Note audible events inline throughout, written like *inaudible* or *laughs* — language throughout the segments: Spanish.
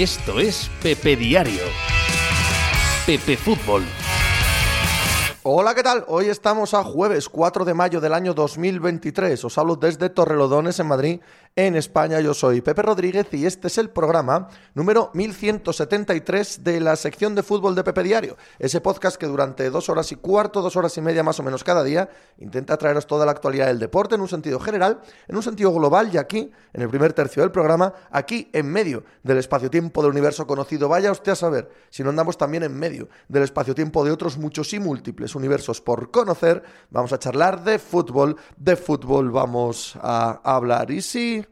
Esto es Pepe Diario. Pepe Fútbol. Hola, ¿qué tal? Hoy estamos a jueves 4 de mayo del año 2023. Os hablo desde Torrelodones, en Madrid, en España. Yo soy Pepe Rodríguez y este es el programa número 1173 de la sección de fútbol de Pepe Diario. Ese podcast que durante dos horas y cuarto, dos horas y media más o menos cada día, intenta traeros toda la actualidad del deporte en un sentido general, en un sentido global y aquí, en el primer tercio del programa, aquí en medio del espacio-tiempo del universo conocido. Vaya usted a saber si no andamos también en medio del espacio-tiempo de otros muchos y múltiples universos por conocer, vamos a charlar de fútbol, de fútbol vamos a hablar. ¿Y si,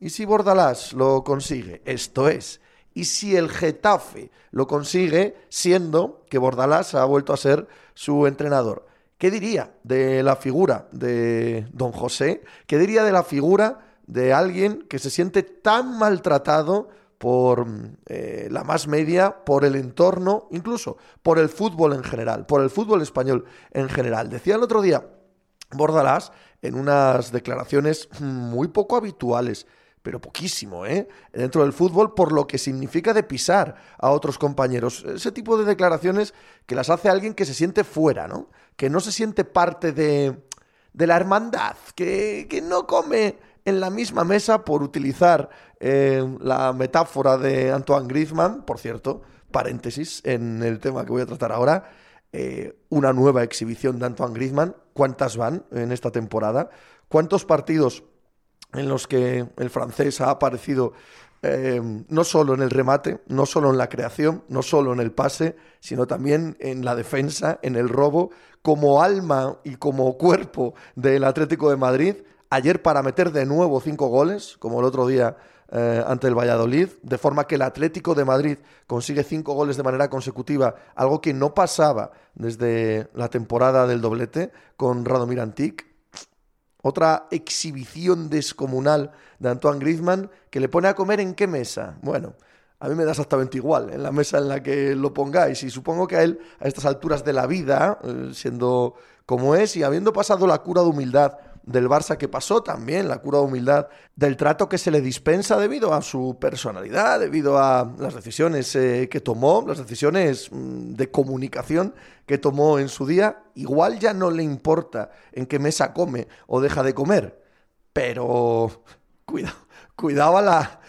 y si Bordalás lo consigue? Esto es. ¿Y si el Getafe lo consigue siendo que Bordalás ha vuelto a ser su entrenador? ¿Qué diría de la figura de don José? ¿Qué diría de la figura de alguien que se siente tan maltratado por eh, la más media, por el entorno, incluso por el fútbol en general, por el fútbol español en general. Decía el otro día Bordalás en unas declaraciones muy poco habituales, pero poquísimo, ¿eh? Dentro del fútbol, por lo que significa de pisar a otros compañeros. Ese tipo de declaraciones que las hace alguien que se siente fuera, ¿no? Que no se siente parte de, de la hermandad, que, que no come en la misma mesa por utilizar eh, la metáfora de Antoine Griezmann, por cierto, paréntesis en el tema que voy a tratar ahora, eh, una nueva exhibición de Antoine Griezmann, ¿cuántas van en esta temporada? ¿Cuántos partidos en los que el francés ha aparecido eh, no solo en el remate, no solo en la creación, no solo en el pase, sino también en la defensa, en el robo, como alma y como cuerpo del Atlético de Madrid? ayer para meter de nuevo cinco goles, como el otro día eh, ante el Valladolid, de forma que el Atlético de Madrid consigue cinco goles de manera consecutiva, algo que no pasaba desde la temporada del doblete con Radomir Antic. Otra exhibición descomunal de Antoine Griezmann que le pone a comer en qué mesa. Bueno, a mí me da exactamente igual en la mesa en la que lo pongáis. Y supongo que a él, a estas alturas de la vida, eh, siendo como es y habiendo pasado la cura de humildad del Barça que pasó también, la cura de humildad del trato que se le dispensa debido a su personalidad, debido a las decisiones eh, que tomó, las decisiones mm, de comunicación que tomó en su día. Igual ya no le importa en qué mesa come o deja de comer, pero cuidado, cuidado, la,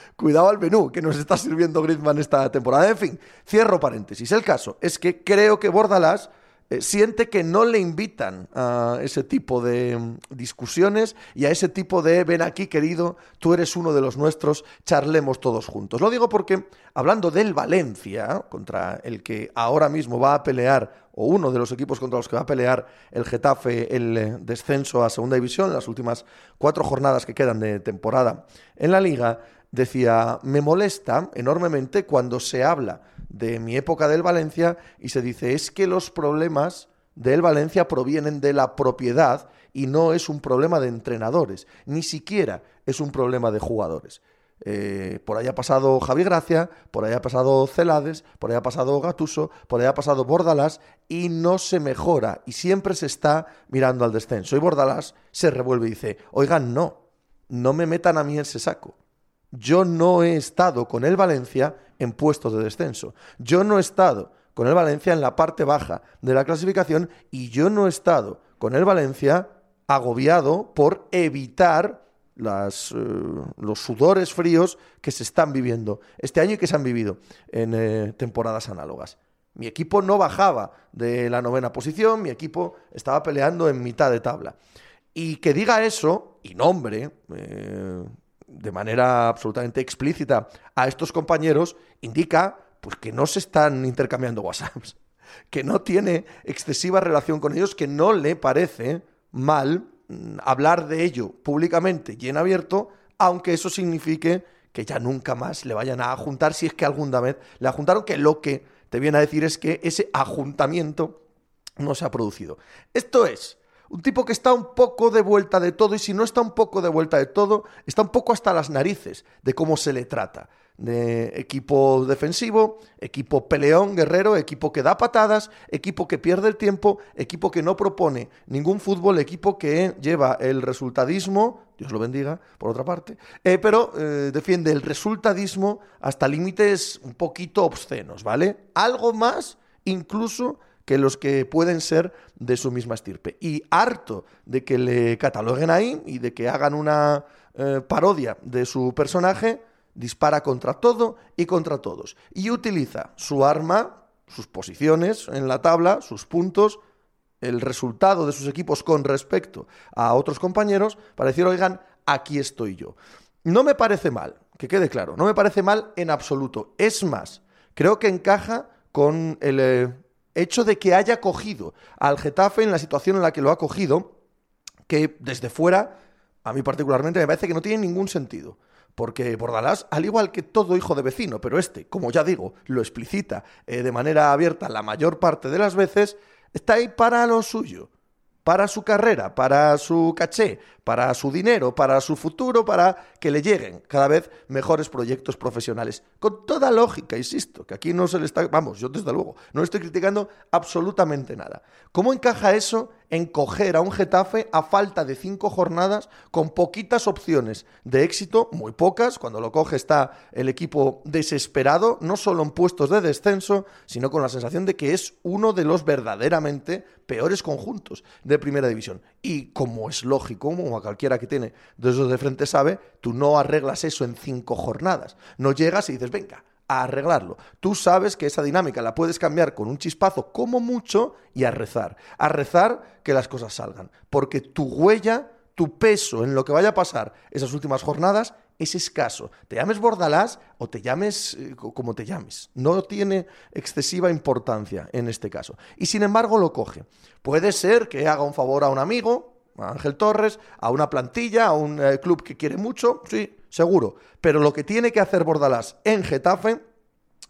al menú que nos está sirviendo Griezmann esta temporada. En fin, cierro paréntesis. El caso es que creo que Bordalás eh, siente que no le invitan a ese tipo de mm, discusiones y a ese tipo de ven aquí querido, tú eres uno de los nuestros, charlemos todos juntos. Lo digo porque hablando del Valencia, contra el que ahora mismo va a pelear, o uno de los equipos contra los que va a pelear el Getafe el eh, descenso a Segunda División, las últimas cuatro jornadas que quedan de temporada en la liga, decía, me molesta enormemente cuando se habla de mi época del Valencia y se dice es que los problemas del Valencia provienen de la propiedad y no es un problema de entrenadores, ni siquiera es un problema de jugadores. Eh, por ahí ha pasado Javi Gracia, por ahí ha pasado Celades, por ahí ha pasado Gatuso, por ahí ha pasado Bordalás y no se mejora y siempre se está mirando al descenso. Y Bordalás se revuelve y dice, oigan, no, no me metan a mí ese saco. Yo no he estado con el Valencia en puestos de descenso. Yo no he estado con el Valencia en la parte baja de la clasificación y yo no he estado con el Valencia agobiado por evitar las, eh, los sudores fríos que se están viviendo este año y que se han vivido en eh, temporadas análogas. Mi equipo no bajaba de la novena posición, mi equipo estaba peleando en mitad de tabla. Y que diga eso, y nombre, eh, de manera absolutamente explícita a estos compañeros indica pues que no se están intercambiando WhatsApps, *laughs* que no tiene excesiva relación con ellos, que no le parece mal mm, hablar de ello públicamente y en abierto, aunque eso signifique que ya nunca más le vayan a juntar si es que alguna vez le juntaron, que lo que te viene a decir es que ese ajuntamiento no se ha producido. Esto es un tipo que está un poco de vuelta de todo y si no está un poco de vuelta de todo, está un poco hasta las narices de cómo se le trata. de equipo defensivo, equipo peleón, guerrero, equipo que da patadas, equipo que pierde el tiempo, equipo que no propone ningún fútbol, equipo que lleva el resultadismo, Dios lo bendiga, por otra parte, eh, pero eh, defiende el resultadismo hasta límites un poquito obscenos, ¿vale? Algo más incluso que los que pueden ser de su misma estirpe. Y harto de que le cataloguen ahí y de que hagan una eh, parodia de su personaje, dispara contra todo y contra todos. Y utiliza su arma, sus posiciones en la tabla, sus puntos, el resultado de sus equipos con respecto a otros compañeros para decir, oigan, aquí estoy yo. No me parece mal, que quede claro, no me parece mal en absoluto. Es más, creo que encaja con el eh, hecho de que haya cogido al Getafe en la situación en la que lo ha cogido, que desde fuera, a mí particularmente, me parece que no tiene ningún sentido. Porque Bordalás, al igual que todo hijo de vecino, pero este, como ya digo, lo explicita eh, de manera abierta la mayor parte de las veces, está ahí para lo suyo para su carrera, para su caché, para su dinero, para su futuro, para que le lleguen cada vez mejores proyectos profesionales. Con toda lógica, insisto, que aquí no se le está, vamos, yo desde luego, no estoy criticando absolutamente nada. ¿Cómo encaja eso en coger a un Getafe a falta de cinco jornadas con poquitas opciones de éxito, muy pocas, cuando lo coge está el equipo desesperado, no solo en puestos de descenso, sino con la sensación de que es uno de los verdaderamente peores conjuntos de primera división. Y como es lógico, como a cualquiera que tiene de esos de frente sabe, tú no arreglas eso en cinco jornadas. No llegas y dices, venga, a arreglarlo. Tú sabes que esa dinámica la puedes cambiar con un chispazo como mucho y a rezar. A rezar que las cosas salgan. Porque tu huella, tu peso en lo que vaya a pasar esas últimas jornadas es escaso. Te llames Bordalás o te llames eh, como te llames. No tiene excesiva importancia en este caso. Y sin embargo lo coge. Puede ser que haga un favor a un amigo, a Ángel Torres, a una plantilla, a un eh, club que quiere mucho, sí, seguro. Pero lo que tiene que hacer Bordalás en Getafe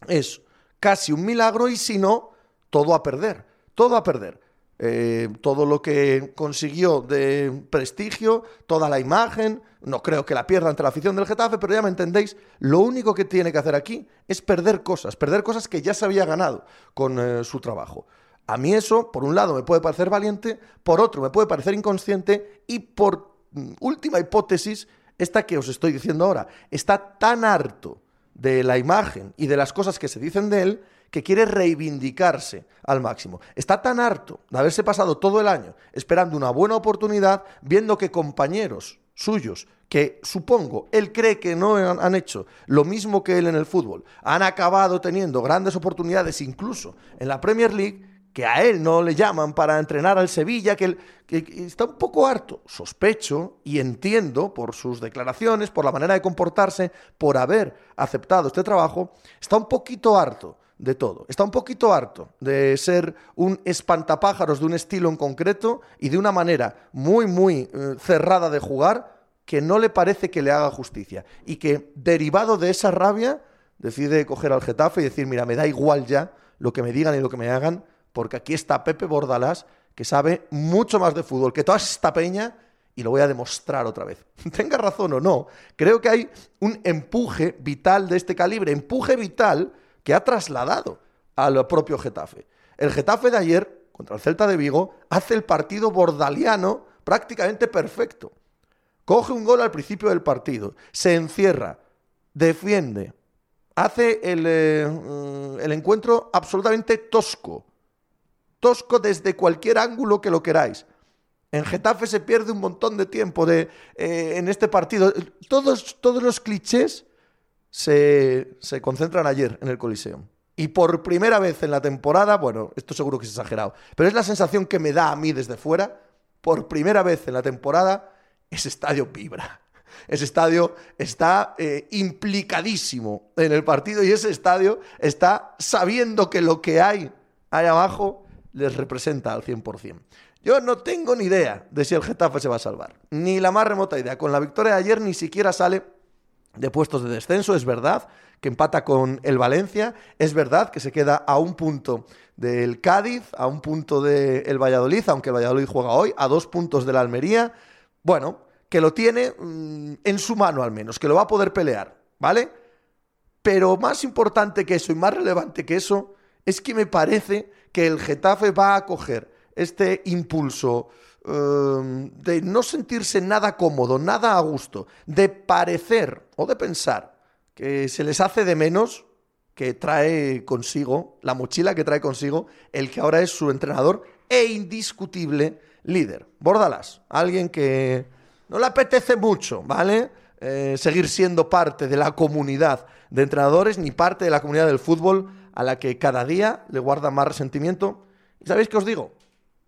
es casi un milagro y si no, todo a perder. Todo a perder. Eh, todo lo que consiguió de prestigio, toda la imagen, no creo que la pierda ante la afición del Getafe, pero ya me entendéis, lo único que tiene que hacer aquí es perder cosas, perder cosas que ya se había ganado con eh, su trabajo. A mí eso, por un lado, me puede parecer valiente, por otro, me puede parecer inconsciente y por mm, última hipótesis, esta que os estoy diciendo ahora, está tan harto de la imagen y de las cosas que se dicen de él que quiere reivindicarse al máximo. Está tan harto de haberse pasado todo el año esperando una buena oportunidad, viendo que compañeros suyos, que supongo él cree que no han, hecho lo mismo que él en el fútbol, han acabado teniendo grandes oportunidades incluso en la Premier League, que a él no le llaman para entrenar al Sevilla, que, él, está un poco harto. Sospecho y entiendo por sus declaraciones, por la manera de comportarse, por haber aceptado este trabajo, está un poquito harto de todo. Está un poquito harto de ser un espantapájaros de un estilo en concreto y de una manera muy, muy eh, cerrada de jugar que no le parece que le haga justicia. Y que derivado de esa rabia decide coger al Getafe y decir, mira, me da igual ya lo que me digan y lo que me hagan, porque aquí está Pepe Bordalás, que sabe mucho más de fútbol que toda esta peña, y lo voy a demostrar otra vez. *laughs* Tenga razón o no, creo que hay un empuje vital de este calibre, empuje vital que ha trasladado al propio Getafe. El Getafe de ayer, contra el Celta de Vigo, hace el partido bordaliano prácticamente perfecto. Coge un gol al principio del partido, se encierra, defiende, hace el, eh, mm, el encuentro absolutamente tosco, desde cualquier ángulo que lo queráis. En Getafe se pierde un montón de tiempo de, eh, en este partido. Todos, todos los clichés se, se concentran ayer en el Coliseo. Y por primera vez en la temporada, bueno, esto seguro que es exagerado, pero es la sensación que me da a mí desde fuera, por primera vez en la temporada, ese estadio vibra. Ese estadio está eh, implicadísimo en el partido y ese estadio está sabiendo que lo que hay ahí abajo les representa al 100%. Yo no tengo ni idea de si el Getafe se va a salvar. Ni la más remota idea. Con la victoria de ayer ni siquiera sale de puestos de descenso. Es verdad que empata con el Valencia. Es verdad que se queda a un punto del Cádiz, a un punto del Valladolid, aunque el Valladolid juega hoy, a dos puntos de la Almería. Bueno, que lo tiene mm, en su mano al menos, que lo va a poder pelear, ¿vale? Pero más importante que eso y más relevante que eso es que me parece que el Getafe va a coger este impulso em, de no sentirse nada cómodo, nada a gusto, de parecer o de pensar que se les hace de menos que trae consigo, la mochila que trae consigo el que ahora es su entrenador e indiscutible líder. Bordalas, alguien que no le apetece mucho, ¿vale? Eh, seguir siendo parte de la comunidad de entrenadores ni parte de la comunidad del fútbol a la que cada día le guarda más resentimiento. ¿Y sabéis qué os digo?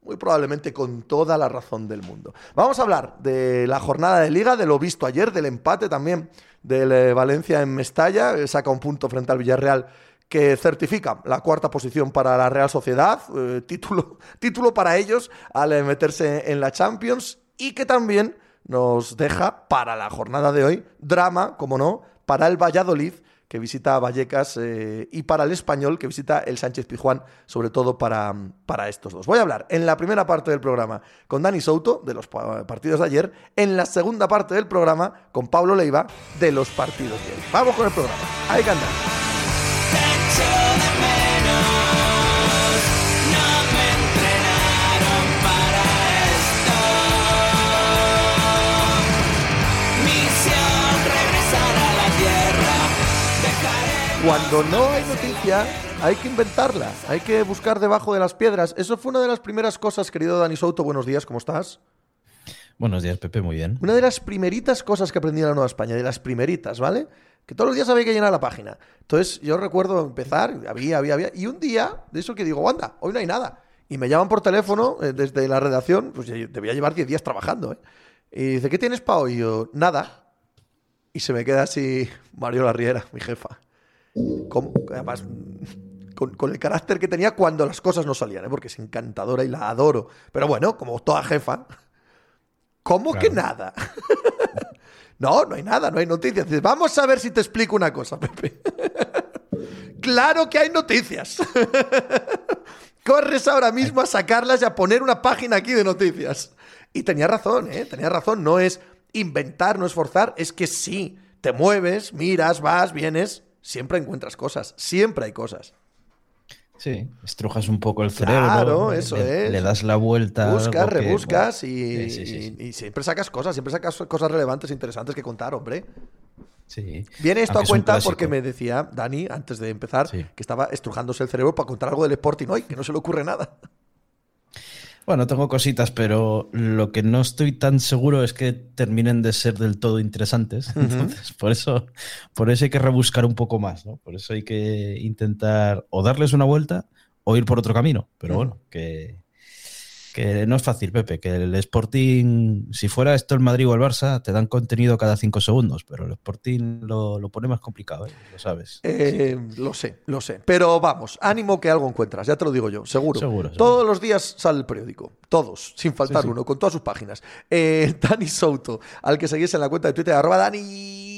Muy probablemente con toda la razón del mundo. Vamos a hablar de la jornada de liga, de lo visto ayer, del empate también del eh, Valencia en Mestalla, eh, saca un punto frente al Villarreal que certifica la cuarta posición para la Real Sociedad, eh, título, *laughs* título para ellos al meterse en la Champions y que también nos deja para la jornada de hoy drama, como no, para el Valladolid que visita Vallecas eh, y para el español que visita el Sánchez Pizjuán, sobre todo para, para estos dos. Voy a hablar en la primera parte del programa con Dani Souto de los partidos de ayer, en la segunda parte del programa con Pablo Leiva de los partidos de hoy. Vamos con el programa. Hay que andar. Cuando no hay noticia, hay que inventarla, hay que buscar debajo de las piedras. Eso fue una de las primeras cosas, querido Dani Souto. Buenos días, ¿cómo estás? Buenos días, Pepe, muy bien. Una de las primeritas cosas que aprendí en la Nueva España, de las primeritas, ¿vale? Que todos los días había que llenar la página. Entonces, yo recuerdo empezar, había, había, había, y un día de eso que digo, anda, hoy no hay nada. Y me llaman por teléfono eh, desde la redacción, pues debía llevar 10 días trabajando, ¿eh? Y dice, ¿qué tienes para hoy? Y yo, nada. Y se me queda así Mario Larriera, mi jefa con, además, con, el carácter que tenía cuando las cosas no salían, ¿eh? porque es encantadora y la adoro. Pero bueno, como toda jefa, ¿cómo que nada? *laughs* no, no hay nada, no hay noticias. vamos a ver si te explico una cosa, Pepe. *laughs* claro que hay noticias. *laughs* Corres ahora mismo a sacarlas y a poner una página aquí de noticias. Y tenía razón, ¿eh? Tenía razón. No es inventar, no es forzar, es que sí, te mueves, miras, vas, vienes siempre encuentras cosas, siempre hay cosas. Sí, estrujas un poco el cerebro. Claro, eso es. Le das la vuelta. Buscas, rebuscas y, siempre sacas cosas, siempre sacas cosas relevantes e interesantes que contar, hombre. Sí. Viene esto a cuenta porque me decía Dani, antes de empezar, que estaba estrujándose el cerebro para contar algo del Sporting hoy, que no se le ocurre nada. Bueno, tengo cositas, pero lo que no estoy tan seguro es que terminen de ser del todo interesantes. *laughs* Entonces, por eso, por eso hay que rebuscar un poco más, ¿no? Por eso hay que intentar o darles una vuelta o ir por otro camino. Pero bueno, que, que no es fácil, Pepe, que el Sporting, si fuera esto el Madrid o el Barça, te dan contenido cada cinco segundos, pero el Sporting lo, pone más complicado, ¿eh? lo sabes. Eh, lo sé, lo sé. Pero vamos, ánimo que algo encuentras, ya te lo digo yo, seguro. seguro, Todos los días sale el periódico, todos, sin faltar uno, con todas sus páginas. Eh, Dani Souto, al que seguís en la cuenta de Twitter, arroba Dani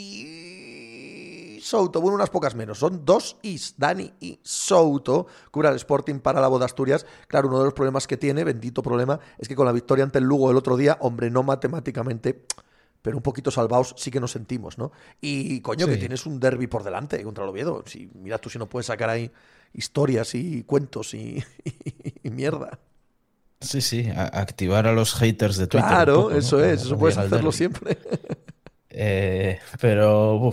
Souto, bueno, unas pocas menos. Son dos is, Dani y Souto, cubra el Sporting para la boda Asturias. Claro, uno de los problemas que tiene, bendito problema, es que con la victoria ante el Lugo el otro día, hombre, no matemáticamente pero un poquito salvados sí que nos sentimos, ¿no? Y coño, que tienes un derby por delante contra el Oviedo. Si, mira tú si no puedes sacar ahí historias y cuentos y, *laughs* mierda. Sí, sí, activar a los haters de Twitter. Claro, eso es, eso puedes hacerlo siempre. *laughs* Eh, pero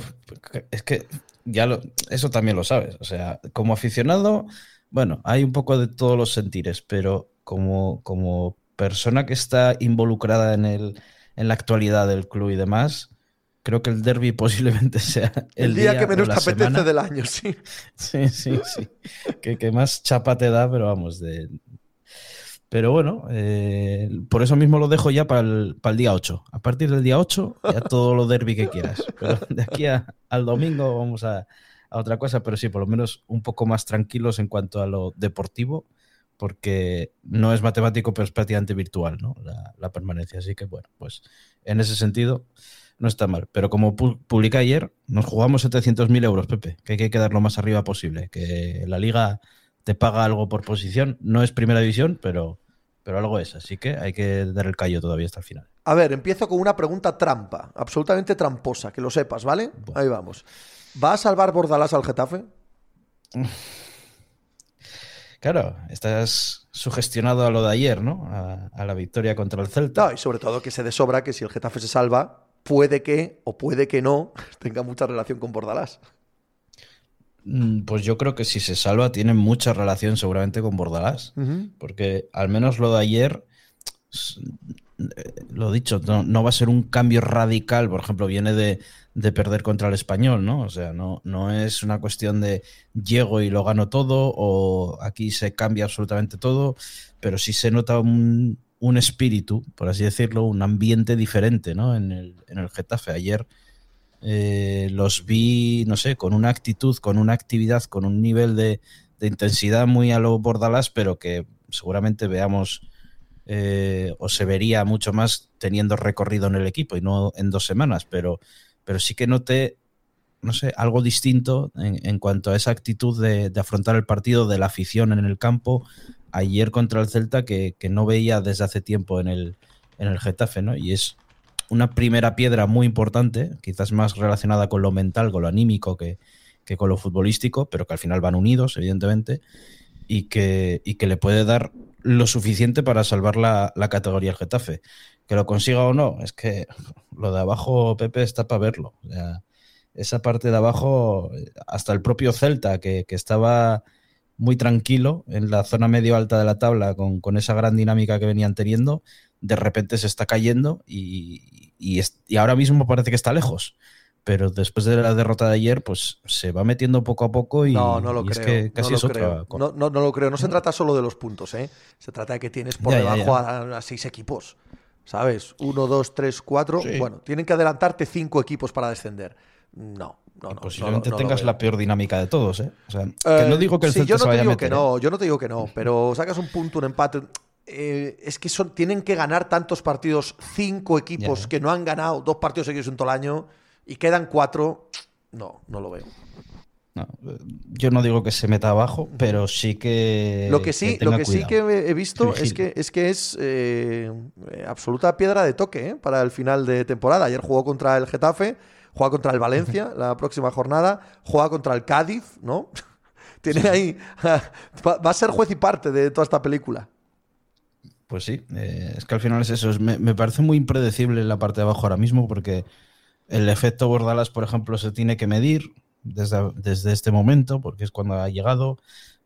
es que ya lo, eso también lo sabes. O sea, como aficionado, bueno, hay un poco de todos los sentires, pero como, como persona que está involucrada en, el, en la actualidad del club y demás, creo que el derby *laughs* posiblemente sea el, día, que menos te apetece del año, sí. *laughs* Sí, sí, sí. que, que, más chapa te da, pero vamos, de, pero bueno, eh, por eso mismo lo dejo ya para el, día 8. A partir del día 8, ya todo lo derby que quieras. Pero *laughs* de aquí al domingo vamos a, otra cosa, pero sí, por lo menos un poco más tranquilos en cuanto a lo deportivo, porque no es matemático, pero es prácticamente virtual ¿no? la, permanencia. Así que bueno, pues en ese sentido no está mal. Pero como publica ayer, nos jugamos 700.000 euros, Pepe, que hay que quedar lo más arriba posible, que la liga te paga algo por posición. No es primera división, pero, pero algo es, así que hay que dar el callo todavía hasta el final. A ver, empiezo con una pregunta trampa, absolutamente tramposa, que lo sepas, ¿vale? Ahí vamos. ¿Va a salvar Bordalás al Getafe? *laughs* Claro, estás sugestionado a lo de ayer, ¿no? A, la victoria contra el Celta. No, y sobre todo que se de sobra que si el Getafe se salva, puede que o puede que no *laughs* tenga mucha relación con Bordalás. Mm, pues yo creo que si se salva tiene mucha relación seguramente con Bordalás, porque al menos lo de ayer, eh, lo dicho, no, va a ser un cambio radical, por ejemplo, viene de, perder contra el español, ¿no? O sea, no, no es una cuestión de llego y lo gano todo o aquí se cambia absolutamente todo, pero sí se nota un, espíritu, por así decirlo, un ambiente diferente, ¿no? En el, en el Getafe. Ayer eh, los vi, no sé, con una actitud, con una actividad, con un nivel de, intensidad muy a lo Bordalás, pero que seguramente veamos eh, o se vería mucho más teniendo recorrido en el equipo y no en dos semanas, pero, pero sí que noté, no sé, algo distinto en, cuanto a esa actitud de, afrontar el partido, de la afición en el campo, ayer contra el Celta que, que no veía desde hace tiempo en el, en el Getafe, ¿no? Y es una primera piedra muy importante, quizás más relacionada con lo mental, con lo anímico que, con lo futbolístico, pero que al final van unidos, evidentemente, y que, y que le puede dar lo suficiente para salvar la, categoría el Getafe. Que lo consiga o no, es que *laughs* lo de abajo, Pepe, está para verlo. esa parte de abajo, hasta el propio Celta, que, estaba muy tranquilo en la zona medio alta de la tabla, con, con esa gran dinámica que venían teniendo, de repente se está cayendo y, y, ahora mismo parece que está lejos. Pero después de la derrota de ayer, pues se va metiendo poco a poco y, no, no lo creo, es que casi es otra. No, no, lo creo. No se trata solo de los puntos, ¿eh? Se trata de que tienes por debajo A, seis equipos. ¿Sabes? Uno, dos, tres, cuatro. Bueno, tienen que adelantarte cinco equipos para descender. No, no, no. Posiblemente tengas la peor dinámica de todos, ¿eh? O sea, que no digo que el sí, yo no te digo que no, ¿eh? yo no te digo que no, pero sacas un punto, un empate. Eh, es que son, tienen que ganar tantos partidos, cinco equipos que no han ganado dos partidos seguidos en todo el año y quedan cuatro. No, no lo veo. yo no digo que se meta abajo, pero sí que. Lo que sí, lo que, sí que he visto es que es, que es eh, absoluta piedra de toque eh, para el final de temporada. Ayer jugó contra el Getafe, juega contra el Valencia la próxima jornada, juega contra el Cádiz, ¿no? *laughs* Tiene ahí. *laughs* va a ser juez y parte de toda esta película. Pues sí, eh, es que al final es eso. me, parece muy impredecible la parte de abajo ahora mismo porque el efecto Bordalas, por ejemplo, se tiene que medir desde, desde este momento porque es cuando ha llegado.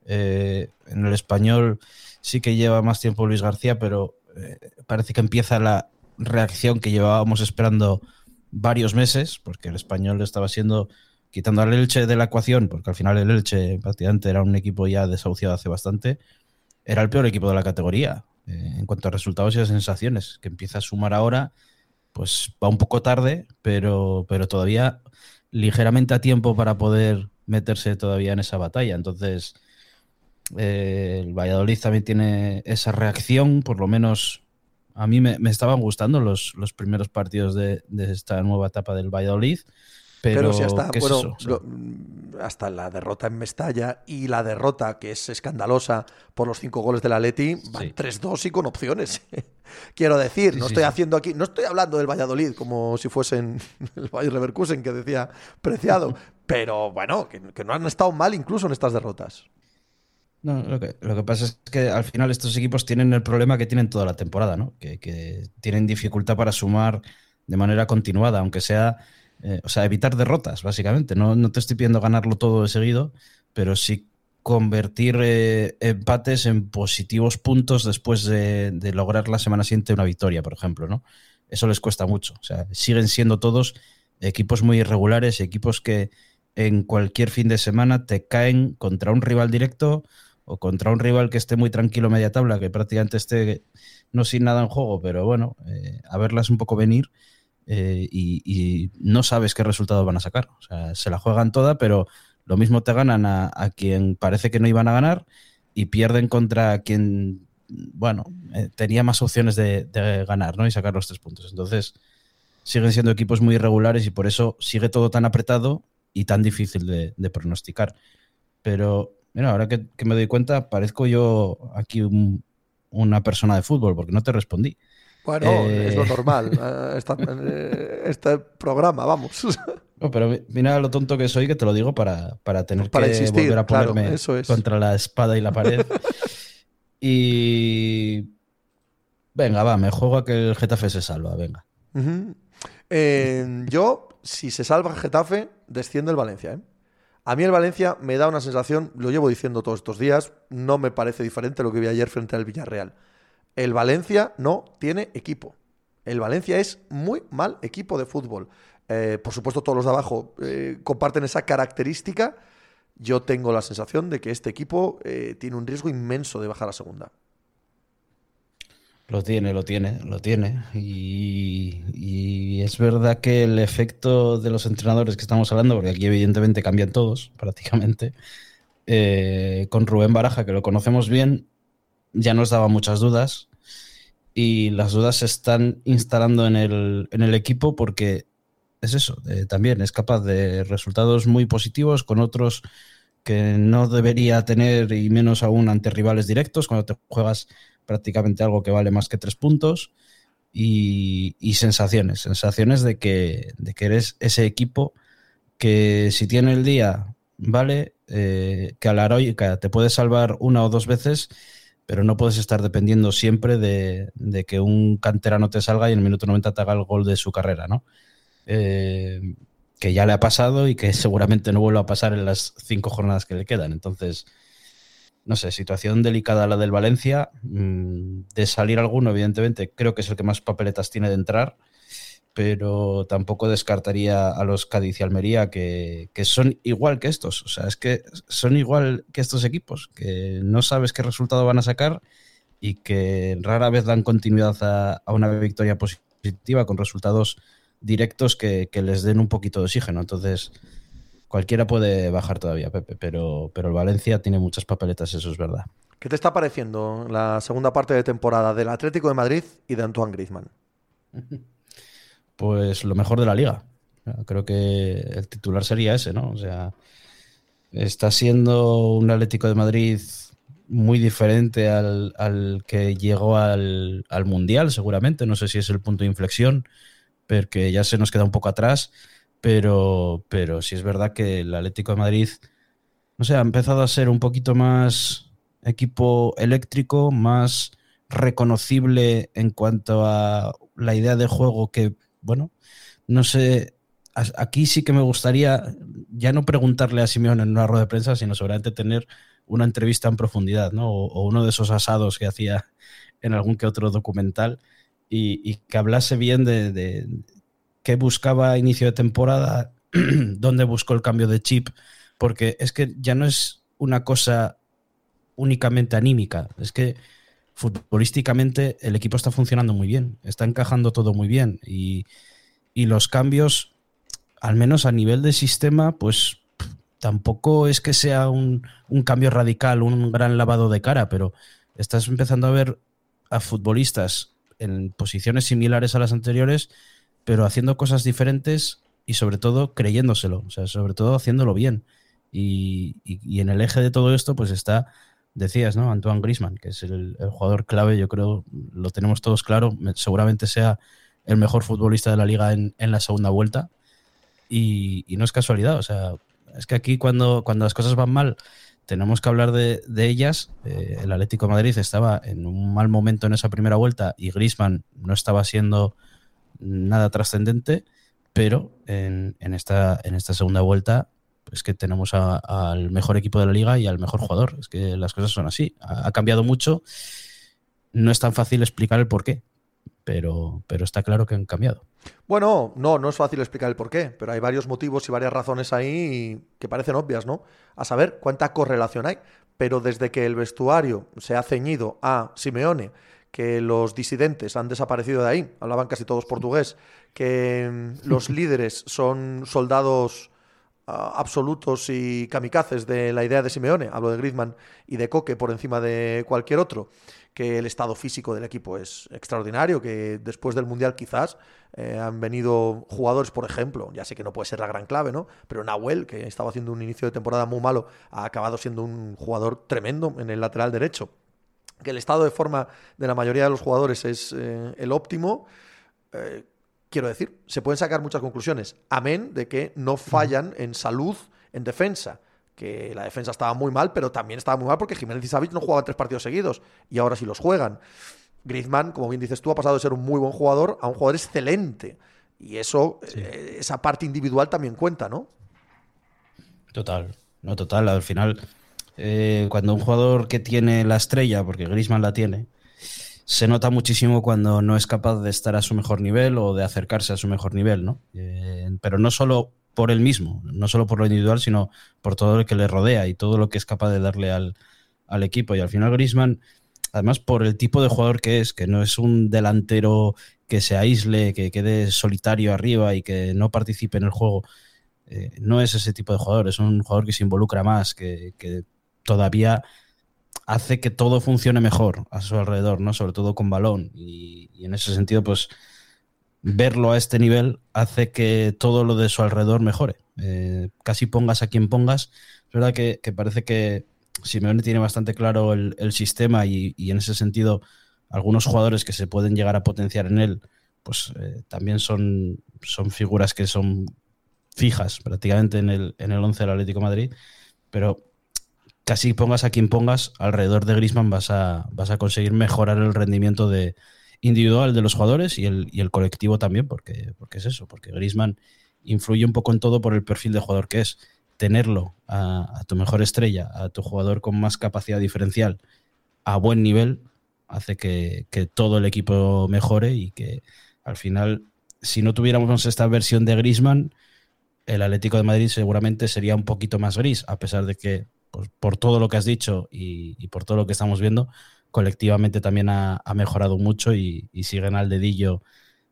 Eh, en el español sí que lleva más tiempo Luis García, pero eh, parece que empieza la reacción que llevábamos esperando varios meses porque el español estaba siendo quitando al Elche de la ecuación, porque al final el Elche prácticamente era un equipo ya desahuciado hace bastante, era el peor equipo de la categoría. Eh, en cuanto a resultados y a sensaciones, que empieza a sumar ahora, pues va un poco tarde, pero, pero todavía ligeramente a tiempo para poder meterse todavía en esa batalla. Entonces, eh, el Valladolid también tiene esa reacción, por lo menos a mí me, estaban gustando los, los primeros partidos de, de, esta nueva etapa del Valladolid. Pero, si hasta, hasta la derrota en Mestalla y la derrota, que es escandalosa por los cinco goles del Atleti, van 3-2 y con opciones. *laughs* Quiero decir, no estoy haciendo aquí, no estoy hablando del Valladolid como si fuesen *laughs* el Bayer Leverkusen que decía Preciado, *laughs* pero bueno, que, no han estado mal incluso en estas derrotas. No, lo que, lo que, pasa es que al final estos equipos tienen el problema que tienen toda la temporada, ¿no? Que, que tienen dificultad para sumar de manera continuada, aunque sea eh, o sea, evitar derrotas, básicamente. No, no, te estoy pidiendo ganarlo todo de seguido, pero sí convertir eh, empates en positivos puntos después de, lograr la semana siguiente una victoria, por ejemplo, ¿no? Eso les cuesta mucho. O sea, siguen siendo todos equipos muy irregulares, equipos que en cualquier fin de semana te caen contra un rival directo o contra un rival que esté muy tranquilo media tabla, que prácticamente esté no sin nada en juego, pero bueno, eh, a verlas un poco venir eh, y, no sabes qué resultado van a sacar. O sea, se la juegan toda, pero lo mismo te ganan a, quien parece que no iban a ganar y pierden contra quien, bueno, eh, tenía más opciones de, ganar ¿no? y sacar los tres puntos. Entonces, siguen siendo equipos muy irregulares y por eso sigue todo tan apretado y tan difícil de, pronosticar. Pero, mira, ahora que, me doy cuenta, parezco yo aquí un, una persona de fútbol, porque no te respondí. Bueno, es lo normal. este programa, vamos. *laughs* pero mira lo tonto que soy, que te lo digo para, para tener que volver a ponerme contra la espada y la pared. *laughs* y. Venga, va, me juego a que el Getafe se salva, venga. yo, si se salva el Getafe, desciende el Valencia. ¿eh? A mí el Valencia me da una sensación, lo llevo diciendo todos estos días, no me parece diferente a lo que vi ayer frente al Villarreal. El Valencia no tiene equipo. El Valencia es muy mal equipo de fútbol. Eh, por supuesto, todos los de abajo eh, comparten esa característica. Yo tengo la sensación de que este equipo eh, tiene un riesgo inmenso de bajar a segunda. Lo tiene, lo tiene, lo tiene. Y, es verdad que el efecto de los entrenadores que estamos hablando, porque aquí evidentemente cambian todos, *laughs* prácticamente, con Rubén Baraja, que lo conocemos bien, ya nos daba muchas dudas. Y las dudas se están instalando en el, en el equipo porque es eso, eh, también es capaz de resultados muy positivos con otros que no debería tener y menos aún ante rivales directos cuando te juegas prácticamente algo que vale más que tres puntos y, sensaciones, sensaciones de que, de que eres ese equipo que si tiene el día, vale, eh, que a la heroica te puede salvar una o dos veces, pero no puedes estar dependiendo siempre de, que un canterano te salga y en el minuto 90 te haga el gol de su carrera, ¿no? Eh, que ya le ha pasado y que *laughs* seguramente no vuelva a pasar en las cinco jornadas que le quedan. Entonces, no sé, situación delicada la del Valencia. Mm, de salir alguno, evidentemente, creo que es el que más papeletas tiene de entrar, pero tampoco descartaría a los Cádiz y Almería, que, son igual que estos. O sea, es que son igual que estos equipos, que no sabes qué resultado van a sacar y que rara vez dan continuidad a, a una victoria positiva con resultados directos que, les den un poquito de oxígeno. Entonces, cualquiera puede bajar todavía, Pepe, pero, pero el Valencia tiene muchas papeletas, eso es verdad. ¿Qué te está pareciendo la segunda parte de temporada del Atlético de Madrid y de Antoine Griezmann? *laughs* Pues lo mejor de la liga. Creo que el titular sería ese, ¿no? O sea, está siendo un Atlético de Madrid muy diferente al, al que llegó al, al, Mundial, seguramente. No sé si es el punto de inflexión porque ya se nos queda un poco atrás, pero, pero sí es verdad que el Atlético de Madrid, no sé, ha empezado a ser un poquito más equipo eléctrico, más reconocible en cuanto a la idea de juego que, bueno, no sé, aquí sí que me gustaría ya no preguntarle a Simeón en una rueda de prensa, sino seguramente tener una entrevista en profundidad, ¿no? O, o uno de esos asados que hacía en algún que otro documental y, que hablase bien de, qué buscaba a inicio de temporada, *clears throat* dónde buscó el cambio de chip, porque es que ya no es una cosa únicamente anímica, es que futbolísticamente el equipo está funcionando muy bien, está encajando todo muy bien y, los cambios, al menos a nivel de sistema, pues tampoco es que sea un, un, cambio radical, un gran lavado de cara, pero estás empezando a ver a futbolistas en posiciones similares a las anteriores, pero haciendo cosas diferentes y sobre todo creyéndoselo, o sea, sobre todo haciéndolo bien. Y, en el eje de todo esto, pues está, decías, ¿no? Antoine Grisman, que es el, jugador clave, yo creo, lo tenemos todos claro, seguramente sea el mejor futbolista de la liga en, la segunda vuelta. Y, no es casualidad, o sea, es que aquí cuando, cuando las cosas van mal, tenemos que hablar de, ellas. Eh, el Atlético de Madrid estaba en un mal momento en esa primera vuelta y Grisman no estaba siendo nada trascendente, pero en, esta, en esta segunda vuelta es que tenemos al mejor equipo de la liga y al mejor jugador. Es que las cosas son así. Ha, ha cambiado mucho. No es tan fácil explicar el por qué, pero, pero está claro que han cambiado. Bueno, no, no es fácil explicar el por qué, pero hay varios motivos y varias razones ahí que parecen obvias, ¿no? A saber cuánta correlación hay. Pero desde que el vestuario se ha ceñido a Simeone, que los disidentes han desaparecido de ahí, hablaban casi todos portugués, que mm, los *laughs* líderes son soldados absolutos y kamikazes de la idea de Simeone, hablo de Griezmann y de Coque por encima de cualquier otro que el estado físico del equipo es extraordinario, que después del Mundial quizás eh, han venido jugadores, por ejemplo, ya sé que no puede ser la gran clave, ¿no? Pero Nahuel, que estaba haciendo un inicio de temporada muy malo, ha acabado siendo un jugador tremendo en el lateral derecho. que el estado de forma de la mayoría de los jugadores es eh, el óptimo. Eh, quiero decir, se pueden sacar muchas conclusiones. Amén de que no fallan en salud en defensa. Que la defensa estaba muy mal, pero también estaba muy mal porque Jiménez y Savic no jugaban tres partidos seguidos y ahora sí los juegan. Griezmann, como bien dices tú, ha pasado de ser un muy buen jugador a un jugador excelente. Y eso, eh, esa parte individual también cuenta, ¿no? Total, no total. Al final, eh, cuando un jugador que tiene la estrella, porque Griezmann la tiene, se nota muchísimo cuando no es capaz de estar a su mejor nivel o de acercarse a su mejor nivel, ¿no? Eh, pero no solo por él mismo, no solo por lo individual, sino por todo lo que le rodea y todo lo que es capaz de darle al, al equipo. Y al final Griezmann, además por el tipo de jugador que es, que no es un delantero que se aísle, que quede solitario arriba y que no participe en el juego, eh, no es ese tipo de jugador, es un jugador que se involucra más, que, que todavía hace que todo funcione mejor a su alrededor, ¿no? Sobre todo con balón. Y, en ese sentido, pues verlo a este nivel hace que todo lo de su alrededor mejore. Eh, casi pongas a quien pongas. Es verdad que, parece que Simeone tiene bastante claro el, sistema y, en ese sentido algunos jugadores que se pueden llegar a potenciar en él, pues eh, también son, son figuras que son fijas prácticamente en el, en el 11 del Atlético Madrid. Pero casi pongas a quien pongas, alrededor de Grisman vas a, vas a conseguir mejorar el rendimiento de, individual de los jugadores y el, y el colectivo también, porque, porque es eso, porque Grisman influye un poco en todo por el perfil de jugador que es. Tenerlo a, tu mejor estrella, a tu jugador con más capacidad diferencial, a buen nivel, hace que, que todo el equipo mejore y que al final, si no tuviéramos esta versión de Grisman, el Atlético de Madrid seguramente sería un poquito más gris, a pesar de que pues, por todo lo que has dicho y, por todo lo que estamos viendo, colectivamente también ha, mejorado mucho y, y, siguen al dedillo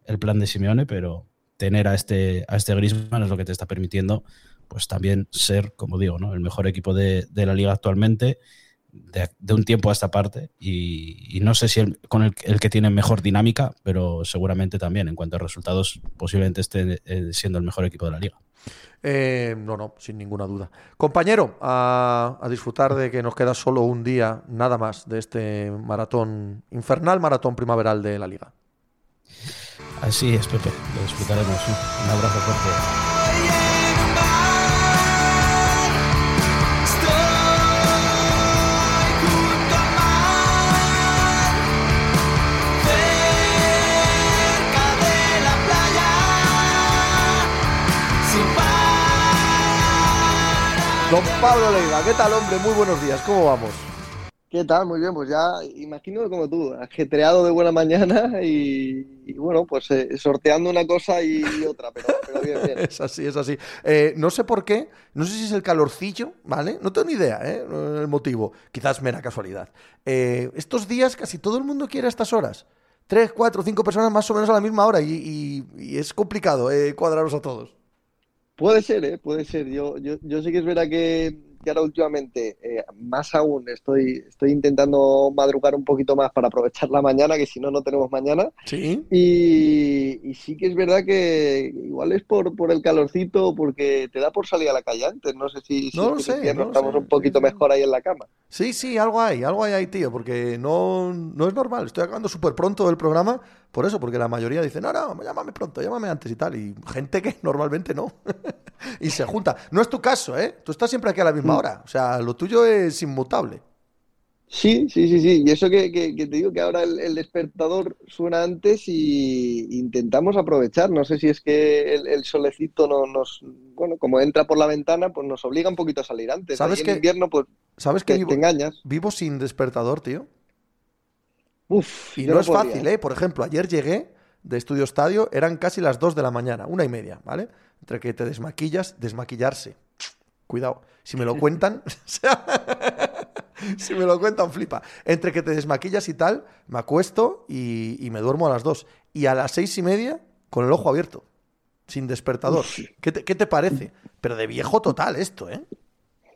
el plan de Simeone, pero tener a este, a este Griezmann es lo que te está permitiendo pues también ser, como digo, ¿no? el mejor equipo de, la liga actualmente, de, un tiempo a esta parte, y, no sé si el, con el, que tiene mejor dinámica, pero seguramente también en cuanto a resultados, posiblemente esté eh, siendo el mejor equipo de la liga. Eh, no, no, sin ninguna duda. Compañero, a, disfrutar de que nos queda solo un día, nada más, de este maratón, infernal maratón primaveral de la liga. Así es, Pepe, lo disfrutaremos. Un abrazo fuerte. Don Pablo Leiva, ¿qué tal, hombre? Muy buenos días, ¿cómo vamos? ¿Qué tal? Muy bien, pues ya imagino como tú, ajetreado de buena mañana y, bueno, pues eh, sorteando una cosa y otra, pero, bien, bien. *laughs* Es así, es así. Eh, no sé por qué, no sé si es el calorcillo, ¿vale? No tengo ni idea, ¿eh? El motivo, quizás mera casualidad. Eh, estos días casi todo el mundo quiere a estas horas. Tres, cuatro, cinco personas más o menos a la misma hora y, y es complicado cuadraros a todos. Puede ser, ¿eh? puede ser. Yo, yo, yo sí que es verdad que, que ahora últimamente, eh, más aún, estoy, estoy intentando madrugar un poquito más para aprovechar la mañana, que si no, no tenemos mañana. Sí. Y, sí que es verdad que igual es por, por el calorcito, porque te da por salir a la calle antes. No sé si, no lo sé, estamos un poquito mejor ahí en la cama. Sí, sí, algo hay, algo hay ahí, tío, porque no, no es normal. Estoy acabando súper pronto el programa por eso, porque la mayoría dice, no, no, llámame pronto, llámame antes y tal. Y gente que *laughs* normalmente no. *laughs* y se junta. No es tu caso, ¿eh? Tú estás siempre aquí a la misma mm. hora. O sea, lo tuyo es inmutable. Sí, sí, sí, sí. Y eso que, te digo que ahora el, despertador suena antes y intentamos aprovechar. No sé si es que el, solecito no, nos, bueno, como entra por la ventana, pues nos obliga un poquito a salir antes. ¿Sabes que en invierno, pues, ¿sabes que te engañas? Vivo sin despertador, tío. Uf, y no, es fácil, ¿eh? Por ejemplo, ayer llegué de Estudio Estadio, eran casi las 2 de la mañana, una y media, ¿vale? Entre que te desmaquillas, desmaquillarse. Cuidado, si me lo cuentan, *laughs* si me lo cuentan, flipa. Entre que te desmaquillas y tal, me acuesto y, me duermo a las 2. Y a las seis y media, con el ojo abierto, sin despertador. ¿Qué te, ¿Qué te parece? Pero de viejo total esto, ¿eh?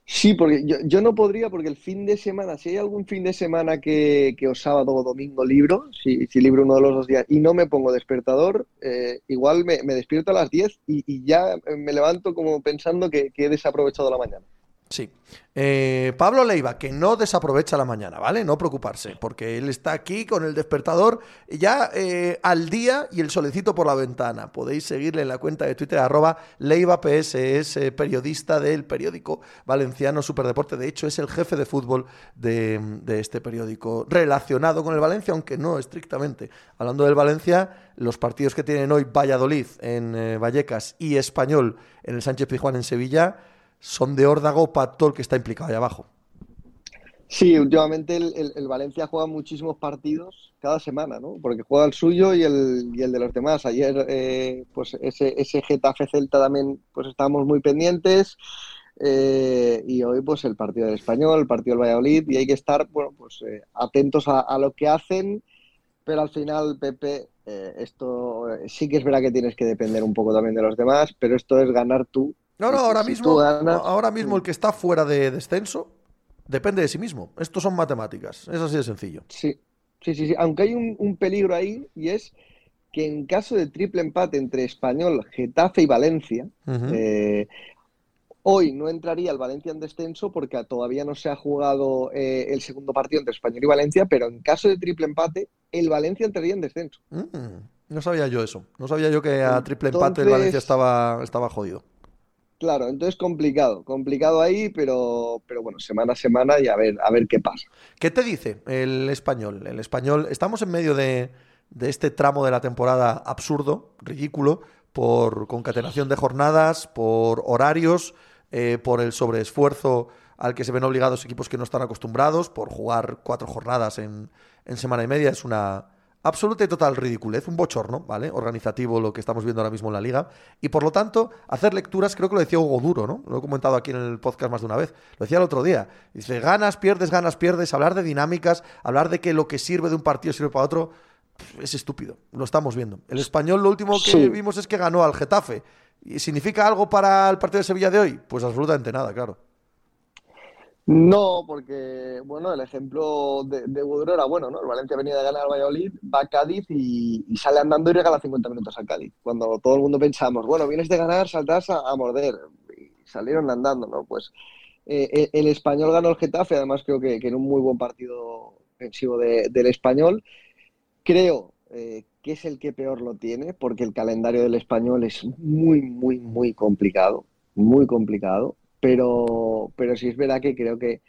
Sí, porque yo, yo, no podría, porque el fin de semana, si hay algún fin de semana que, que o sábado o domingo libro, si, si libro uno de los dos días y no me pongo despertador, eh, igual me, despierto a las 10 y, y, ya me levanto como pensando que, que, he desaprovechado la mañana. Sí. Eh, Pablo Leiva, que no desaprovecha la mañana, ¿vale? No preocuparse, porque él está aquí con el despertador ya eh, al día y el solecito por la ventana. Podéis seguirle en la cuenta de Twitter, arroba PS, es periodista del periódico valenciano Superdeporte. De hecho, es el jefe de fútbol de, de este periódico relacionado con el Valencia, aunque no estrictamente. Hablando del Valencia, los partidos que tienen hoy Valladolid en eh, Vallecas y Español en el Sánchez Pizjuán en Sevilla son de órdago para todo el que está implicado ahí abajo. Sí, últimamente el, Valencia juega muchísimos partidos cada semana, ¿no? Porque juega el suyo y el, y el de los demás. Ayer, eh, pues ese, ese Getafe Celta también, pues estábamos muy pendientes. Eh, y hoy, pues el partido del Español, el partido del Valladolid, y hay que estar, bueno, pues eh, atentos a, a, lo que hacen. Pero al final, Pepe, esto sí que es verdad que tienes que depender un poco también de los demás, pero esto es ganar tú no, no, ahora mismo, ahora mismo el que está fuera de descenso depende de sí mismo. Estos son matemáticas, es así de sencillo. Sí, sí, sí, sí. aunque hay un, peligro ahí y es que en caso de triple empate entre Español, Getafe y Valencia, eh, hoy no entraría el Valencia en descenso porque todavía no se ha jugado eh, el segundo partido entre Español y Valencia, pero en caso de triple empate, el Valencia entraría en descenso. Mm, no sabía yo eso. No sabía yo que a triple empate el Valencia estaba, estaba jodido. Claro, entonces complicado, complicado ahí, pero, pero bueno, semana a semana y a ver, a ver qué pasa. ¿Qué te dice el español? El español, estamos en medio de, este tramo de la temporada absurdo, ridículo, por concatenación de jornadas, por horarios, eh, por el sobreesfuerzo al que se ven obligados equipos que no están acostumbrados, por jugar cuatro jornadas en, en semana y media. Es una, absoluta y total ridiculez, un bochorno, ¿vale? Organizativo lo que estamos viendo ahora mismo en la liga. Y por lo tanto, hacer lecturas, creo que lo decía Hugo Duro, ¿no? Lo he comentado aquí en el podcast más de una vez. Lo decía el otro día. Dice, ganas, pierdes, ganas, pierdes. Hablar de dinámicas, hablar de que lo que sirve de un partido sirve para otro, es estúpido. Lo estamos viendo. El español, lo último que vimos es que ganó al Getafe. ¿Y significa algo para el partido de Sevilla de hoy? Pues absolutamente nada, claro. No, porque, bueno, el ejemplo de, de era bueno, ¿no? El Valencia venía de ganar al Valladolid, va a Cádiz y, sale andando y regala 50 minutos a Cádiz. Cuando todo el mundo pensamos, bueno, vienes de ganar, saltas a, morder. Y salieron andando, ¿no? Pues eh, el, español ganó el Getafe, además creo que, que en un muy buen partido ofensivo del español. Creo eh, que es el que peor lo tiene, porque el calendario del español es muy, muy, muy complicado. Muy complicado pero, pero sí es verdad que creo que,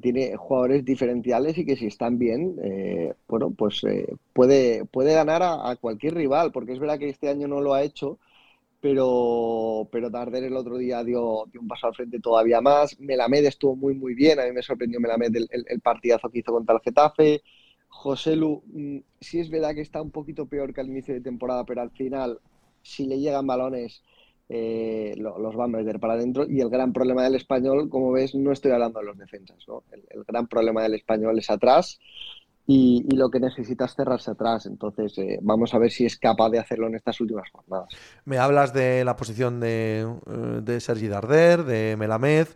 tiene jugadores diferenciales y que si están bien, eh, bueno, pues eh, puede, puede ganar a, cualquier rival, porque es verdad que este año no lo ha hecho, pero, pero Darder el otro día dio, dio, un paso al frente todavía más. Melamed estuvo muy, muy bien, a mí me sorprendió Melamed el, el, partidazo que hizo contra el Getafe. José Lu, mm, sí es verdad que está un poquito peor que al inicio de temporada, pero al final, si le llegan balones, eh, los va a meter para adentro. Y el gran problema del español, como ves, no estoy hablando de los defensas. El, gran problema del español es atrás y, lo que necesita es cerrarse atrás. Entonces, eh, vamos a ver si es capaz de hacerlo en estas últimas jornadas. Me hablas de la posición de, eh, de Sergi Darder, de Melamed.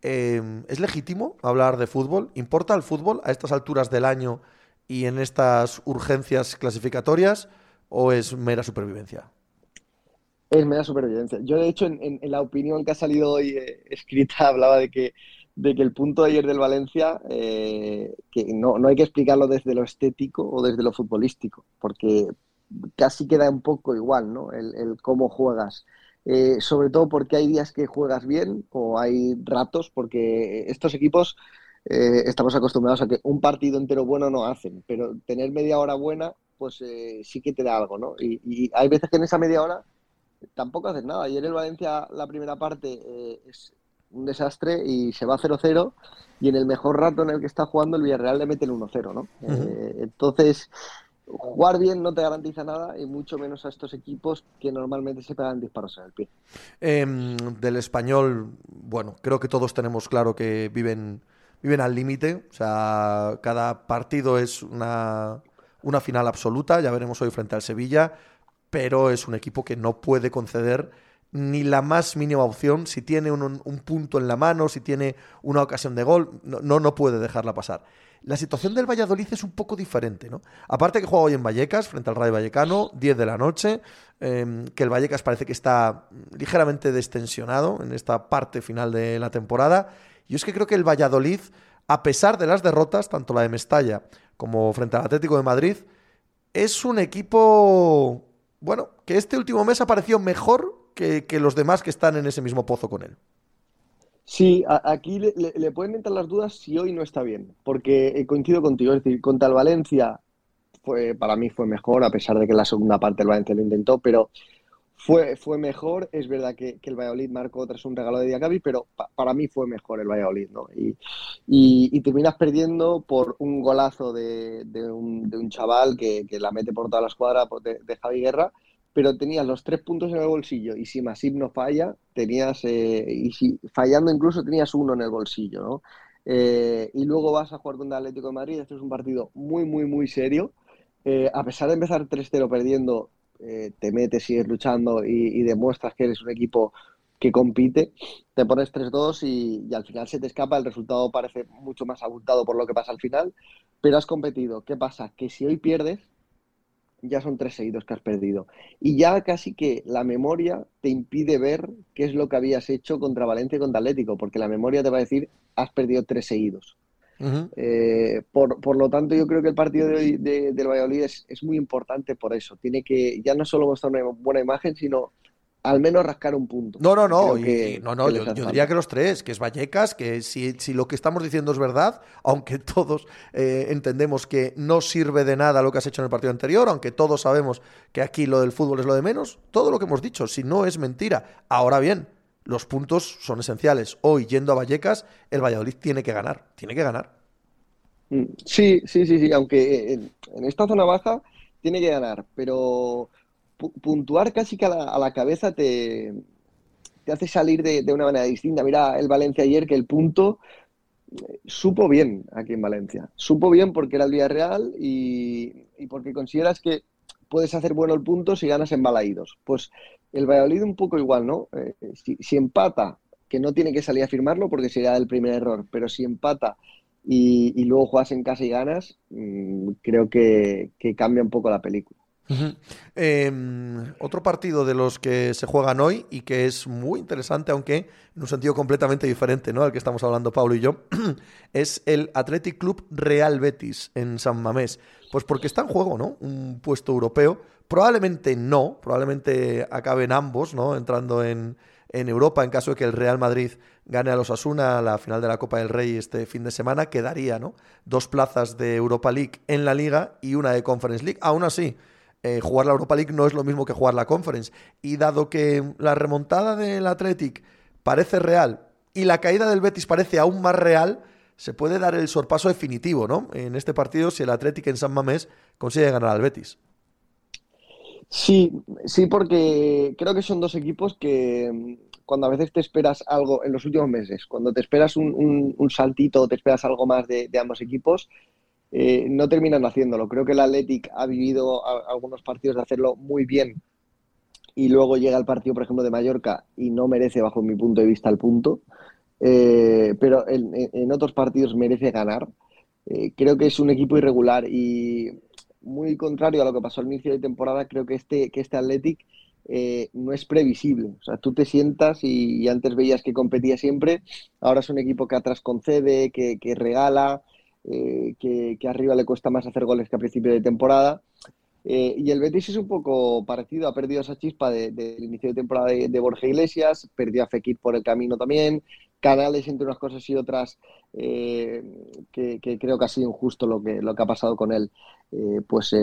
¿Es legítimo hablar de fútbol? ¿Importa el fútbol a estas alturas del año y en estas urgencias clasificatorias? ¿O es mera supervivencia? Es mera supervivencia. Yo, de hecho, en, la opinión que ha salido hoy eh, escrita, *laughs* hablaba de que, de que el punto de ayer del Valencia, eh, que no, no hay que explicarlo desde lo estético o desde lo futbolístico, porque casi queda un poco igual, ¿no? El, cómo juegas. Eh, sobre todo porque hay días que juegas bien o hay ratos, porque estos equipos estamos acostumbrados a que un partido entero bueno no hacen, pero tener media hora buena, pues sí que te da algo, ¿no? y hay veces que en esa media hora tampoco haces nada. Ayer el Valencia, la primera parte, eh, es un desastre y se va 0-0 y en el mejor rato en el que está jugando el Villarreal le mete el 1-0, ¿no? Eh, entonces, jugar bien no te garantiza nada y mucho menos a estos equipos que normalmente se pegan disparos en el pie. Em, del español, bueno, creo que todos tenemos claro que viven, viven al límite, o sea, cada partido es una, una final absoluta, ya veremos hoy frente al Sevilla pero es un equipo que no puede conceder ni la más mínima opción. Si tiene un, punto en la mano, si tiene una ocasión de gol, no, no, puede dejarla pasar. La situación del Valladolid es un poco diferente, ¿no? Aparte que juega hoy en Vallecas, frente al Rayo Vallecano, 10 de la noche, em, que el Vallecas parece que está ligeramente destensionado en esta parte final de la temporada Y es que creo que el Valladolid, a pesar de las derrotas, tanto la de Mestalla como frente al Atlético de Madrid, es un equipo, bueno, que este último mes ha parecido mejor que, los demás que están en ese mismo pozo con él. Sí, aquí le, pueden entrar las dudas si hoy no está bien, porque eh, coincido contigo, es decir, contra el Valencia fue, para mí fue mejor, a pesar de que la segunda parte el Valencia lo intentó, pero fue, fue mejor. Es verdad que, el Valladolid marcó tras un regalo de Diacabi, pero para mí fue mejor el Valladolid, ¿no? Y, terminas perdiendo por un golazo de, de, un, de un, chaval que, que, la mete por toda la escuadra de, de Javi Guerra pero tenías los tres puntos en el bolsillo y si Masip no falla, tenías, eh, y si fallando incluso tenías uno en el bolsillo, ¿no? Eh, y luego vas a jugar contra el Atlético de Madrid, este es un partido muy, muy, muy serio. Eh, a pesar de empezar 3-0 perdiendo, te metes, sigues luchando y, demuestras que eres un equipo que compite, te pones 3-2 y, y, al final se te escapa, el resultado parece mucho más abultado por lo que pasa al final, pero has competido. ¿Qué pasa? Que si hoy pierdes, ya son tres seguidos que has perdido. Y ya casi que la memoria te impide ver qué es lo que habías hecho contra Valencia y contra Atlético, porque la memoria te va a decir, has perdido tres seguidos. Eh, por, por, lo tanto, yo creo que el partido de hoy de, del Valladolid es, es, muy importante por eso. Tiene que ya no solo mostrar una buena imagen, sino al menos rascar un punto. No, no, no. no, no yo, diría que los tres, que es Vallecas, que si, si, lo que estamos diciendo es verdad, aunque *laughs* todos eh, entendemos que no sirve de nada lo que has hecho en el partido anterior, aunque todos sabemos que aquí lo del fútbol es lo de menos, todo lo que hemos dicho, si no es mentira. Ahora bien, los puntos son esenciales. Hoy, yendo a Vallecas, el Valladolid tiene que ganar, tiene que ganar. Mm, sí, sí, sí, sí, aunque en, en esta zona baja tiene que ganar, pero puntuar casi que a la, cabeza te, te, hace salir de, una manera distinta. Mira el Valencia ayer que el punto eh, supo bien aquí en Valencia. Supo bien porque era el Villarreal y, y porque consideras que puedes hacer bueno el punto si ganas en balaídos. Pues el Valladolid un poco igual, ¿no? Eh, si, empata, que no tiene que salir a firmarlo porque sería el primer error, pero si empata y, luego juegas en casa y ganas, mm, creo que cambia un poco la película. Em, otro partido de los que se juegan hoy y que es muy interesante, aunque en un sentido completamente diferente ¿no? al que estamos hablando Pablo y yo, *clears throat* es el Athletic Club Real Betis en San Mamés. Pues porque está en juego, ¿no? Un puesto europeo. Probablemente no, probablemente acaben ambos, ¿no? Entrando en, en Europa en caso de que el Real Madrid gane a los Asuna a la final de la Copa del Rey este fin de semana, quedaría, ¿no? Dos plazas de Europa League en la Liga y una de Conference League. Aún así, eh, jugar la Europa League no es lo mismo que jugar la Conference. Y dado que la remontada del Athletic parece real y la caída del Betis parece aún más real, se puede dar el sorpaso definitivo, ¿no? En este partido, si el Athletic en San Mamés consigue ganar al Betis. Sí, sí, porque creo que son dos equipos que mm, cuando a veces te esperas algo en los últimos meses, cuando te esperas un, un, saltito, te esperas algo más de ambos equipos, eh, no terminan haciéndolo. Creo que el Athletic ha vivido algunos partidos de hacerlo muy bien y luego llega el partido, por ejemplo, de Mallorca y no merece, bajo mi punto de vista, el punto. Eh, pero en, otros partidos merece ganar. Eh, creo que es un equipo irregular y muy contrario a lo que pasó al inicio de temporada, creo que este, que este Athletic no es previsible. O sea, tú te sientas y, antes veías que competía siempre, ahora es un equipo que atrás concede, que regala, eh, que, arriba le cuesta más hacer goles que a principio de temporada. Eh, y el Betis es un poco parecido, ha perdido esa chispa del inicio de temporada de, Borja Iglesias, perdió a Fekir por el camino también, Canales entre unas cosas y otras, eh, que, creo que ha sido injusto lo que, lo que ha pasado con él. pues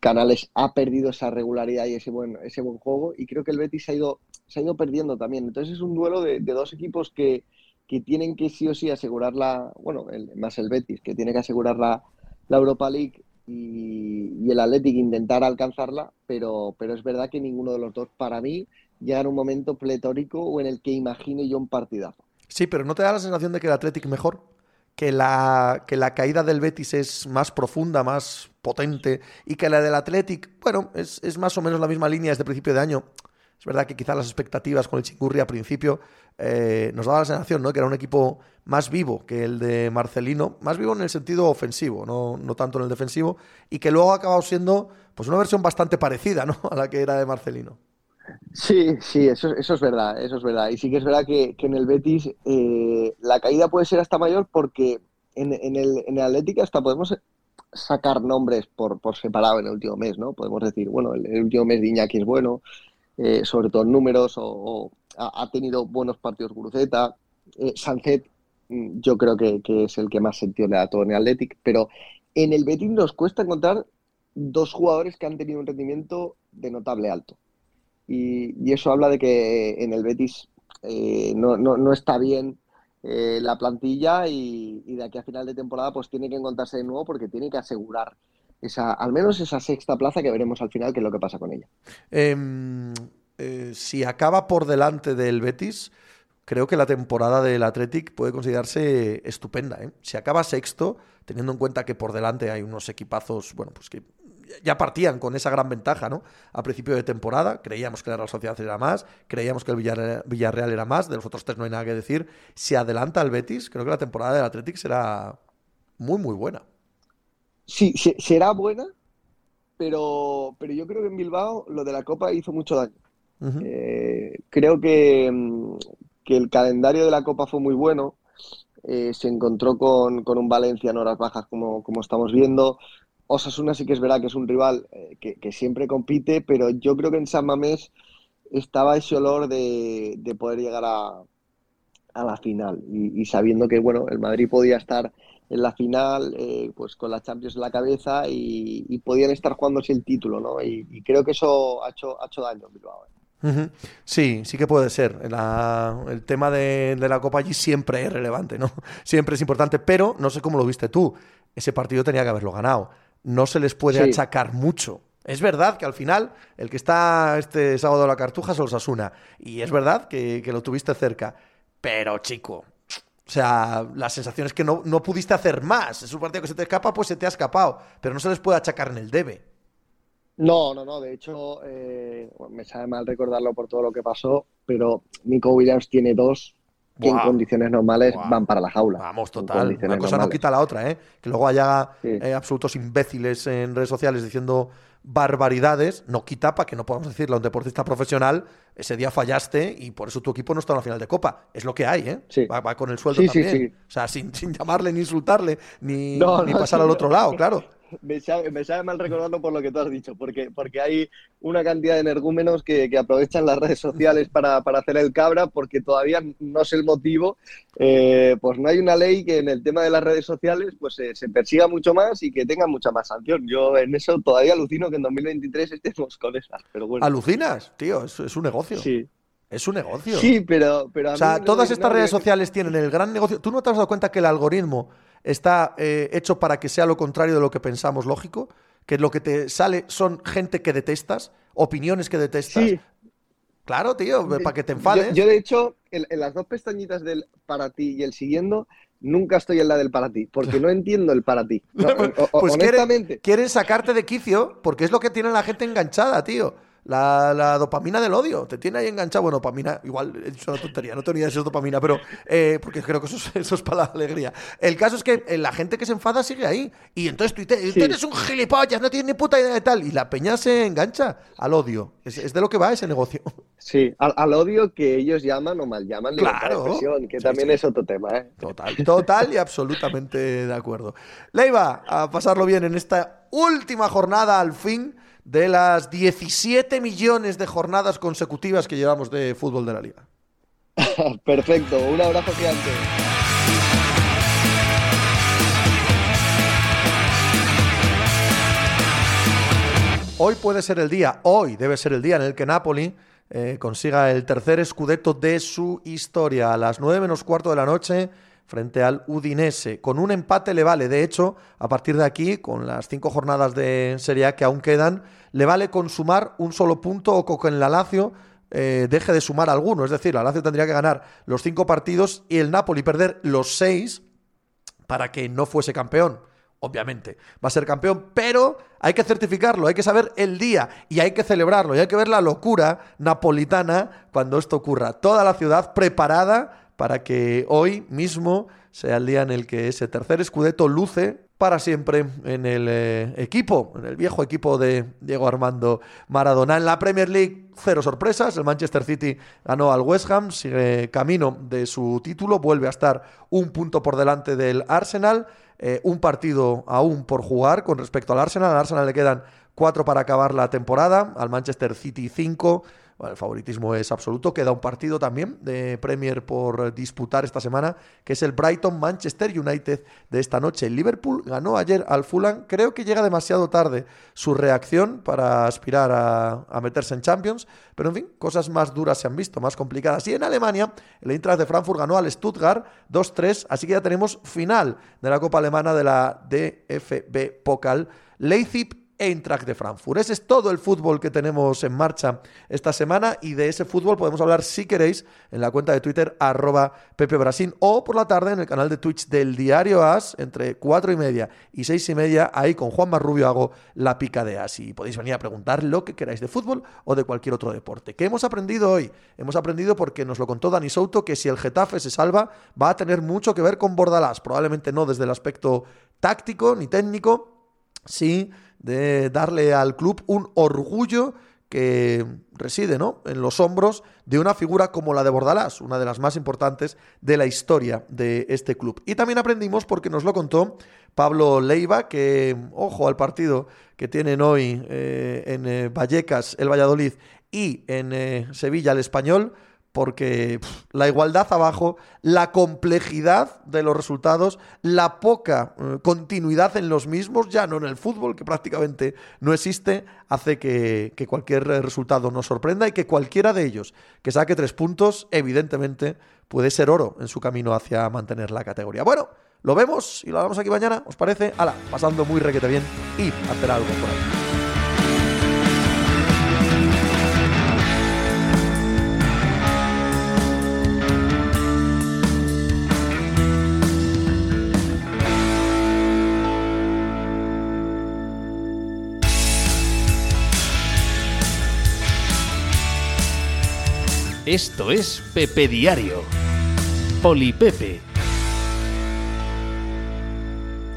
Canales ha perdido esa regularidad y ese buen, ese buen juego y creo que el Betis se ha ido, se ha ido perdiendo también. Entonces es un duelo de dos equipos que, que tienen que sí o sí asegurar la, bueno, el, más el Betis, que tiene que asegurar la, la Europa League y, el Athletic intentar alcanzarla, pero, pero es verdad que ninguno de los dos, para mí, llega en un momento pletórico o en el que imagine yo un partidazo. Sí, pero ¿no te da la sensación de que el Athletic mejor? Que la, que la caída del Betis es más profunda, más potente, y que la del Athletic, bueno, es, es más o menos la misma línea desde principio de año. Es verdad que quizás las expectativas con el Chingurri a principio eh, nos daba la sensación ¿no? que era un equipo más vivo que el de Marcelino, más vivo en el sentido ofensivo, no, tanto en el defensivo, y que luego ha acabado siendo pues una versión bastante parecida ¿no? *laughs* a la que era de Marcelino. Sí, sí, eso, eso es verdad, eso es verdad. Y sí que es verdad que, en el Betis eh, la caída puede ser hasta mayor porque en, en, el, el Atlético hasta podemos sacar nombres por, por separado en el último mes, ¿no? Podemos decir, bueno, el, último mes de Iñaki es bueno, eh, sobre todo en números, o, ha, tenido buenos partidos Guruceta. Eh, Sancet, mm, yo creo que, es el que más sentido le da todo en el Athletic, pero en el Betis nos cuesta encontrar dos jugadores que han tenido un rendimiento de notable alto. Y, eso habla de que en el Betis eh, no, no, no, está bien eh, la plantilla y, de aquí a final de temporada pues tiene que encontrarse de nuevo porque tiene que asegurar esa, al menos esa sexta plaza que veremos al final qué es lo que pasa con ella. Em, eh, si acaba por delante del Betis, creo que la temporada del Athletic puede considerarse estupenda. ¿eh? Si acaba sexto, teniendo en cuenta que por delante hay unos equipazos, bueno, pues que ya partían con esa gran ventaja, ¿no? A principio de temporada, creíamos que la Real Sociedad era más, creíamos que el Villarreal, era más, de los otros tres no hay nada que decir. Si adelanta el Betis, creo que la temporada del Athletic será muy, muy buena. Sí, será buena, pero, pero yo creo que en Bilbao lo de la Copa hizo mucho daño. Eh, creo que, mm, que, el calendario de la Copa fue muy bueno. Eh, se encontró con, con, un Valencia en horas bajas, como, como estamos viendo. Osasuna sí que es verdad que es un rival eh, que, siempre compite, pero yo creo que en San Mamés estaba ese olor de, poder llegar a, la final y, sabiendo que bueno el Madrid podía estar en la final eh, pues con la Champions en la cabeza y, podían estar jugándose el título no y, creo que eso ha hecho, ha hecho daño en Bilbao ¿eh? Sí, sí que puede ser. el tema de, de, la Copa allí siempre es relevante, ¿no? *laughs* Siempre es importante, pero no sé cómo lo viste tú. Ese partido tenía que haberlo ganado no se les puede achacar mucho. Es verdad que al final el que está este sábado a la cartuja es Osasuna. Y es verdad que, lo tuviste cerca. Pero, chico, o sea, la sensación es que no, no, pudiste hacer más. Es un partido que se te escapa, pues se te ha escapado. Pero no se les puede achacar en el debe. No, no, no. De hecho, eh, me sabe mal recordarlo por todo lo que pasó, pero Nico Williams tiene dos que en condiciones normales van para la jaula. Vamos, total. Una cosa no quita la otra, ¿eh? Que luego haya eh, absolutos imbéciles en redes sociales diciendo barbaridades, no quita para que no podamos decirle a un deportista profesional, ese día fallaste y por eso tu equipo no está en la final de Copa. Es lo que hay, ¿eh? Va, con el sueldo también. O sea, *laughs* sin, llamarle ni insultarle, ni, ni pasar al otro lado, claro me sabe, mal recordarlo por lo que tú has dicho, porque, porque hay una cantidad de energúmenos que, aprovechan las redes sociales para, hacer el cabra, porque todavía no es el motivo, eh, pues no hay una ley que en el tema de las redes sociales pues se persiga mucho más y que tenga mucha más sanción. Yo en eso todavía alucino que en 2023 estemos con esas, pero bueno. ¿Alucinas? Tío, es, es un negocio. Sí. Es un negocio. Sí, pero... pero o sea, todas estas redes sociales tienen el gran negocio. ¿Tú no te has dado cuenta que el algoritmo está eh, hecho para que sea lo contrario de lo que pensamos lógico, que lo que te sale son gente que detestas, opiniones que detestas. Sí. Claro, tío, para que te enfades. Yo, de hecho, en, las dos pestañitas del para ti y el siguiendo, nunca estoy en la del para ti, porque no entiendo el para ti. *laughs* pues honestamente. quieren sacarte de quicio, porque es lo que tiene la gente enganchada, tío. La, dopamina del odio. Te tiene ahí enganchado. Bueno, dopamina, igual he dicho una tontería, no tenía eso dopamina, pero eh, porque creo que *laughs* eso es, para la alegría. El caso es que eh, la gente que se enfada sigue ahí. Y entonces tú, eres un gilipollas, no tienes ni puta idea de tal. Y la peña se engancha al odio. Es, de lo que va ese negocio. *laughs* Sí, al, odio que ellos llaman o mal llaman claro. que también es otro tema. ¿eh? Total, total y absolutamente de acuerdo. Leiva, a pasarlo bien en esta última jornada al fin de las 17 millones de jornadas consecutivas que llevamos de fútbol de la liga. *laughs* Perfecto, un abrazo gigante. Hoy puede ser el día, hoy debe ser el día en el que Napoli eh, consiga el tercer scudetto de su historia. A las 9 menos cuarto de la noche frente al Udinese. Con un empate le vale, de hecho, a partir de aquí, con las cinco jornadas de Serie A que aún quedan, le vale consumar un solo punto o con la Lazio eh, deje de sumar alguno. Es decir, la Lazio tendría que ganar los cinco partidos y el Napoli perder los seis para que no fuese campeón. Obviamente, va a ser campeón, pero hay que certificarlo, hay que saber el día y hay que celebrarlo y hay que ver la locura napolitana cuando esto ocurra. Toda la ciudad preparada para que hoy mismo sea el día en el que ese tercer escudeto luce para siempre en el eh, equipo, en el viejo equipo de Diego Armando Maradona. En la Premier League, cero sorpresas. El Manchester City ganó al West Ham, sigue camino de su título, vuelve a estar un punto por delante del Arsenal. Eh, un partido aún por jugar con respecto al Arsenal. Al Arsenal le quedan cuatro para acabar la temporada, al Manchester City cinco el favoritismo es absoluto. Queda un partido también de Premier por disputar esta semana, que es el Brighton-Manchester United de esta noche. El Liverpool ganó ayer al Fulham. Creo que llega demasiado tarde su reacción para aspirar a, meterse en Champions. Pero en fin, cosas más duras se han visto, más complicadas. Y en Alemania, el Eintracht de Frankfurt ganó al Stuttgart 2-3. Así que ya tenemos final de la Copa Alemana de la DFB Pokal. Leipzig Eintracht de Frankfurt. Ese es todo el fútbol que tenemos en marcha esta semana y de ese fútbol podemos hablar si queréis en la cuenta de Twitter arroba Pepe o por la tarde en el canal de Twitch del Diario As entre cuatro y media y seis y media ahí con Juan Marrubio hago la pica de As y podéis venir a preguntar lo que queráis de fútbol o de cualquier otro deporte. ¿Qué hemos aprendido hoy? Hemos aprendido porque nos lo contó Dani Souto que si el Getafe se salva va a tener mucho que ver con Bordalás, probablemente no desde el aspecto táctico ni técnico, sí de darle al club un orgullo que reside ¿no? en los hombros de una figura como la de Bordalás, una de las más importantes de la historia de este club. Y también aprendimos, porque nos lo contó Pablo Leiva, que, ojo al partido que tienen hoy eh, en eh, Vallecas, el Valladolid, y en eh, Sevilla, el Español, porque la igualdad abajo, la complejidad de los resultados, la poca eh, continuidad en los mismos, ya no en el fútbol, que prácticamente no existe, hace que, cualquier resultado nos sorprenda y que cualquiera de ellos que saque tres puntos, evidentemente, puede ser oro en su camino hacia mantener la categoría. Bueno, lo vemos y lo damos aquí mañana, ¿os parece? Hala, pasando muy requete bien y hacer algo por ahí. Esto es Pepe Diario. Pepe.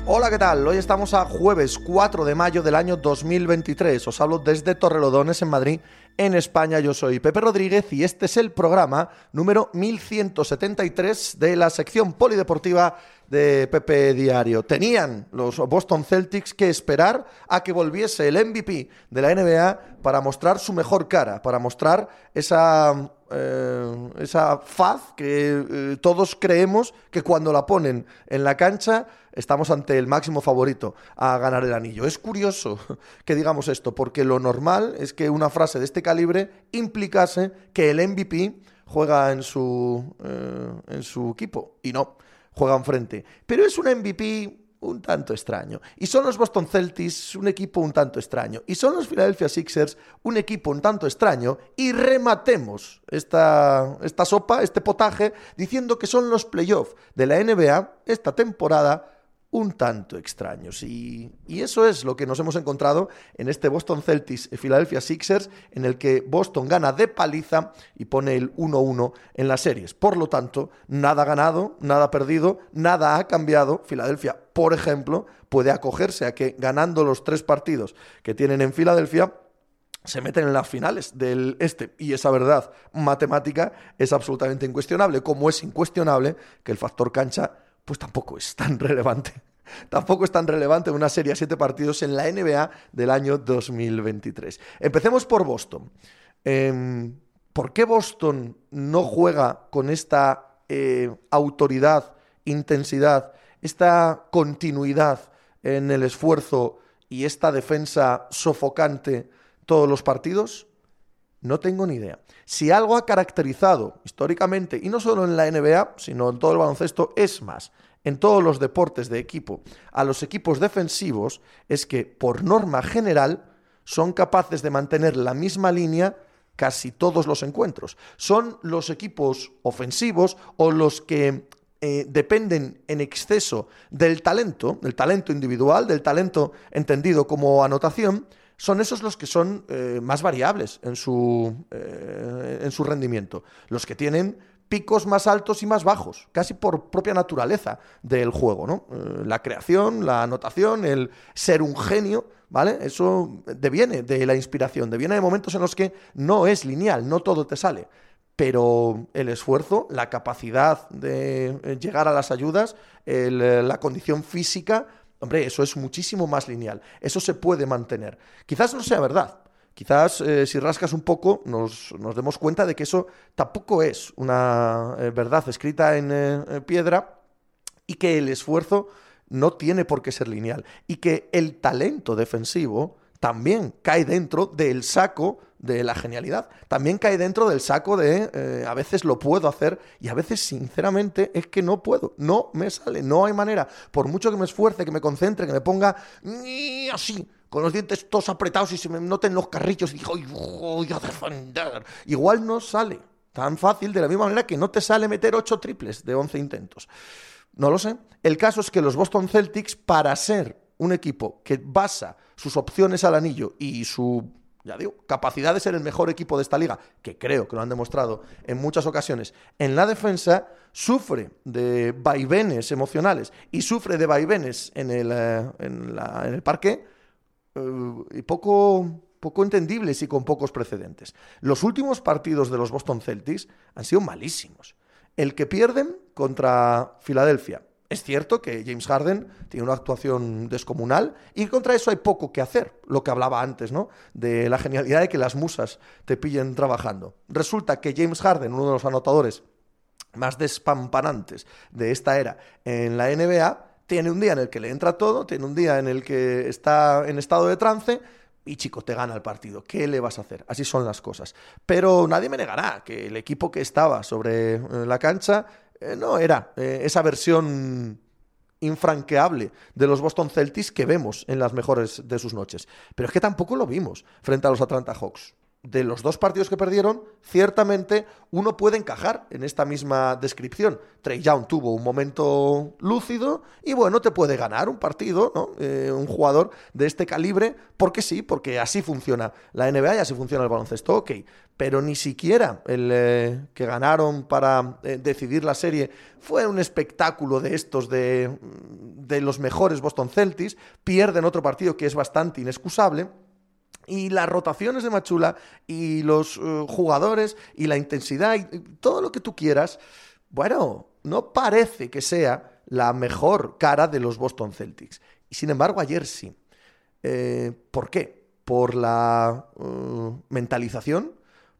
Hola, ¿qué tal? Hoy estamos a jueves 4 de mayo del año 2023. Os hablo desde Torrelodones, en Madrid, en España. Yo soy Pepe Rodríguez y este es el programa número 1173 de la sección polideportiva de Pepe Diario. Tenían los Boston Celtics que esperar a que volviese el MVP de la NBA para mostrar su mejor cara, para mostrar esa, eh, esa faz que eh, todos creemos que cuando la ponen en la cancha estamos ante el máximo favorito a ganar el anillo. Es curioso *laughs* que digamos esto, porque lo normal es que una frase de este calibre implicase que el MVP juega en su, eh, en su equipo y no juegan frente. Pero es un MVP un tanto extraño. Y son los Boston Celtics un equipo un tanto extraño. Y son los Philadelphia Sixers un equipo un tanto extraño. Y rematemos esta, esta sopa, este potaje, diciendo que son los playoffs de la NBA esta temporada un tanto extraños. Y, eso es lo que nos hemos encontrado en este Boston Celtics y Philadelphia Sixers, en el que Boston gana de paliza y pone el 1-1 en las series. Por lo tanto, nada ganado, nada perdido, nada ha cambiado. Filadelfia, por ejemplo, puede acogerse a que ganando los tres partidos que tienen en Filadelfia, se meten en las finales del este. Y esa verdad matemática es absolutamente incuestionable, como es incuestionable que el factor cancha pues tampoco es tan *laughs* relevante. Tampoco es tan relevante una serie a siete partidos en la NBA del año 2023. Empecemos por Boston. Em, ¿Por qué Boston no juega con esta eh, autoridad, intensidad, esta continuidad en el esfuerzo y esta defensa sofocante todos los partidos? No tengo ni idea. Si algo ha caracterizado históricamente, y no solo en la NBA, sino en todo el baloncesto, es más, en todos los deportes de equipo, a los equipos defensivos, es que, por norma general, son capaces de mantener la misma línea casi todos los encuentros. Son los equipos ofensivos o los que eh, dependen en exceso del talento, del talento individual, del talento entendido como anotación, son esos los que son eh, más variables en su, eh, en su rendimiento. Los que tienen picos más altos y más bajos, casi por propia naturaleza del juego, ¿no? Eh, la creación, la anotación, el ser un genio, ¿vale? Eso deviene de la inspiración, deviene de momentos en los que no es lineal, no todo te sale. Pero el esfuerzo, la capacidad de llegar a las ayudas, la condición física, hombre, eso es muchísimo más lineal. Eso se puede mantener. Quizás no sea verdad, Quizás eh, si rascas un poco nos, demos cuenta de que eso tampoco es una eh, verdad escrita en eh, piedra y que el esfuerzo no tiene por qué ser lineal y que el talento defensivo también cae dentro del saco de la genialidad. También cae dentro del saco de a veces lo puedo hacer y a veces sinceramente es que no puedo, no me sale, no hay manera. Por mucho que me esfuerce, que me concentre, que me ponga así, con los dientes todos apretados y se me noten los carrillos y digo, voy a defender! Igual no sale tan fácil de la misma manera que no te sale meter 8 triples de 11 intentos. No lo sé. El caso es que los Boston Celtics, para ser un equipo que basa sus opciones al anillo y su, ya digo, capacidad de ser el mejor equipo de esta liga, que creo que lo han demostrado en muchas ocasiones, en la defensa, sufre de vaivenes emocionales y sufre de vaivenes en el, eh, en, el parque y poco, poco entendibles y con pocos precedentes. Los últimos partidos de los Boston Celtics han sido malísimos. El que pierden contra Filadelfia. Es cierto que James Harden tiene una actuación descomunal y contra eso hay poco que hacer, lo que hablaba antes, ¿no? De la genialidad de que las musas te pillen trabajando. Resulta que James Harden, uno de los anotadores más despampanantes de esta era en la NBA, tiene un día en el que le entra todo, tiene un día en el que está en estado de trance y chico, te gana el partido. ¿Qué le vas a hacer? Así son las cosas. Pero nadie me negará que el equipo que estaba sobre eh, la cancha eh, no era eh, esa versión infranqueable de los Boston Celtics que vemos en las mejores de sus noches. Pero es que tampoco lo vimos frente a los Atlanta Hawks de los dos partidos que perdieron, ciertamente uno puede encajar en esta misma descripción. Trey Young tuvo un momento lúcido y bueno, te puede ganar un partido, ¿no? Eh, un jugador de este calibre, porque sí, porque así funciona la NBA y así funciona el baloncesto, ok. Pero ni siquiera el eh, que ganaron para eh, decidir la serie fue un espectáculo de estos de, de los mejores Boston Celtics. Pierden otro partido que es bastante inexcusable y las rotaciones de Machula y los eh, jugadores y la intensidad y todo lo que tú quieras, bueno, no parece que sea la mejor cara de los Boston Celtics. Y sin embargo, ayer sí. Eh, ¿Por qué? Por la eh, mentalización,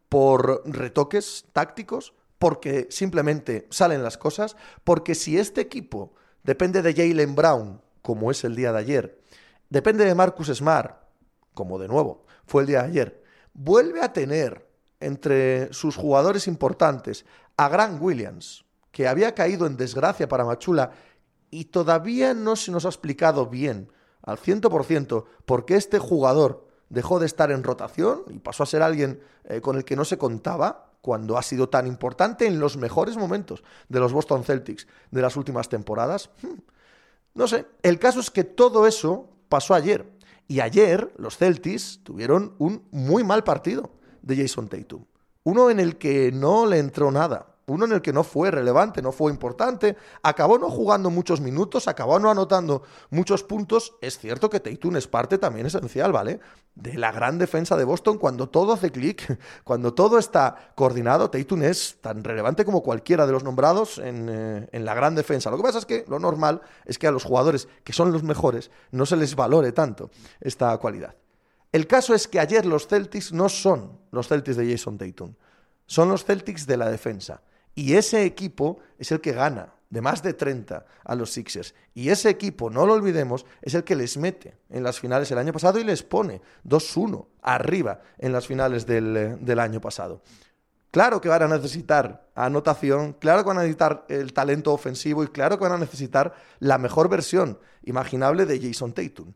por retoques tácticos, porque simplemente salen las cosas, porque si este equipo depende de Jalen Brown, como es el día de ayer, depende de Marcus Smart, como de nuevo fue el día de ayer, vuelve a tener entre sus jugadores importantes a Grant Williams, que había caído en desgracia para Machula y todavía no se nos ha explicado bien al 100% por qué este jugador dejó de estar en rotación y pasó a ser alguien eh, con el que no se contaba cuando ha sido tan importante en los mejores momentos de los Boston Celtics de las últimas temporadas. Hmm. No sé, el caso es que todo eso pasó ayer y ayer los Celtics tuvieron un muy mal partido de Jason Tatum. Uno en el que no le entró nada uno en el que no fue relevante, no fue importante, acabó no jugando muchos minutos, acabó no anotando muchos puntos. Es cierto que Tatum es parte también esencial, ¿vale? De la gran defensa de Boston cuando todo hace clic, *laughs* cuando todo está coordinado, Tatum es tan relevante como cualquiera de los nombrados en, eh, en la gran defensa. Lo que pasa es que lo normal es que a los jugadores que son los mejores no se les valore tanto esta cualidad. El caso es que ayer los Celtics no son los Celtics de Jason Tatum, son los Celtics de la defensa. Y ese equipo es el que gana de más de 30 a los Sixers. Y ese equipo, no lo olvidemos, es el que les mete en las finales el año pasado y les pone 2-1 arriba en las finales del, del, año pasado. Claro que van a necesitar anotación, claro que van a necesitar el talento ofensivo y claro que van a necesitar la mejor versión imaginable de Jason Tatum.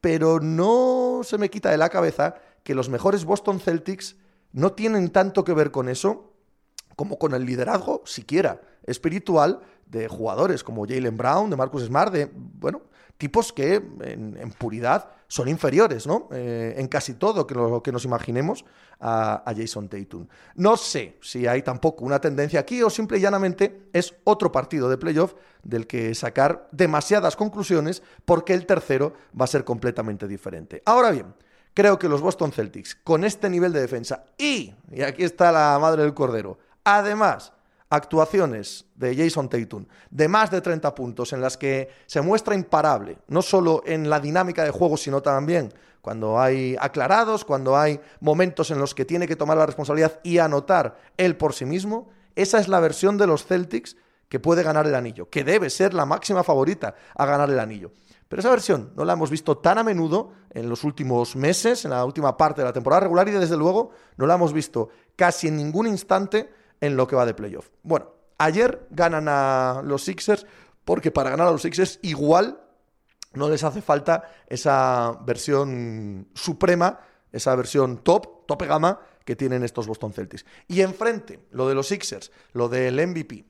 Pero no se me quita de la cabeza que los mejores Boston Celtics no tienen tanto que ver con eso como con el liderazgo, siquiera espiritual, de jugadores como Jalen Brown, de Marcus Smart, de, bueno, tipos que en, puridad son inferiores, ¿no? Eh, en casi todo que lo que nos imaginemos a, Jason Tatum. No sé si hay tampoco una tendencia aquí o simple y llanamente es otro partido de playoff del que sacar demasiadas conclusiones porque el tercero va a ser completamente diferente. Ahora bien, creo que los Boston Celtics, con este nivel de defensa y, y aquí está la madre del cordero, además actuaciones de Jason Tatum de más de 30 puntos en las que se muestra imparable, no solo en la dinámica de juego, sino también cuando hay aclarados, cuando hay momentos en los que tiene que tomar la responsabilidad y anotar él por sí mismo, esa es la versión de los Celtics que puede ganar el anillo, que debe ser la máxima favorita a ganar el anillo. Pero esa versión no la hemos visto tan a menudo en los últimos meses, en la última parte de la temporada regular y desde luego no la hemos visto casi en ningún instante en lo que va de playoff. Bueno, ayer ganan a los Sixers porque para ganar a los Sixers igual no les hace falta esa versión suprema, esa versión top, tope gama que tienen estos Boston Celtics. Y enfrente, lo de los Sixers, lo del MVP.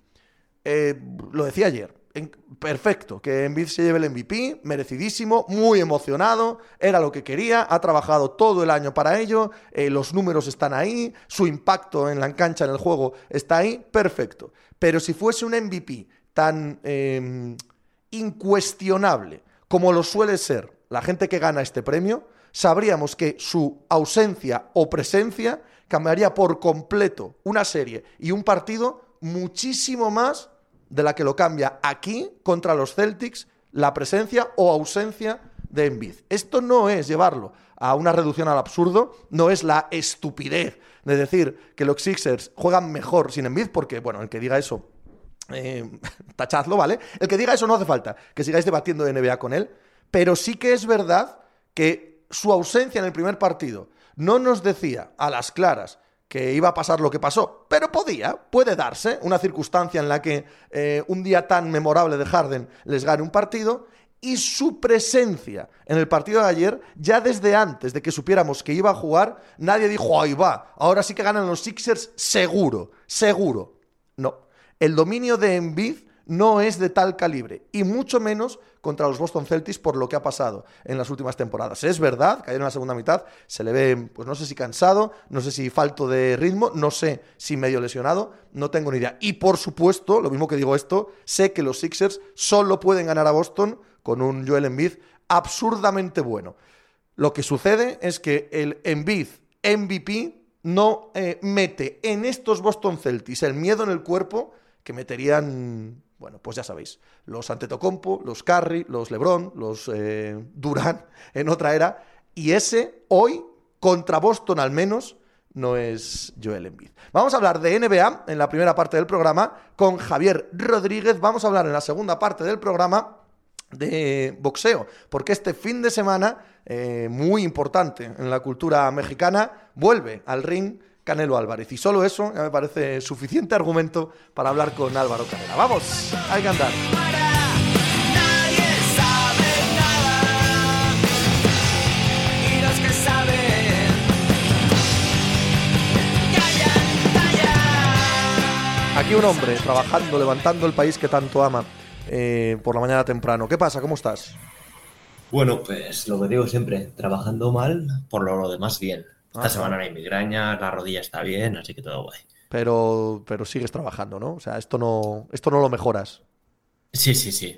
Eh, lo decía ayer, perfecto, que Embiid se lleve el MVP, merecidísimo, muy emocionado, era lo que quería, ha trabajado todo el año para ello, eh, los números están ahí, su impacto en la cancha, en el juego, está ahí, perfecto. Pero si fuese un MVP tan em, incuestionable como lo suele ser la gente que gana este premio, sabríamos que su ausencia o presencia cambiaría por completo una serie y un partido muchísimo más de la que lo cambia aquí contra los Celtics la presencia o ausencia de Embiid. Esto no es llevarlo a una reducción al absurdo, no es la estupidez de decir que los Sixers juegan mejor sin Embiid, porque, bueno, el que diga eso, eh, *laughs* tachadlo, ¿vale? El que diga eso no hace falta que sigáis debatiendo de NBA con él, pero sí que es verdad que su ausencia en el primer partido no nos decía a las claras que iba a pasar lo que pasó, pero podía, puede darse una circunstancia en la que eh, un día tan memorable de Harden les gane un partido y su presencia en el partido de ayer, ya desde antes de que supiéramos que iba a jugar, nadie dijo, ahí va, ahora sí que ganan los Sixers seguro, seguro. No, el dominio de Embiid no es de tal calibre, y mucho menos contra los Boston Celtics por lo que ha pasado en las últimas temporadas. Es verdad ayer en la segunda mitad se le ve, pues no sé si cansado, no sé si falto de ritmo, no sé si medio lesionado, no tengo ni idea. Y por supuesto, lo mismo que digo esto, sé que los Sixers solo pueden ganar a Boston con un Joel Embiid absurdamente bueno. Lo que sucede es que el Embiid MVP no eh, mete en estos Boston Celtics el miedo en el cuerpo que meterían bueno, pues ya sabéis, los Antetokounmpo, los Curry, los LeBron, los eh, Durán *laughs* en otra era, y ese hoy contra Boston al menos no es Joel Embiid. Vamos a hablar de NBA en la primera parte del programa con Javier Rodríguez, vamos a hablar en la segunda parte del programa de boxeo, porque este fin de semana, eh, muy importante en la cultura mexicana, vuelve al ring Canelo Álvarez. Y solo eso ya me parece suficiente argumento para hablar con Álvaro Canela. Vamos, hay que andar. Aquí un hombre trabajando, levantando el país que tanto ama eh, por la mañana temprano. ¿Qué pasa? ¿Cómo estás? Bueno, pues lo que digo siempre, trabajando mal, por lo demás bien. Esta semana no hay migraña, la rodilla está bien, así que todo guay. Pero, pero sigues trabajando, ¿no? O sea, esto no, esto no lo mejoras. Sí, sí, sí.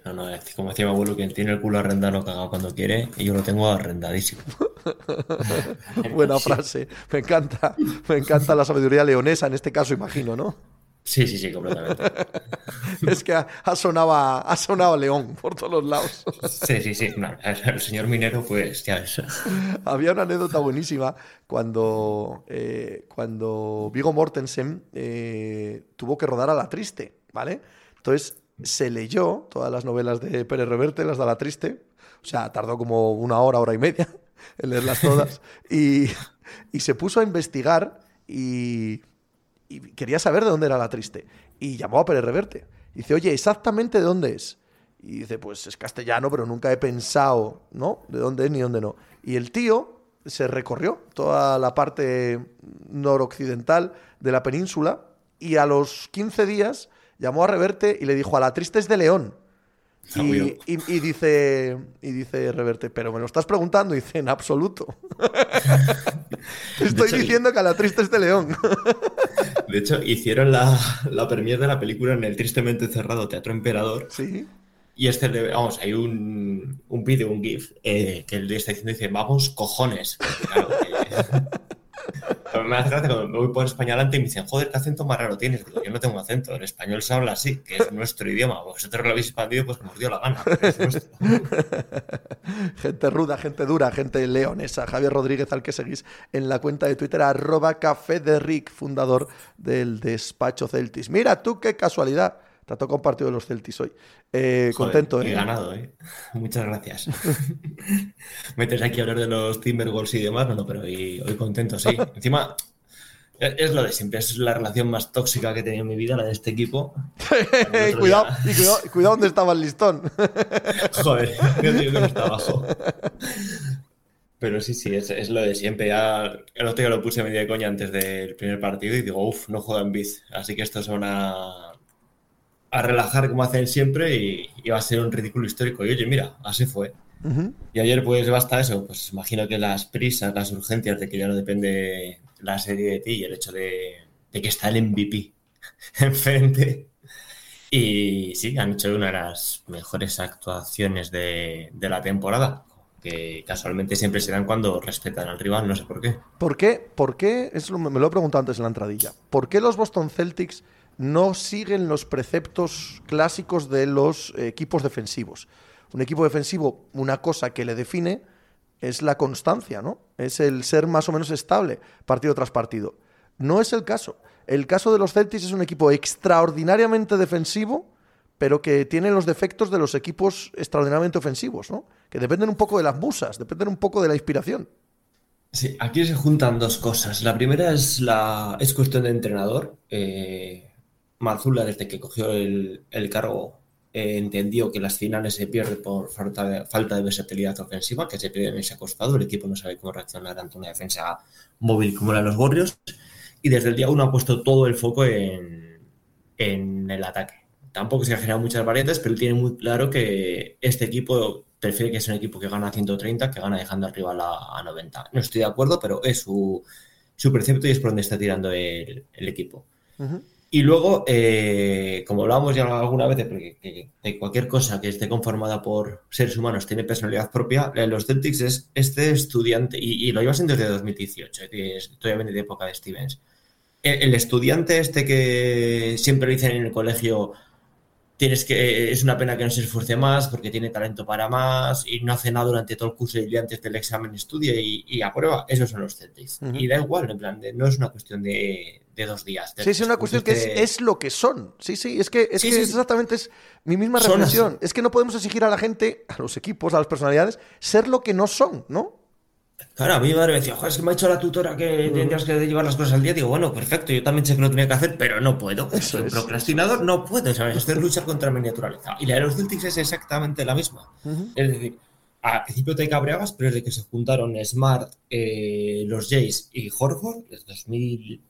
como decía mi abuelo, quien tiene el culo arrendado no caga cuando quiere, y yo lo tengo arrendadísimo. *laughs* Buena *laughs* frase. Me encanta. Me encanta la sabiduría leonesa en este caso, imagino, ¿no? Sí, sí, sí, completamente. *laughs* es que ha, sonado, ha sonado León por todos los lados. sí, sí, sí. el señor minero, pues ya es. Había una anécdota buenísima cuando, eh, cuando Vigo Mortensen eh, tuvo que rodar a La Triste, ¿vale? Entonces se leyó todas las novelas de Pérez Reverte, las de La Triste. O sea, tardó como una hora, hora y media *laughs* en leerlas todas. y, y se puso a investigar y y quería saber de dónde era la triste. Y llamó a Pérez Reverte. Y dice, oye, ¿exactamente de dónde es? Y dice, pues es castellano, pero nunca he pensado, ¿no? De dónde es ni dónde no. Y el tío se recorrió toda la parte noroccidental de la península y a los 15 días llamó a Reverte y le dijo, a la triste es de León. Y, y, dice, y dice Reverte, pero me lo estás preguntando. Y dice, en absoluto. *laughs* Estoy diciendo que a la triste es de León. *laughs* de hecho, hicieron la, la premier de la película en el tristemente cerrado Teatro Emperador. Sí. Y este, vamos, hay un, un vídeo, un GIF, eh, que el de está diciendo, dice, vamos, cojones. Claro, *laughs* me hace cuando me voy por español y me dicen, joder, ¿qué acento más raro tienes? Yo no tengo acento, en español se habla así, que es nuestro idioma. Vosotros lo habéis expandido, pues como os dio la gana. *laughs* gente ruda, gente dura, gente leonesa. Javier Rodríguez, al que seguís en la cuenta de Twitter, arroba café de Rick, fundador del despacho Celtis. Mira tú qué casualidad te ha tocado un partido de los Celtis hoy. Eh, contento, ¿eh? He ganado, ¿eh? *laughs* Muchas gracias. *laughs* Metes aquí a hablar de los Timberwolves y demás, no, pero hoy, contento, sí. *laughs* Encima, es lo de siempre, es la relación más tóxica que he tenido en mi vida, la de este equipo. y, cuidado, y cuidado, cuidado, donde estaba el listón. Joder, yo digo que no está abajo. Pero sí, sí, es, lo de siempre. Ya, el otro día lo puse medio de coña antes del primer partido y digo, uff, no juega en biz. Así que esto es una a relajar como hacen siempre y, va a ser un ridículo histórico. Y oye, mira, así fue. Y ayer pues basta eso, pues imagino que las prisas, las urgencias de que ya no depende la serie de ti y el hecho de, que está el MVP *laughs* enfrente. Y sí, han hecho una de las mejores actuaciones de, la temporada, que casualmente siempre se dan cuando respetan al rival, no sé por qué. ¿Por qué? ¿Por qué? Eso me lo he preguntado antes en la entradilla. ¿Por qué los Boston Celtics no siguen los preceptos clásicos de los equipos defensivos. Un equipo defensivo, una cosa que le define es la constancia, ¿no? Es el ser más o menos estable partido tras partido. No es el caso. El caso de los Celtics es un equipo extraordinariamente defensivo, pero que tiene los defectos de los equipos extraordinariamente ofensivos, ¿no? Que dependen un poco de las musas, dependen un poco de la inspiración. Sí, aquí se juntan dos cosas. La primera es la es cuestión de entrenador. Eh, Marzula, desde que cogió el, cargo, eh, entendió que las finales se pierden por falta de, falta de versatilidad ofensiva, que se pierden en ese costado. El equipo no sabe cómo reaccionar ante una defensa móvil como la de los Warriors. Y desde el día uno ha puesto todo el foco en, el ataque. Tampoco se han generado muchas variantes, pero tiene muy claro que este equipo prefiere que sea un equipo que gana 130 que gana dejando al rival a, 90. No estoy de acuerdo, pero es su, su precepto y es por donde está tirando el, equipo. Y luego, eh, como hablábamos ya alguna vez, de, cualquier cosa que esté conformada por seres humanos tiene personalidad propia, los Celtics es este estudiante, y, lo llevas desde 2018, que es todavía de época de Stevens. El, estudiante este que siempre dicen en el colegio, tienes que es una pena que no se esfuerce más porque tiene talento para más y no hace nada durante todo el curso y antes del examen estudia y, y aprueba. Esos son los Celtics. Y da igual, en plan, no es una cuestión de, de dos días. sí, es una cuestión que es, lo que son. Sí, sí, es que, es, exactamente es mi misma reflexión. Es que no podemos exigir a la gente, a los equipos, a las personalidades, ser lo que no son, ¿no? Claro, a mi madre me decía, joder, es que me ha dicho la tutora que tendrías que llevar las cosas al día. Digo, bueno, perfecto, yo también sé que lo tenía que hacer, pero no puedo. Soy procrastinador, no puedo, ¿sabes? Esto es luchar contra mi naturaleza. Y la de los Celtics es exactamente la misma. Es decir, al principio te cabreabas, pero desde que se juntaron Smart, eh, los Jays y Horford, desde 2000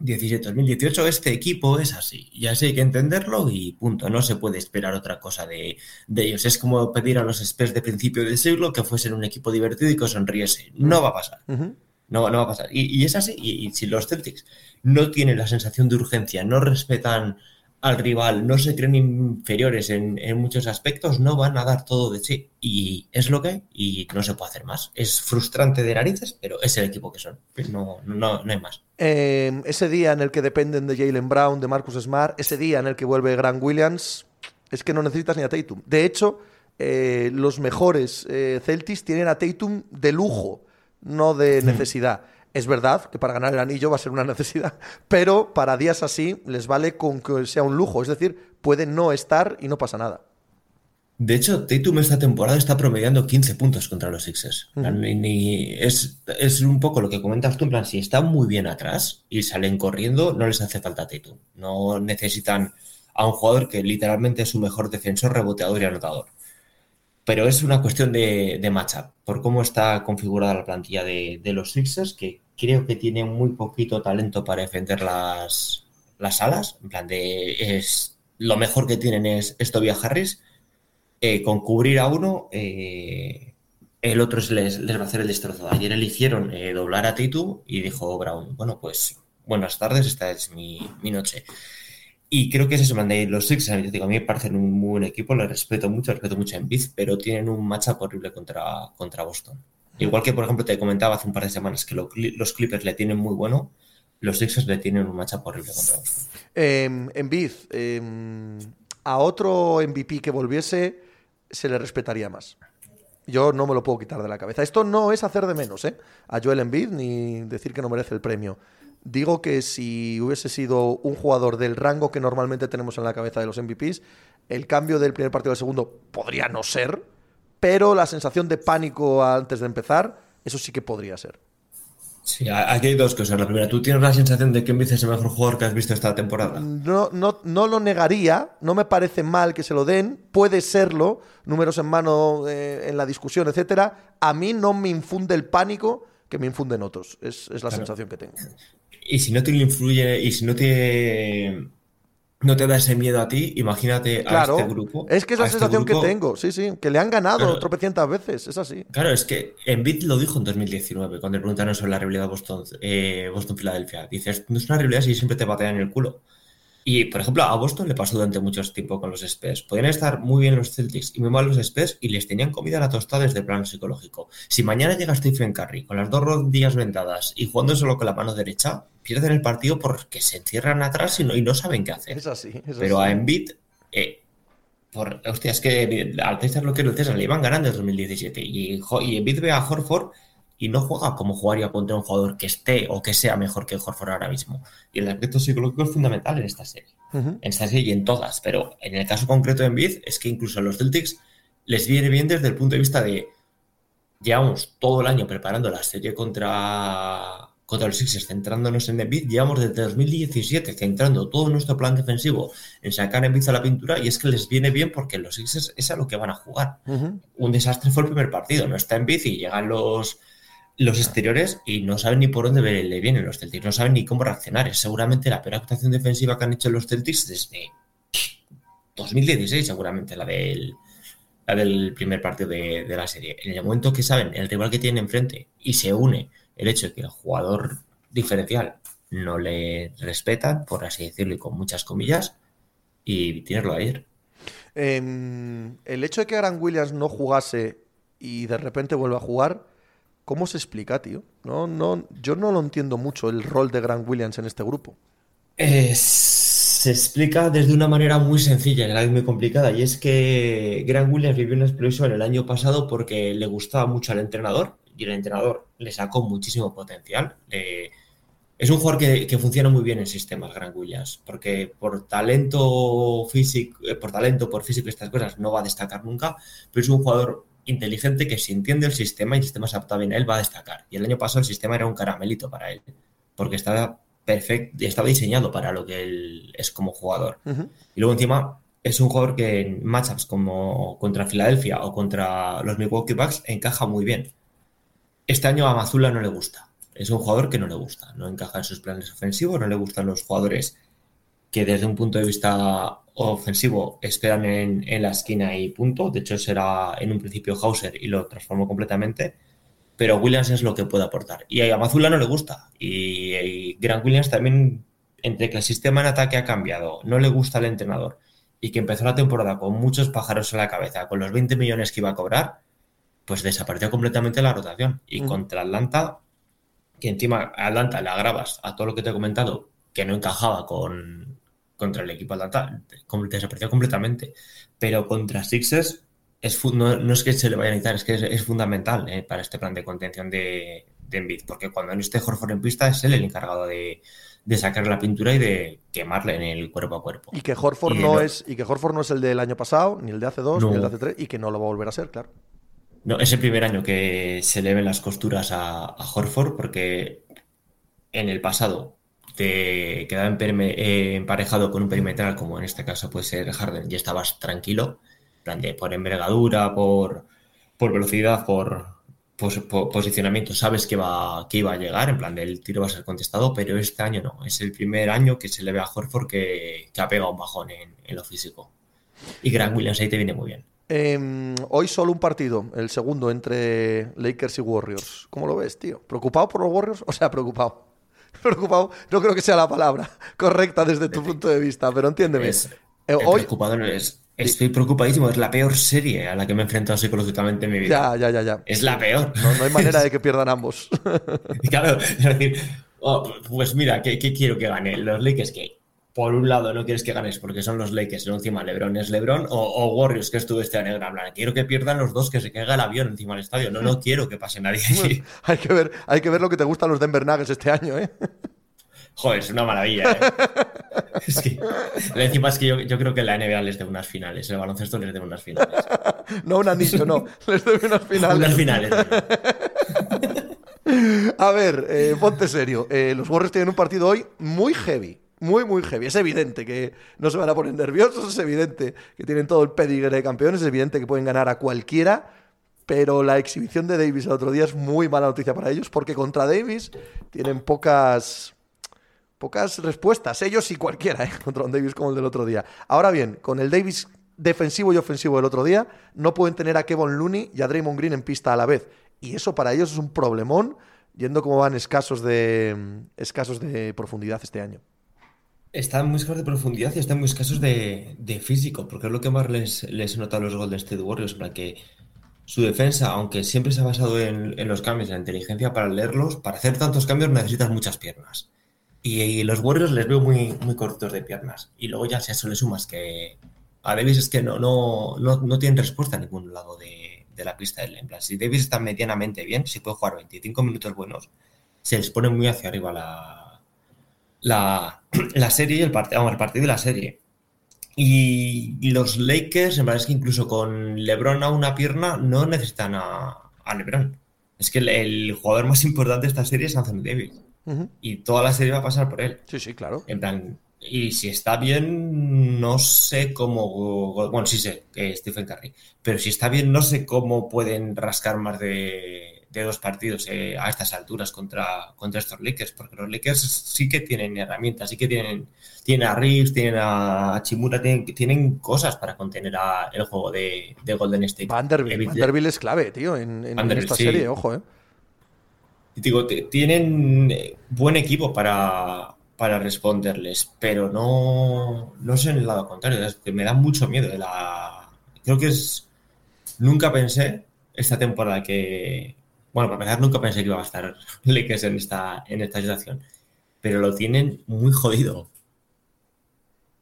17-2018 este equipo es así y así hay que entenderlo y punto, no se puede esperar otra cosa de, ellos. Es como pedir a los Spurs de principio del siglo que fuesen un equipo divertido y que sonriese. No va a pasar. no, no va a pasar. Y, es así. y, si los Celtics no tienen la sensación de urgencia, no respetan al rival, no se creen inferiores en, muchos aspectos, no van a dar todo de sí. Y es lo que hay y no se puede hacer más. Es frustrante de narices, pero es el equipo que son. No, no, no hay más. Em, ese día en el que dependen de Jalen Brown, de Marcus Smart, ese día en el que vuelve Grant Williams, es que no necesitas ni a Tatum. De hecho, eh, los mejores eh, Celtics tienen a Tatum de lujo, no de necesidad. Es verdad que para ganar el anillo va a ser una *laughs* necesidad, pero para días así les vale con que sea un lujo. Es decir, puede no estar y no pasa nada. De hecho, Tatum esta temporada está promediando 15 puntos contra los Sixers. es, un poco lo que comentas tú, en plan, si están muy bien atrás y salen corriendo, no les hace falta Tatum. No necesitan a un jugador que literalmente es su mejor defensor, reboteador y anotador. Pero es una cuestión de, de matchup, por cómo está configurada la plantilla de, de los Sixers, que creo que tiene muy poquito talento para defender las, las alas. En plan de es lo mejor que tienen es esto Tobias Harris. eh, con cubrir a uno, eh, el otro les, les, va a hacer el destrozo. Ayer eligieron eh, doblar a Titu y dijo Brown, bueno, pues buenas tardes, esta es mi, mi noche. Y creo que es eso, mandé los Six, a mí me parecen un muy buen equipo, les respeto mucho, respeto mucho en Biz, pero tienen un matchup horrible contra, contra Boston. Igual que, por ejemplo, te comentaba hace un par de semanas que lo, los Clippers le tienen muy bueno, los Sixers le tienen un matchup horrible contra Boston. Eh, en a otro MVP que volviese, se le respetaría más. Yo no me lo puedo quitar de la cabeza. Esto no es hacer de menos ¿eh? a Joel Embiid ni decir que no merece el premio. Digo que si hubiese sido un jugador del rango que normalmente tenemos en la cabeza de los MVPs, el cambio del primer partido al segundo podría no ser, pero la sensación de pánico antes de empezar, eso sí que podría ser. Sí, aquí hay dos cosas. La primera, ¿tú tienes la sensación de que Embiid es el mejor jugador que has visto esta temporada? No, no, no lo negaría, no me parece mal que se lo den, puede serlo, números en mano eh, en la discusión, etcétera. A mí no me infunde el pánico que me infunden otros, es, es la claro. sensación que tengo. Y si no te influye, y si no te no te da ese miedo a ti, imagínate claro, a este grupo. Es que es la sensación este grupo, que tengo, sí, sí, que le han ganado claro, tropecientas veces, es así. Claro, es que Embiid lo dijo en 2019, cuando le preguntaron sobre la rivalidad Boston-Filadelfia. Eh, Boston Dices, no es una rivalidad si siempre te batean en el culo. Y, por ejemplo, a Boston le pasó durante mucho tiempo con los Spurs. Podían estar muy bien los Celtics y muy mal los Spurs y les tenían comida a la tostada desde el plano psicológico. Si mañana llega Stephen Curry con las dos rodillas vendadas y jugando solo con la mano derecha, pierden el partido porque se encierran atrás y no, y no saben qué hacer. Es así. Es Pero así. a Embiid, eh, por, hostia, es que al César lo que el César le iban ganando en 2017 y, y Embiid ve a Horford y no juega como jugaría contra un jugador que esté o que sea mejor que Horford ahora mismo. Y el aspecto psicológico es fundamental en esta serie. Uh -huh. En esta serie y en todas. Pero en el caso concreto de Embiid es que incluso a los Celtics les viene bien desde el punto de vista de llevamos todo el año preparando la serie contra, contra los Sixers, centrándonos en Embiid. Llevamos desde 2017 centrando todo nuestro plan defensivo en sacar Embiid a la pintura y es que les viene bien porque los Sixers es a lo que van a jugar. Uh -huh. Un desastre fue el primer partido. No está Embiid y llegan los los exteriores y no saben ni por dónde le vienen los Celtics, no saben ni cómo reaccionar. Es seguramente la peor actuación defensiva que han hecho los Celtics desde 2016, seguramente, la del, la del primer partido de, de, la serie. En el momento que saben el rival que tienen enfrente y se une el hecho de que el jugador diferencial no le respetan, por así decirlo, y con muchas comillas, y tenerlo ayer. Eh, el hecho de que Aaron Williams no jugase y de repente vuelva a jugar ¿Cómo se explica, tío? No, no, yo no lo entiendo mucho el rol de Grant Williams en este grupo. Eh, se explica desde una manera muy sencilla, que es muy complicada, y es que Grant Williams vivió una explosión el año pasado porque le gustaba mucho al entrenador y el entrenador le sacó muchísimo potencial. Eh, es un jugador que, que, funciona muy bien en sistemas, Grant Williams, porque por talento físico, eh, por talento, por físico y estas cosas no va a destacar nunca, pero es un jugador inteligente que si entiende el sistema y el sistema se adapta bien a él, va a destacar. Y el año pasado el sistema era un caramelito para él, porque estaba perfecto, estaba diseñado para lo que él es como jugador. Uh -huh. Y luego encima es un jugador que en matchups como contra Filadelfia o contra los Milwaukee Bucks encaja muy bien. Este año a Mazula no le gusta. Es un jugador que no le gusta, no encaja en sus planes ofensivos, no le gustan los jugadores que desde un punto de vista ofensivo esperan en, la esquina y punto. De hecho, será en un principio Hauser y lo transformó completamente. Pero Williams es lo que puede aportar. Y a Mazula no le gusta. Y, y Grant Williams también, entre que el sistema en ataque ha cambiado, no le gusta al entrenador y que empezó la temporada con muchos pájaros en la cabeza, con los 20 millones que iba a cobrar, pues desapareció completamente la rotación. Y mm. contra Atlanta, que encima a Atlanta le agravas a todo lo que te he comentado, que no encajaba con, contra el equipo Atlanta, desapareció completamente. Pero contra Sixers es, no, no, es que se le vaya a necesitar, es que es, es fundamental eh, para este plan de contención de, de Embiid, porque cuando no esté Horford en pista es él el encargado de, de sacar la pintura y de quemarle en el cuerpo a cuerpo. Y que Horford, y no, es, y que Horford no es el del año pasado, ni el de hace dos, no. ni el de hace tres, y que no lo va a volver a ser, claro. No, es el primer año que se le ven las costuras a, Horford, porque en el pasado te quedaba eh, emparejado con un perimetral, como en este caso puede ser Harden, y estabas tranquilo, plan de, por envergadura, por, por velocidad, por, posicionamiento, sabes que, va, que iba a llegar, en plan del tiro va a ser contestado, pero este año no, es el primer año que se le ve a Horford que, que ha pegado un bajón en, en, lo físico. Y Grant Williams ahí te viene muy bien. Em, hoy solo un partido, el segundo entre Lakers y Warriors. ¿Cómo lo ves, tío? ¿Preocupado por los Warriors? *laughs* O sea, preocupado. *laughs* Preocupado, no creo que sea la palabra *laughs* correcta desde tu punto de vista, pero entiéndeme. Es, eh, hoy... Preocupado no es. Estoy preocupadísimo, es la peor serie a la que me he enfrentado psicológicamente en mi vida. Ya, ya, ya, ya. Es la peor. No, no hay manera de que pierdan ambos. claro, es decir, oh, pues mira, ¿qué, ¿qué, quiero que gane? Los Lakers que por un lado no quieres que ganes porque son los Lakers, y encima LeBron es LeBron, o, Warriors, que estuvo este año en Quiero que pierdan los dos, que se caiga el avión encima del estadio. No, no *laughs* quiero que pase nadie *laughs* hay, que ver, hay que ver lo que te gustan los Denver Nuggets este año, ¿eh? *laughs* Joder, es una maravilla, ¿eh? es que, encima es que yo, yo, creo que la NBA les debe unas finales, el baloncesto les debe unas finales. no un anillo, no, les debe unas finales. unas finales. A ver, eh, ponte serio. Eh, los Warriors tienen un partido hoy muy heavy muy, muy heavy. Es evidente que no se van a poner nerviosos, es evidente que tienen todo el pedigre de campeones, es evidente que pueden ganar a cualquiera, pero la exhibición de Davis el otro día es muy mala noticia para ellos porque contra Davis tienen pocas pocas respuestas, ellos y cualquiera, ¿eh? *laughs* contra un Davis como el del otro día. Ahora bien, con el Davis defensivo y ofensivo del otro día, no pueden tener a Kevin Looney y a Draymond Green en pista a la vez. Y eso para ellos es un problemón, yendo como van escasos de, escasos de profundidad este año. Están muy escasos de profundidad y están muy escasos de, físico, porque es lo que más les, les he notado a los Golden State Warriors, para que su defensa, aunque siempre se ha basado en, los cambios, en la inteligencia para leerlos, para hacer tantos cambios necesitas muchas piernas. Y, los Warriors les veo muy, muy cortos de piernas. Y luego ya si a eso le sumas que a Davis es que no, no, no, tienen respuesta a ningún lado de, la pista En si Davis está medianamente bien, si puede jugar 25 minutos buenos, se les pone muy hacia arriba la, la, la serie y el, partido el partido de la serie. Y, los Lakers, en verdad es que incluso con LeBron a una pierna, no necesitan a, a LeBron. Es que el, jugador más importante de esta serie es Anthony Davis. Y toda la serie va a pasar por él. Sí, sí, claro. En plan, y si está bien, no sé cómo. Bueno, sí sé que Stephen Curry. Pero si está bien, no sé cómo pueden rascar más de de dos partidos eh, a estas alturas contra, contra estos Lakers, porque los Lakers sí que tienen herramientas, sí que tienen, tienen a Reeves, tienen a Chimura, tienen, tienen cosas para contener a, el juego de, Golden State. Vanderbilt, es clave, tío, en, esta serie, ojo, eh. Digo, tienen eh, buen equipo para, para responderles, pero no, no sé en el lado contrario, es que me da mucho miedo. De la... Creo que es. Nunca pensé esta temporada que, bueno, para empezar, nunca pensé que iba a estar *laughs* Lakers en esta, en esta situación. Pero lo tienen muy jodido.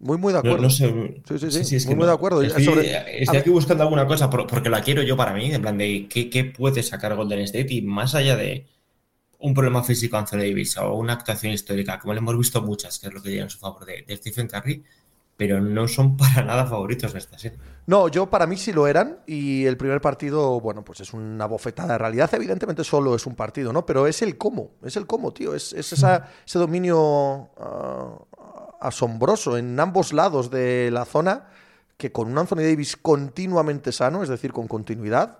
Muy, muy de acuerdo. sí, sí, sí. muy, muy de acuerdo. Estoy, aquí buscando alguna cosa porque la quiero yo para mí, en plan de qué, puede sacar Golden State y más allá de un problema físico Anthony Davis o una actuación histórica, como le hemos visto muchas, que es lo que llega en su favor de, de Stephen Curry, pero no son *laughs* para nada favoritos de esta serie. No, yo para mí sí lo eran y el primer partido, bueno, pues es una bofetada de realidad. Evidentemente solo es un partido, ¿no? Pero es el cómo, es el cómo, tío. Es, esa, ese dominio ah, asombroso en ambos lados de la zona que con un Anthony Davis continuamente sano, es decir, con continuidad,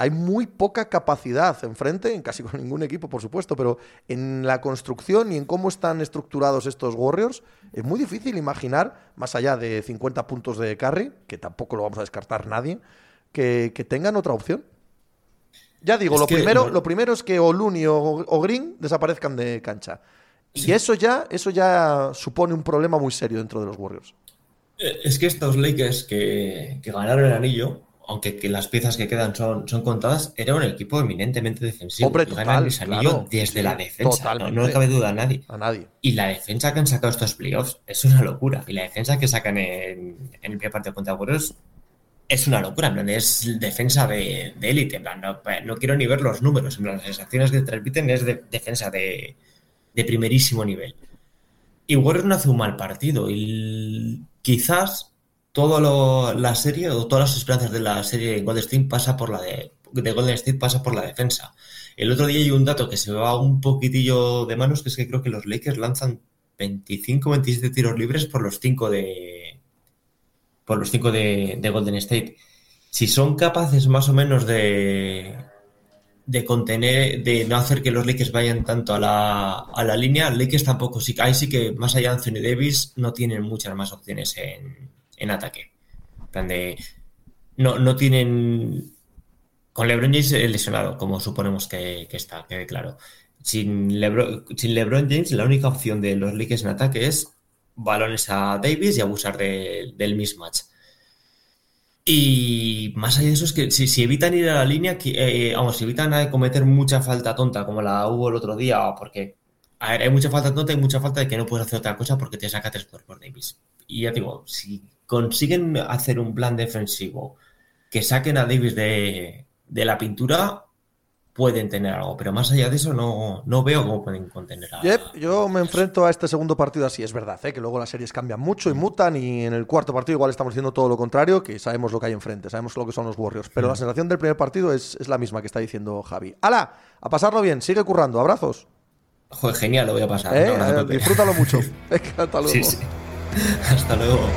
hay muy poca capacidad enfrente, en casi con ningún equipo, por supuesto, pero en la construcción y en cómo están estructurados estos Warriors, es muy difícil imaginar, más allá de 50 puntos de carry, que tampoco lo vamos a descartar nadie, que, tengan otra opción. Ya digo, lo, primero, lo primero es que o Looney o, Green desaparezcan de cancha. Y eso ya, eso ya supone un problema muy serio dentro de los Warriors. Eh, es que estos Lakers que, que ganaron el anillo aunque las piezas que quedan son, son contadas, era un equipo eminentemente defensivo. Hombre, total, desde la defensa. No, le cabe duda a nadie. A nadie. Y la defensa que han sacado estos playoffs es una locura. Y la defensa que sacan en, el primer partido contra Warriors es una locura. es defensa de élite. no, quiero ni ver los números. En las sensaciones que transmiten es de defensa de, de primerísimo nivel. Y Warriors no hace un mal partido. Y quizás toda la serie o todas las esperanzas de la serie Golden State pasa por la de, Golden State pasa por la defensa. El otro día hay un dato que se va un poquitillo de manos, que es que creo que los Lakers lanzan 25 27 tiros libres por los 5 de por los 5 de, Golden State. Si son capaces más o menos de de contener, de no hacer que los Lakers vayan tanto a la, a la línea, Lakers tampoco, sí, ahí sí que más allá de Anthony Davis no tienen muchas más opciones en, en ataque. de, no, no tienen. Con LeBron James lesionado, como suponemos que, está, quede claro. Sin LeBron, sin LeBron James, la única opción de los Lakers en ataque es balones a Davis y abusar del mismatch. Y más allá de eso es que si, evitan ir a la línea, eh, vamos, si evitan cometer mucha falta tonta como la hubo el otro día, porque hay mucha falta tonta y mucha falta de que no puedes hacer otra cosa porque te saca tres por Davis. Y ya digo, si consiguen hacer un plan defensivo que saquen a Davis de, de la pintura, pueden tener algo, pero más allá de eso no, no veo cómo pueden contener algo. yo me enfrento a este segundo partido así, es verdad, ¿eh? que luego las series cambian mucho y mutan y en el cuarto partido igual estamos haciendo todo lo contrario, que sabemos lo que hay enfrente, sabemos lo que son los Warriors, pero la sensación del primer partido es, la misma que está diciendo Javi. ¡Hala! A pasarlo bien, sigue currando, abrazos. Joder, genial, lo voy a pasar. ¿Eh? disfrútalo mucho. *laughs* Hasta luego. Hasta luego.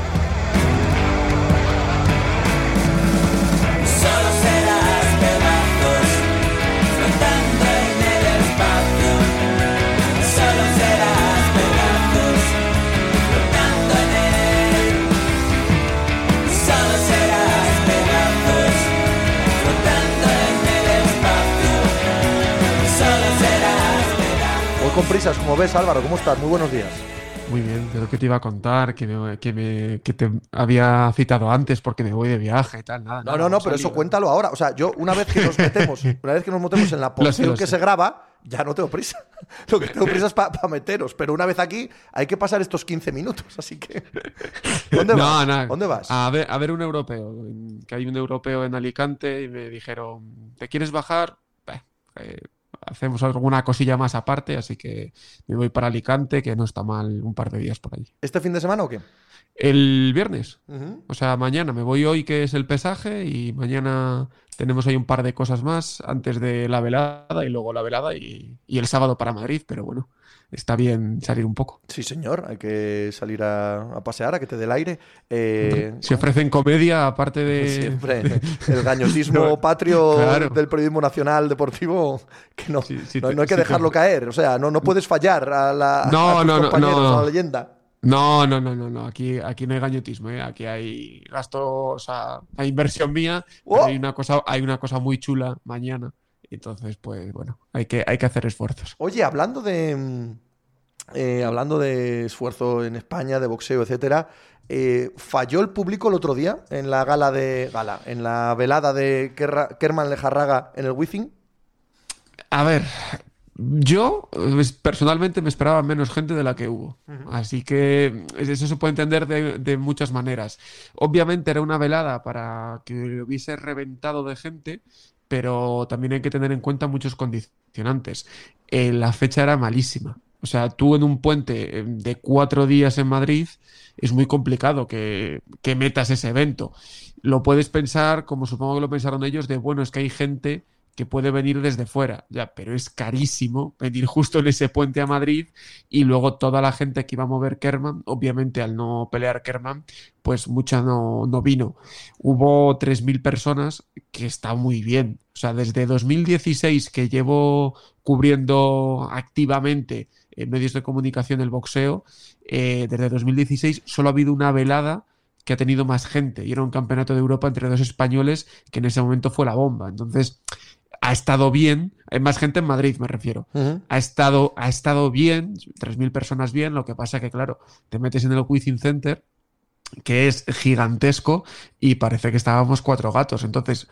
Con prisas, como ves, Álvaro, ¿cómo estás? Muy buenos días. Muy bien, lo que te iba a contar, que, me, que, me, que te había citado antes porque me voy de viaje y tal, nada. No, no, no, pero eso cuéntalo ahora. O sea, yo una vez que nos metemos, *laughs* una vez que nos metemos en la *laughs* posición que se graba, ya no tengo prisa. *laughs* Lo que tengo prisa es para meteros, pero una vez aquí hay que pasar estos 15 minutos, así que... ¿Dónde vas? ¿Dónde vas? A ver, a ver un europeo, que hay un europeo en Alicante y me dijeron, ¿te quieres bajar? Eh, hacemos alguna cosilla más aparte, así que me voy para Alicante, que no está mal un par de días por allí. ¿Este fin de semana o qué? El viernes. O sea, mañana me voy hoy, que es el pesaje, y mañana tenemos ahí un par de cosas más antes de la velada y luego la velada y, y el sábado para Madrid, pero bueno está bien salir un poco. Sí, señor, hay que salir a, pasear, a que te dé el aire. Eh, Se ofrecen comedia, aparte de. *laughs* Siempre. El gañotismo *laughs* patrio del periodismo nacional deportivo, que no, no, hay que dejarlo caer. O sea, no, no puedes fallar a la, no, no, a la leyenda. No, no, no, no, no. Aquí, aquí no hay gañotismo, ¿eh? aquí hay gastos, o sea, hay inversión mía. ¡Oh! hay una cosa, hay una cosa muy chula mañana entonces, pues bueno, hay que, hay que hacer esfuerzos. Oye, hablando de. Mm, eh, hablando de esfuerzo en España, de boxeo, etcétera, eh, ¿falló el público el otro día en la gala de. gala, en la velada de Kerman Lejarraga en el Wizzing? A ver, yo personalmente me esperaba menos gente de la que hubo. Así que eso se puede entender de, de, muchas maneras. Obviamente era una velada para que hubiese reventado de gente, pero también hay que tener en cuenta muchos condicionantes. Eh, la fecha era malísima. O sea, tú en un puente eh, de cuatro días en Madrid es muy complicado que, que, metas ese evento. Lo puedes pensar, como supongo que lo pensaron ellos, de bueno, es que hay gente que puede venir desde fuera, ya, pero es carísimo venir justo en ese puente a Madrid y luego toda la gente que iba a mover Kerman, obviamente al no pelear Kerman, pues mucha no, no vino. Hubo 3.000 personas, que está muy bien. O sea, desde 2016 que llevo cubriendo activamente en medios de comunicación el boxeo, eh, desde 2016 solo ha habido una velada que ha tenido más gente y era un campeonato de Europa entre dos españoles que en ese momento fue la bomba. Entonces, ha estado bien, hay más gente en Madrid me refiero, ha, estado, ha estado bien, 3.000 personas bien, lo que pasa que claro, te metes en el Within Center que es gigantesco y parece que estábamos cuatro gatos. Entonces,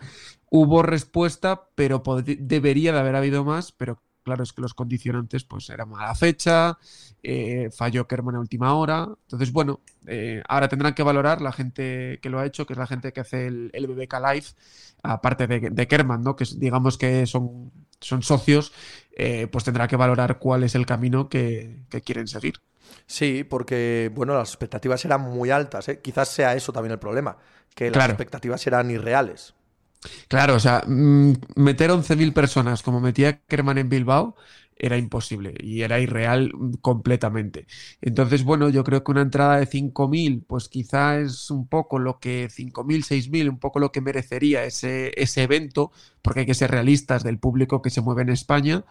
hubo respuesta, pero debería de haber habido más, pero claro, es que los condicionantes, pues era mala fecha, eh, falló Kerman a última hora. Entonces, bueno, eh, ahora tendrán que valorar la gente que lo ha hecho, que es la gente que hace el, el BBK Live, aparte de, Kerman, ¿no? Que digamos que son, son socios, eh, pues tendrá que valorar cuál es el camino que, quieren seguir. Sí, porque, bueno, las expectativas eran muy altas, Quizás sea eso también el problema, que las expectativas eran irreales. Claro, o sea, mm, meter 11.000 personas como metía Kerman en Bilbao era imposible y era irreal completamente. Entonces, bueno, yo creo que una entrada de 5.000, pues quizá es un poco lo que 5.000, 6.000, un poco lo que merecería ese, ese evento, porque hay que ser realistas del público que se mueve en España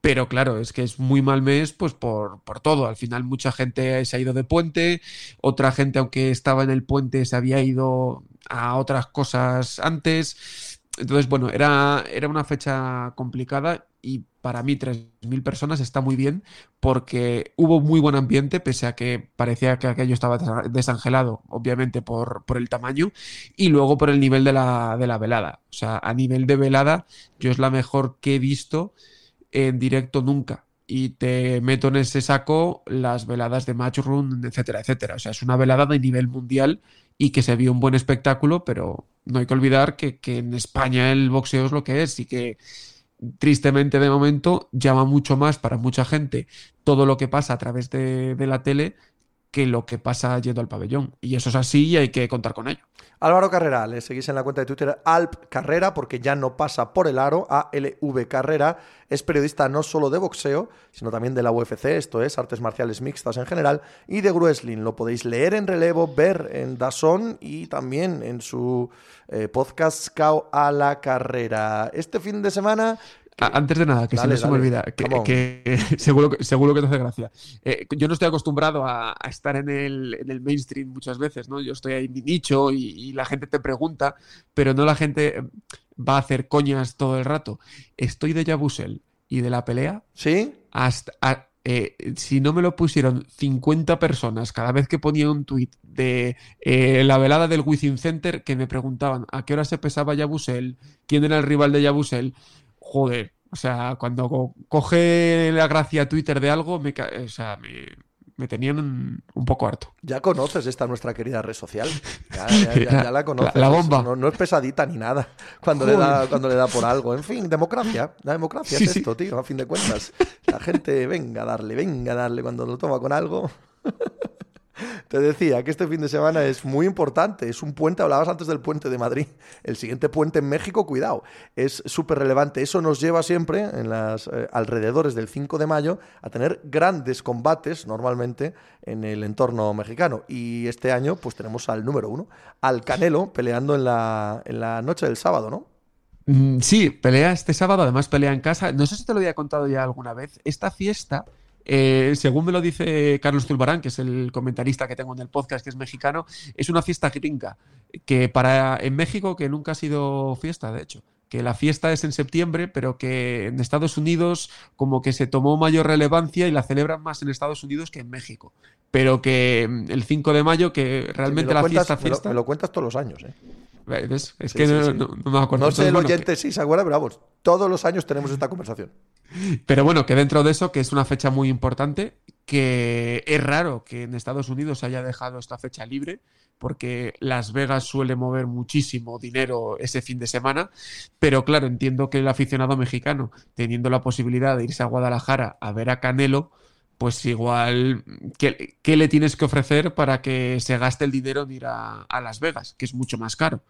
Pero claro, es que es muy mal mes, pues por, por, todo. Al final, mucha gente se ha ido de puente, otra gente, aunque estaba en el puente, se había ido a otras cosas antes. Entonces, bueno, era, era una fecha complicada y para mí 3.000 personas está muy bien porque hubo muy buen ambiente, pese a que parecía que aquello estaba desangelado, obviamente por, por el tamaño, y luego por el nivel de la, de la velada. O sea, a nivel de velada, yo es la mejor que he visto en directo nunca. Y te meto en ese saco las veladas de Matchroom, etcétera, etcétera. O sea, es una velada de nivel mundial y que se vio un buen espectáculo, pero no hay que olvidar que, que en España el boxeo es lo que es y que tristemente de momento llama mucho más para mucha gente todo lo que pasa a través de, de la tele que lo que pasa yendo al pabellón. Y eso es así y hay que contar con ello. Álvaro Carrera, le seguís en la cuenta de Twitter Alp Carrera, porque ya no pasa por el aro, ALV Carrera, es periodista no solo de boxeo, sino también de la UFC, esto es, artes marciales mixtas en general, y de wrestling. Lo podéis leer en relevo, ver en Dazón y también en su eh, podcast Cao a la Carrera. Este fin de semana antes de nada, que se me olvida, que, *laughs* seguro, que, seguro que te hace gracia. Eh, yo no estoy acostumbrado a, estar en el, en el, mainstream muchas veces, ¿no? Yo estoy ahí en mi nicho y, la gente te pregunta, pero no la gente va a hacer coñas todo el rato. Estoy de Yabusel y de la pelea. ¿Sí? Hasta, eh, si no me lo pusieron 50 personas cada vez que ponía un tuit de eh, la velada del Within Center que me preguntaban a qué hora se pesaba Yabusel, quién era el rival de Yabusel joder, o sea, cuando coge la gracia Twitter de algo, me, o sea, me, tenían un poco harto. Ya conoces esta nuestra querida red social. Ya, *laughs* la conoces. La, bomba. No, es pesadita ni nada cuando le, da, cuando le da por algo. En fin, democracia. La democracia es esto, tío, a fin de cuentas. La gente, venga a darle, venga a darle cuando lo toma con algo. *laughs* Te decía que este fin de semana es muy importante, es un puente, hablabas antes del puente de Madrid, el siguiente puente en México, cuidado, es súper relevante. Eso nos lleva siempre, en las eh, alrededores del 5 de mayo, a tener grandes combates normalmente en el entorno mexicano. Y este año pues tenemos al número uno, al Canelo, peleando en la, en la noche del sábado, ¿no? Mm, sí, pelea este sábado, además pelea en casa. No sé si te lo había contado ya alguna vez. Esta fiesta eh, según me lo dice Carlos Tulbarán, que es el comentarista que tengo en el podcast, que es mexicano, es una fiesta gringa, que para en México que nunca ha sido fiesta, de hecho que la fiesta es en septiembre, pero que en Estados Unidos como que se tomó mayor relevancia y la celebran más en Estados Unidos que en México. Pero que mm, el 5 de mayo, que realmente la fiesta, fiesta... Me lo, cuentas todos los años, ¿eh? Es que no, me acuerdo. No sé el oyente sí se acuerda, pero vamos, todos los años tenemos esta conversación. *laughs* Pero bueno, que dentro de eso, que es una fecha muy importante, que es raro que en Estados Unidos se haya dejado esta fecha libre, porque Las Vegas suele mover muchísimo dinero ese fin de semana, pero claro, entiendo que el aficionado mexicano, teniendo la posibilidad de irse a Guadalajara a ver a Canelo, pues igual, ¿qué, le tienes que ofrecer para que se gaste el dinero en ir a, Las Vegas, que es mucho más caro?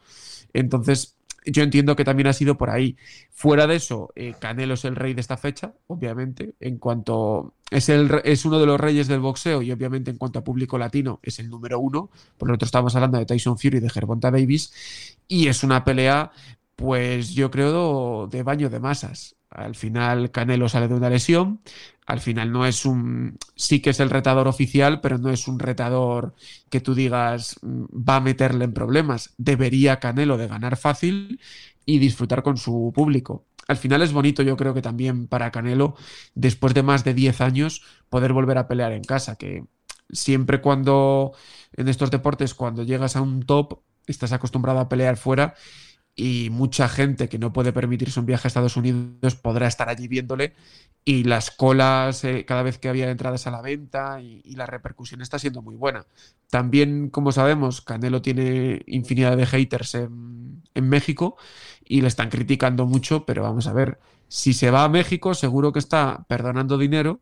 Entonces, yo entiendo que también ha sido por ahí. Fuera de eso, eh, Canelo es el rey de esta fecha, obviamente, en cuanto es, el, es uno de los reyes del boxeo y obviamente en cuanto a público latino es el número uno. Por lo otro estamos hablando de Tyson Fury y de Gervonta Davis y es una pelea, pues yo creo, de baño de masas. Al final Canelo sale de una lesión, al final no es un, sí que es el retador oficial, pero no es un retador que tú digas mm, va a meterle en problemas. Debería Canelo de ganar fácil y disfrutar con su público. Al final es bonito, yo creo que también para Canelo, después de más de 10 años, poder volver a pelear en casa, que siempre cuando en estos deportes, cuando llegas a un top, estás acostumbrado a pelear fuera y mucha gente que no puede permitirse un viaje a Estados Unidos podrá estar allí viéndole y las colas eh, cada vez que había entradas a la venta y, la repercusión está siendo muy buena. También, como sabemos, Canelo tiene infinidad de haters en, en México y le están criticando mucho, pero vamos a ver, si se va a México seguro que está perdonando dinero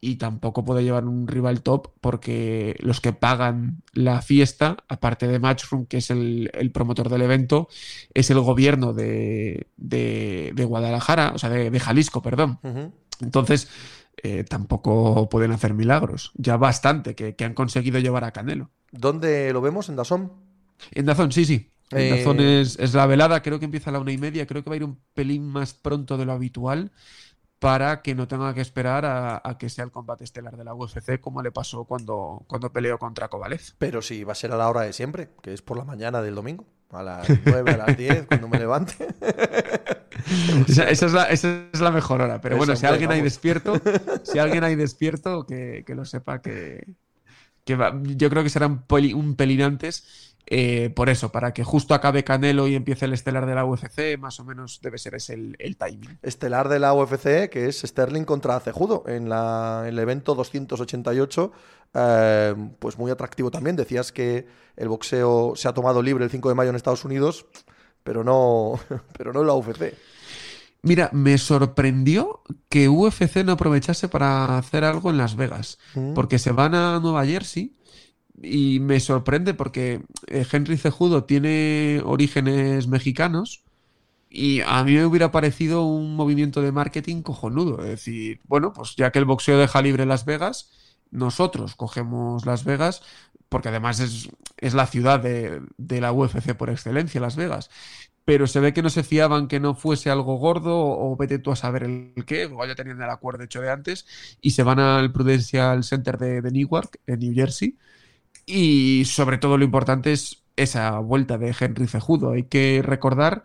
y tampoco puede llevar un rival top porque los que pagan la fiesta, aparte de Matchroom, que es el, promotor del evento, es el gobierno de, Guadalajara, o sea, de, Jalisco, perdón. Entonces, eh, tampoco pueden hacer milagros. Ya bastante que, han conseguido llevar a Canelo. ¿Dónde lo vemos? ¿En Dazón? En Dazón, sí, sí. En Dazón eh, es, es la velada, creo que empieza a la una y media, creo que va a ir un pelín más pronto de lo habitual para que no tenga que esperar a, a, que sea el combate estelar de la UFC como le pasó cuando, cuando peleó contra Kovalev. Pero sí, va a ser a la hora de siempre, que es por la mañana del domingo, a las 9, a las 10, cuando me levante. *laughs* esa, esa, es la, esa, es la, mejor hora, pero bueno, si alguien hay despierto, si *laughs* alguien hay despierto, que, que lo sepa que, que va, yo creo que será un, un pelín antes eh, por eso, para que justo acabe Canelo y empiece el estelar de la UFC, más o menos debe ser ese el, el timing. Estelar de la UFC, que es Sterling contra Cejudo, en la, el evento 288, eh, pues muy atractivo también. Decías que el boxeo se ha tomado libre el 5 de mayo en Estados Unidos, pero no, *laughs* pero no en la UFC. Mira, me sorprendió que UFC no aprovechase para hacer algo en Las Vegas, mm. porque se van a Nueva Jersey y me sorprende porque eh, Henry Cejudo tiene orígenes mexicanos y a mí me hubiera parecido un movimiento de marketing cojonudo. Es decir, bueno, pues ya que el boxeo deja libre Las Vegas, nosotros cogemos Las Vegas, porque además es, es la ciudad de, de, la UFC por excelencia, Las Vegas. Pero se ve que no se fiaban que no fuese algo gordo o, vete tú a saber el qué, o ya tenían el acuerdo hecho de antes, y se van al Prudential Center de, de Newark, en New Jersey, y sobre todo lo importante es esa vuelta de Henry Cejudo. Hay que recordar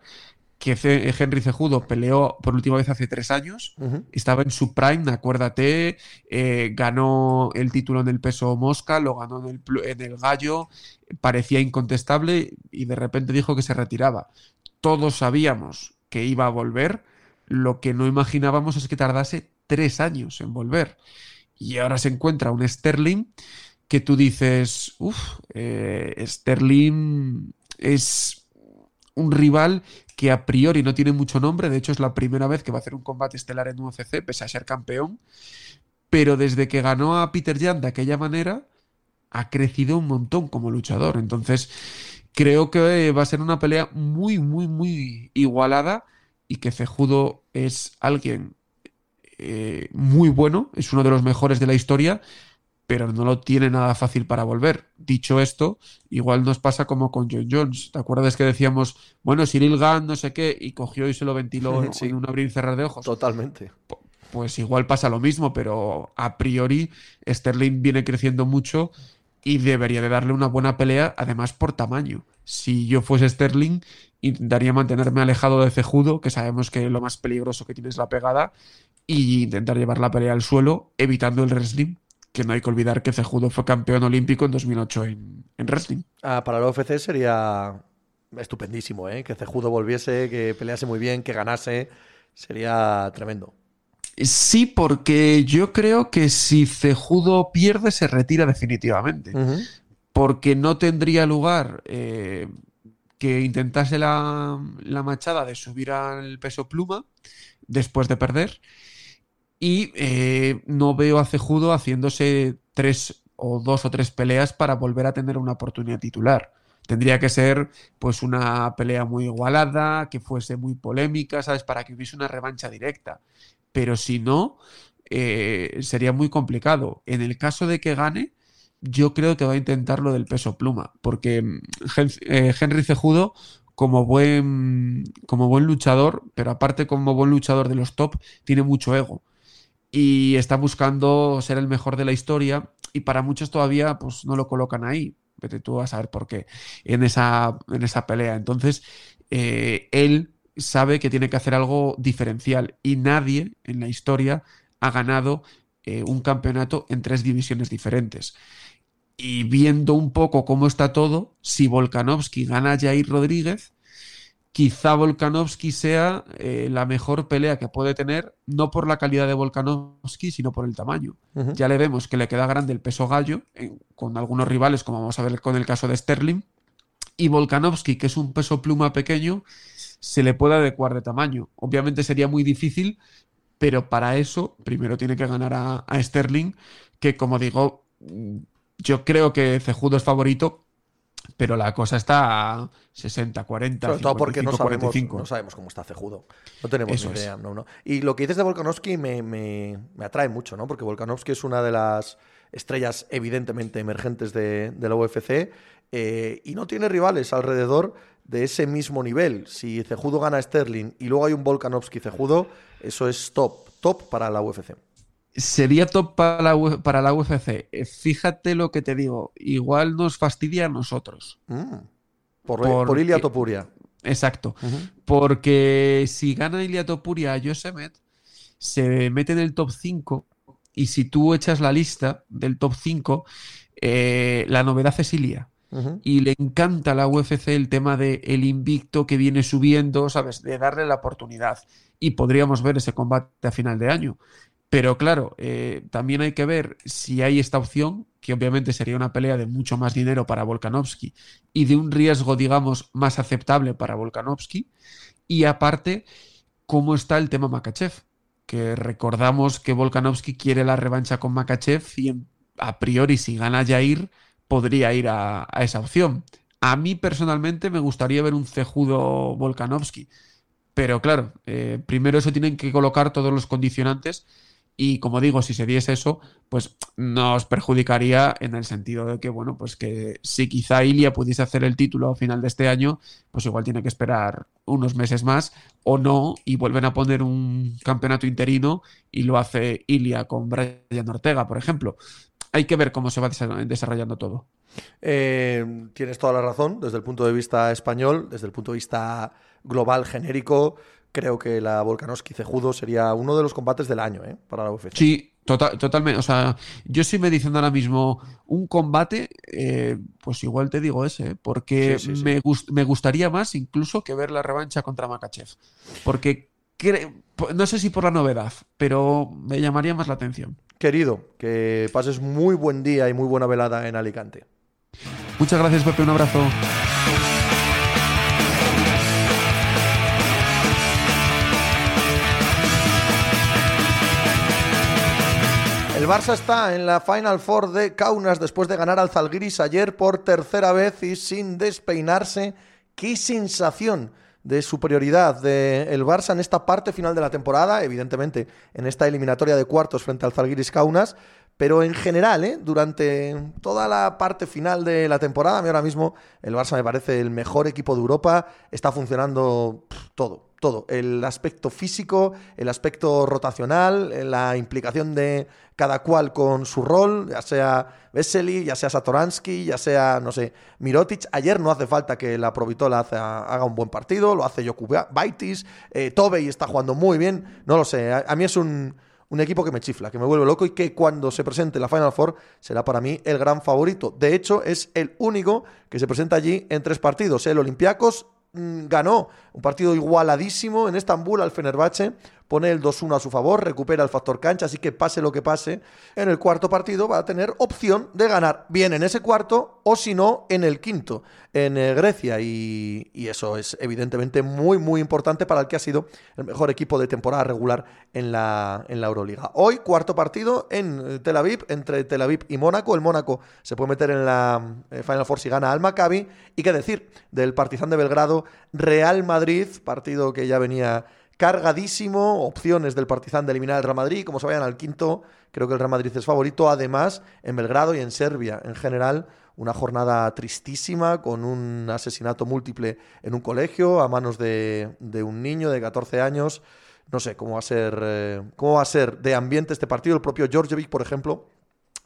que Henry Cejudo peleó por última vez hace tres años, uh -huh. estaba en su prime, acuérdate, eh, ganó el título en el peso mosca, lo ganó en el, en el gallo, parecía incontestable y de repente dijo que se retiraba. Todos sabíamos que iba a volver, lo que no imaginábamos es que tardase tres años en volver. Y ahora se encuentra un Sterling que tú dices, uff, eh, Sterling es un rival que a priori no tiene mucho nombre, de hecho es la primera vez que va a hacer un combate estelar en UFC, pese a ser campeón, pero desde que ganó a Peter Jan de aquella manera, ha crecido un montón como luchador, entonces creo que va a ser una pelea muy, muy, muy igualada y que Cejudo es alguien eh, muy bueno, es uno de los mejores de la historia, pero no lo tiene nada fácil para volver. Dicho esto, igual nos pasa como con John Jones. ¿Te acuerdas que decíamos, bueno, Cyril Gann, no sé qué, y cogió y se lo ventiló *laughs* sí. en un abrir y cerrar de ojos? Totalmente. Pues igual pasa lo mismo, pero a priori Sterling viene creciendo mucho y debería de darle una buena pelea, además por tamaño. Si yo fuese Sterling, intentaría mantenerme alejado de Cejudo, que sabemos que lo más peligroso que tiene es la pegada, y intentar llevar la pelea al suelo, evitando el wrestling que no hay que olvidar que Cejudo fue campeón olímpico en 2008 en, en wrestling. Ah, para el UFC sería estupendísimo, ¿eh? Que Cejudo volviese, que pelease muy bien, que ganase. Sería tremendo. Sí, porque yo creo que si Cejudo pierde, se retira definitivamente. Uh -huh. Porque no tendría lugar eh, que intentase la, la machada de subir al peso pluma después de perder y eh, no veo a Cejudo haciéndose tres o dos o tres peleas para volver a tener una oportunidad titular. Tendría que ser pues una pelea muy igualada, que fuese muy polémica, ¿sabes? Para que hubiese una revancha directa. Pero si no, eh, sería muy complicado. En el caso de que gane, yo creo que va a intentar lo del peso pluma, porque eh, Henry Cejudo como buen, como buen luchador, pero aparte como buen luchador de los top, tiene mucho ego y está buscando ser el mejor de la historia y para muchos todavía pues no lo colocan ahí. Vete tú a saber por qué en esa, en esa pelea. Entonces, eh, él sabe que tiene que hacer algo diferencial y nadie en la historia ha ganado eh, un campeonato en tres divisiones diferentes. Y viendo un poco cómo está todo, si Volkanovski gana a Jair Rodríguez, quizá Volkanovski sea eh, la mejor pelea que puede tener, no por la calidad de Volkanovski, sino por el tamaño. Uh -huh. Ya le vemos que le queda grande el peso gallo, eh, con algunos rivales, como vamos a ver con el caso de Sterling, y Volkanovski, que es un peso pluma pequeño, se le puede adecuar de tamaño. Obviamente sería muy difícil, pero para eso primero tiene que ganar a, a Sterling, que como digo, yo creo que Cejudo es favorito, pero la cosa está a 60, 40, Sobre todo porque no sabemos, no sabemos cómo está Cejudo. No tenemos Eso ni idea. No, no. Y lo que dices de Volkanovski me, me, me, atrae mucho, ¿no? Porque Volkanovski es una de las estrellas evidentemente emergentes de, de la UFC eh, y no tiene rivales alrededor de ese mismo nivel. Si Cejudo gana a Sterling y luego hay un Volkanovski Cejudo, eso es top top para la UFC. Sería top para la, para la UFC. Eh, fíjate lo que te digo. Igual nos fastidia a nosotros. Mm. Por, por Ilia Topuria. Exacto. Porque si gana Ilia Topuria a Josemet, se mete en el top 5. Y si tú echas la lista del top 5, eh, la novedad es Ilia. Y le encanta a la UFC el tema de el invicto que viene subiendo, ¿sabes? De darle la oportunidad. Y podríamos ver ese combate a final de año. Pero claro, eh, también hay que ver si hay esta opción, que obviamente sería una pelea de mucho más dinero para Volkanovski y de un riesgo, digamos, más aceptable para Volkanovski. Y aparte, cómo está el tema Makachev, que recordamos que Volkanovski quiere la revancha con Makachev y a priori si gana Jair podría ir a, esa opción. A mí personalmente me gustaría ver un cejudo Volkanovski, pero claro, eh, primero eso tienen que colocar todos los condicionantes y como digo, si se diese eso, pues nos perjudicaría en el sentido de que, bueno, pues que si quizá Ilia pudiese hacer el título a final de este año, pues igual tiene que esperar unos meses más o no y vuelven a poner un campeonato interino y lo hace Ilia con Brian Ortega, por ejemplo. Hay que ver cómo se va desarrollando todo. Eh, tienes toda la razón, desde el punto de vista español, desde el punto de vista global, genérico, creo que la Volkanovski Cejudo sería uno de los combates del año ¿eh? para la UFC. Sí, tota-, totalmente. O sea, yo sí me diciendo ahora mismo un combate, eh, pues igual te digo ese, porque Me, me, gustaría más incluso que ver la revancha contra Makachev. Porque no sé si por la novedad, pero me llamaría más la atención. Querido, que pases muy buen día y muy buena velada en Alicante. Muchas gracias, Pepe. Un abrazo. El Barça está en la Final Four de Kaunas después de ganar al Zalgiris ayer por tercera vez y sin despeinarse. ¡Qué sensación! de superioridad del Barça en esta parte final de la temporada, evidentemente en esta eliminatoria de cuartos frente al Zalgiris Kaunas, pero en general, ¿eh? durante toda la parte final de la temporada, a mí ahora mismo el Barça me parece el mejor equipo de Europa, está funcionando todo, todo. El aspecto físico, el aspecto rotacional, la implicación de cada cual con su rol, ya sea Vesely, ya sea Satoransky, ya sea, no sé, Mirotic. Ayer no hace falta que la Provitola haga un buen partido, lo hace Baitis, eh, Tobey está jugando muy bien, no lo sé. A, mí es un, un equipo que me chifla, que me vuelve loco y que cuando se presente la Final Four será para mí el gran favorito. De hecho, es el único que se presenta allí en tres partidos. El Olympiacos ganó un partido igualadísimo en Estambul al Fenerbahce, pone el 2-1 a su favor, recupera el factor cancha, así que pase lo que pase, en el cuarto partido va a tener opción de ganar bien en ese cuarto o si no en el quinto en eh, Grecia. Y, eso es evidentemente muy muy importante para el que ha sido el mejor equipo de temporada regular en la, en la Euroliga. Hoy cuarto partido en eh, Tel Aviv entre Tel Aviv y Mónaco, el Mónaco se puede meter en la eh, Final Four si gana al Maccabi. Y qué decir del Partizan de Belgrado Real Madrid, partido que ya venía cargadísimo, opciones del Partizan de eliminar al Real Madrid, como se vayan al quinto, creo que el Real Madrid es favorito, además en Belgrado y en Serbia en general, una jornada tristísima con un asesinato múltiple en un colegio a manos de, un niño de 14 años, no sé cómo va a ser, eh, cómo va a ser de ambiente este partido, el propio Georgievic, por ejemplo,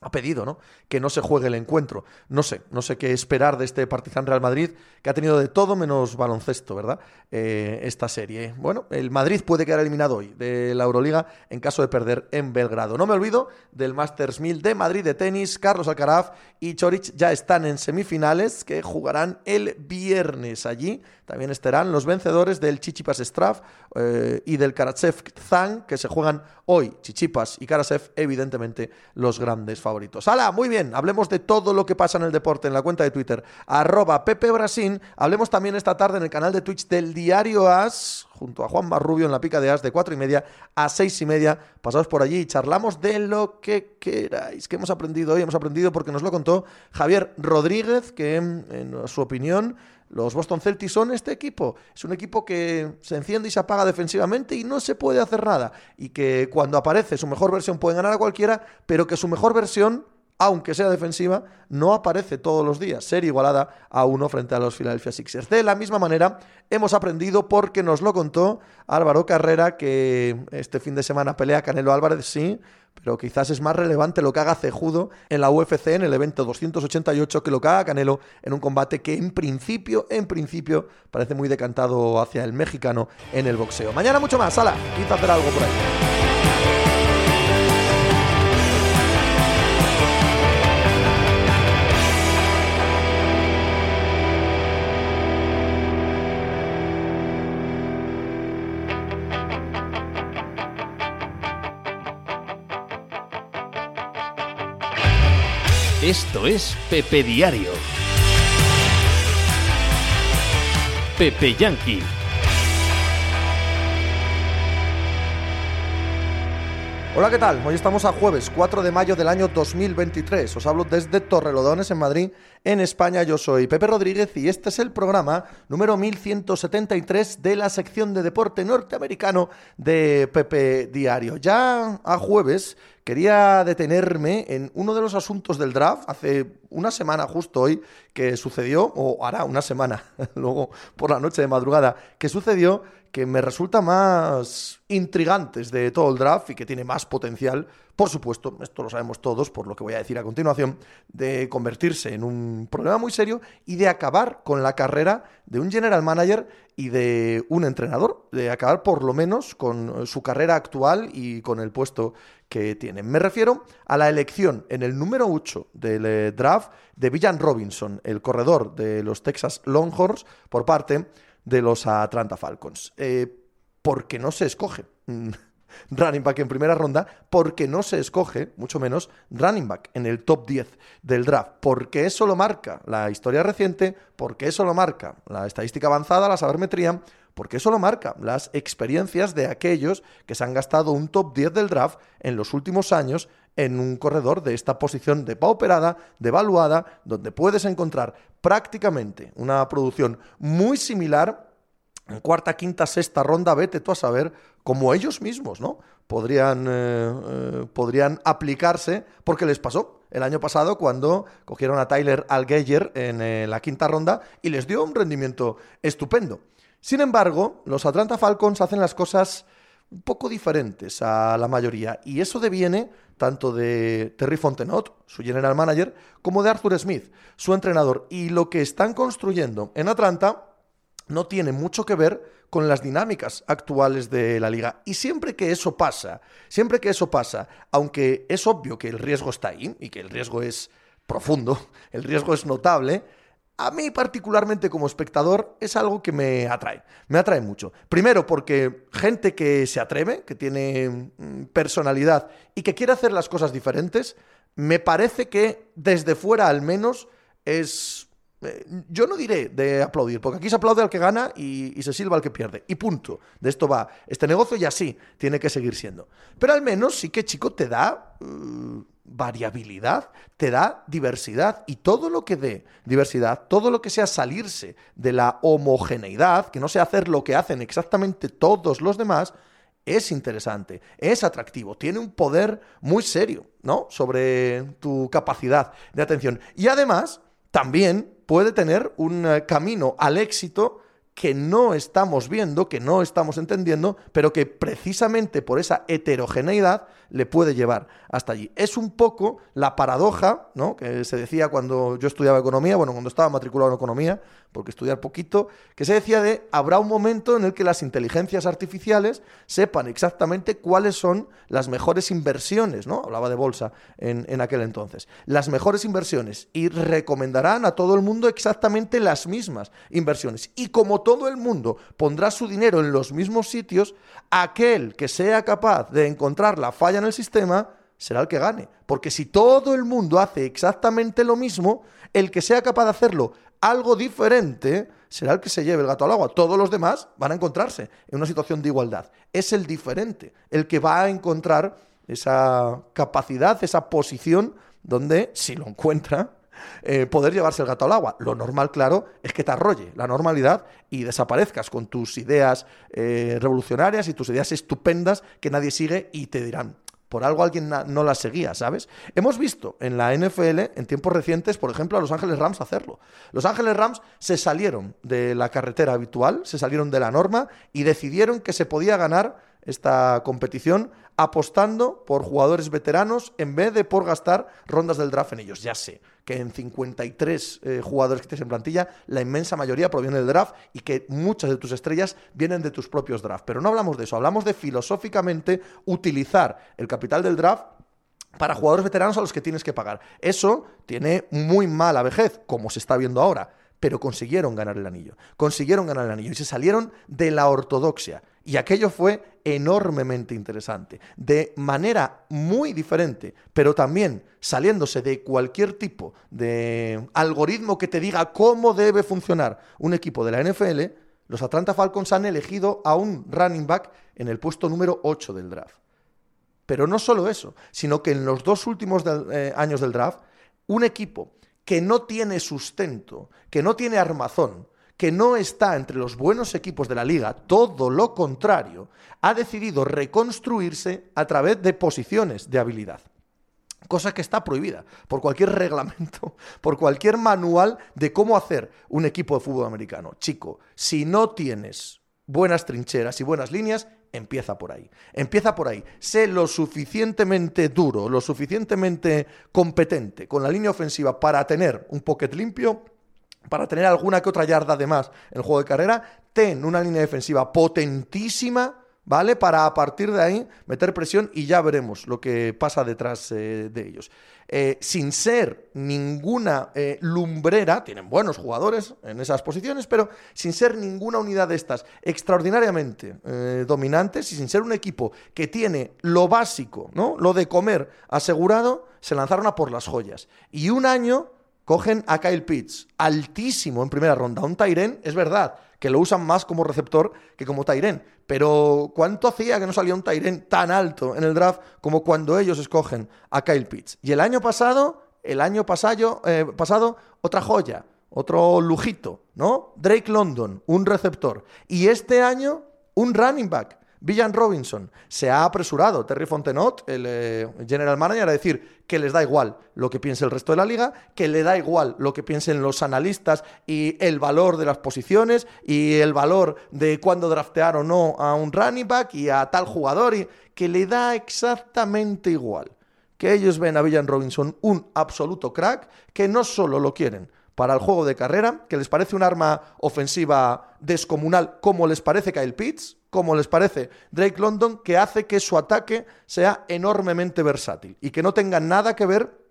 ha pedido, ¿no? Que no se juegue el encuentro. No sé, no sé qué esperar de este Partizan Real Madrid, que ha tenido de todo menos baloncesto, ¿verdad? Eh, esta serie. Bueno, el Madrid puede quedar eliminado hoy de la Euroliga en caso de perder en Belgrado. No me olvido del Masters 1000 de Madrid de tenis. Carlos Alcaraz y Chorich ya están en semifinales que jugarán el viernes. Allí también estarán los vencedores del Chichipas Straf eh, y del Karatsev Zang, que se juegan hoy. Chichipas y Karasev, evidentemente, los grandes favoritos. ¡Hala! Muy bien, hablemos de todo lo que pasa en el deporte en la cuenta de Twitter, arroba Pepe Brasín. Hablemos también esta tarde en el canal de Twitch del Diario As, junto a Juan Marrubio en la pica de As, de cuatro y media a seis y media. Pasaos por allí y charlamos de lo que queráis. ¿Qué hemos aprendido hoy? Hemos aprendido porque nos lo contó Javier Rodríguez, que en su opinión los Boston Celtics son este equipo. Es un equipo que se enciende y se apaga defensivamente y no se puede hacer nada. Y que cuando aparece su mejor versión pueden ganar a cualquiera, pero que su mejor versión aunque sea defensiva, no aparece todos los días ser igualada a uno frente a los Philadelphia Sixers. De la misma manera, hemos aprendido porque nos lo contó Álvaro Carrera que este fin de semana pelea Canelo Álvarez, sí, pero quizás es más relevante lo que haga Cejudo en la UFC en el evento 288 que lo que haga Canelo en un combate que en principio, en principio, parece muy decantado hacia el mexicano en el boxeo. Mañana mucho más, sala, quizá hacer algo por ahí. Esto es Pepe Diario. Pepe Yankee. Hola, ¿qué tal? Hoy estamos a jueves 4 de mayo del año 2023. Os hablo desde Torrelodones, en Madrid, en España. Yo soy Pepe Rodríguez y este es el programa número 1173 de la sección de deporte norteamericano de Pepe Diario. Ya a jueves quería detenerme en uno de los asuntos del draft, hace una semana justo hoy que sucedió, o hará una semana, *laughs* luego por la noche de madrugada, que sucedió que me resulta más intrigantes de todo el draft y que tiene más potencial, por supuesto, esto lo sabemos todos, por lo que voy a decir a continuación, de convertirse en un problema muy serio y de acabar con la carrera de un general manager y de un entrenador, de acabar por lo menos con su carrera actual y con el puesto que tiene. Me refiero a la elección en el número 8 del eh, draft de Villan Robinson, el corredor de los Texas Longhorns, por parte de los Atlanta Falcons. Eh, porque no se escoge mm, *laughs* running back en primera ronda, porque no se escoge, mucho menos, running back en el top 10 del draft, porque eso lo marca la historia reciente, porque eso lo marca la estadística avanzada, la sabermetría, porque eso lo marca las experiencias de aquellos que se han gastado un top 10 del draft en los últimos años en un corredor de esta posición depauperada, devaluada, donde puedes encontrar prácticamente una producción muy similar en cuarta, quinta, sexta ronda, vete tú a saber, como ellos mismos, ¿no? Podrían, eh, eh, podrían aplicarse, porque les pasó el año pasado cuando cogieron a Tyler Algeyer en eh, la quinta ronda y les dio un rendimiento estupendo. Sin embargo, los Atlanta Falcons hacen las cosas un poco diferentes a la mayoría, y eso deviene tanto de Terry Fontenot, su general manager, como de Arthur Smith, su entrenador. Y lo que están construyendo en Atlanta no tiene mucho que ver con las dinámicas actuales de la liga. Y siempre que eso pasa, siempre que eso pasa, aunque es obvio que el riesgo está ahí y que el riesgo es profundo, *laughs* el riesgo es notable, a mí particularmente como espectador es algo que me atrae, me atrae mucho. Primero porque gente que se atreve, que tiene mm, personalidad y que quiere hacer las cosas diferentes, me parece que desde fuera al menos es eh, yo no diré de aplaudir, porque aquí se aplaude al que gana y, se silba al que pierde. Y punto. De esto va este negocio y así tiene que seguir siendo. Pero al menos sí que, chico, te da uh, variabilidad, te da diversidad. Y todo lo que dé diversidad, todo lo que sea salirse de la homogeneidad, que no sea hacer lo que hacen exactamente todos los demás, es interesante, es atractivo, tiene un poder muy serio, ¿no? Sobre tu capacidad de atención. Y además, también puede tener un eh, camino al éxito que no estamos viendo, que no estamos entendiendo, pero que precisamente por esa heterogeneidad le puede llevar hasta allí. Es un poco la paradoja, ¿no? Que se decía cuando yo estudiaba economía, bueno, cuando estaba matriculado en economía, porque estudiar poquito, que se decía de habrá un momento en el que las inteligencias artificiales sepan exactamente cuáles son las mejores inversiones, ¿no? Hablaba de bolsa en, en aquel entonces. Las mejores inversiones y recomendarán a todo el mundo exactamente las mismas inversiones. Y como todo el mundo pondrá su dinero en los mismos sitios, aquel que sea capaz de encontrar la falla en el sistema será el que gane. Porque si todo el mundo hace exactamente lo mismo, el que sea capaz de hacerlo algo diferente será el que se lleve el gato al agua. Todos los demás van a encontrarse en una situación de igualdad. Es el diferente el que va a encontrar esa capacidad, esa posición donde, si lo encuentra, eh, poder llevarse el gato al agua. Lo normal, claro, es que te arrolle la normalidad y desaparezcas con tus ideas eh, revolucionarias y tus ideas estupendas que nadie sigue y te dirán, por algo alguien no la seguía, ¿sabes? Hemos visto en la NFL en tiempos recientes, por ejemplo, a Los Ángeles Rams hacerlo. Los Ángeles Rams se salieron de la carretera habitual, se salieron de la norma y decidieron que se podía ganar esta competición apostando por jugadores veteranos en vez de por gastar rondas del draft en ellos. Ya sé que en 53 eh, jugadores que tienes en plantilla, la inmensa mayoría proviene del draft y que muchas de tus estrellas vienen de tus propios drafts. Pero no hablamos de eso, hablamos de filosóficamente utilizar el capital del draft para jugadores veteranos a los que tienes que pagar. Eso tiene muy mala vejez, como se está viendo ahora pero consiguieron ganar el anillo. Consiguieron ganar el anillo y se salieron de la ortodoxia. Y aquello fue enormemente interesante, de manera muy diferente, pero también saliéndose de cualquier tipo de algoritmo que te diga cómo debe funcionar un equipo de la NFL, los Atlanta Falcons han elegido a un running back en el puesto número 8 del draft. Pero no solo eso, sino que en los dos últimos eh, años del draft, un equipo que no tiene sustento, que no tiene armazón, que no está entre los buenos equipos de la liga, todo lo contrario, ha decidido reconstruirse a través de posiciones de habilidad. Cosa que está prohibida por cualquier *laughs* reglamento, por cualquier manual de cómo hacer un equipo de fútbol americano. Chico, si no tienes buenas trincheras y buenas líneas, empieza por ahí. Empieza por ahí. Sé lo suficientemente duro, lo suficientemente competente con la línea ofensiva para tener un pocket limpio, para tener alguna que otra yarda de más en el juego de carrera. Ten una línea defensiva potentísima. ¿Vale? Para a partir de ahí meter presión y ya veremos lo que pasa detrás eh, de ellos. Eh, sin ser ninguna eh, lumbrera, tienen buenos jugadores en esas posiciones, pero sin ser ninguna unidad de estas extraordinariamente dominantes y sin ser un equipo que tiene lo básico, ¿no? Lo de comer asegurado, se lanzaron a por las joyas. Y un año cogen a Kyle Pitts, altísimo en primera ronda. Un Tyren, es verdad, que lo usan más como receptor que como Tyren. Pero ¿cuánto hacía que no salía un Tyren tan alto en el draft como cuando ellos escogen a Kyle Pitts? Y el año pasado, el año eh, pasado otra joya, otro lujito, ¿no? Drake London, un receptor. Y este año, un running back. Villan Robinson se ha apresurado, Terry Fontenot, el eh, general manager, a decir que les da igual lo que piense el resto de la liga, que le da igual lo que piensen los analistas y el valor de las posiciones y el valor de cuándo draftear o no a un running back y a tal jugador, y que le da exactamente igual. Que ellos ven a Villan Robinson un absoluto crack, que no solo lo quieren para el juego de carrera, que les parece un arma ofensiva descomunal, como les parece Kyle Pitts, como les parece Drake London, que hace que su ataque sea enormemente versátil y que no tenga nada que ver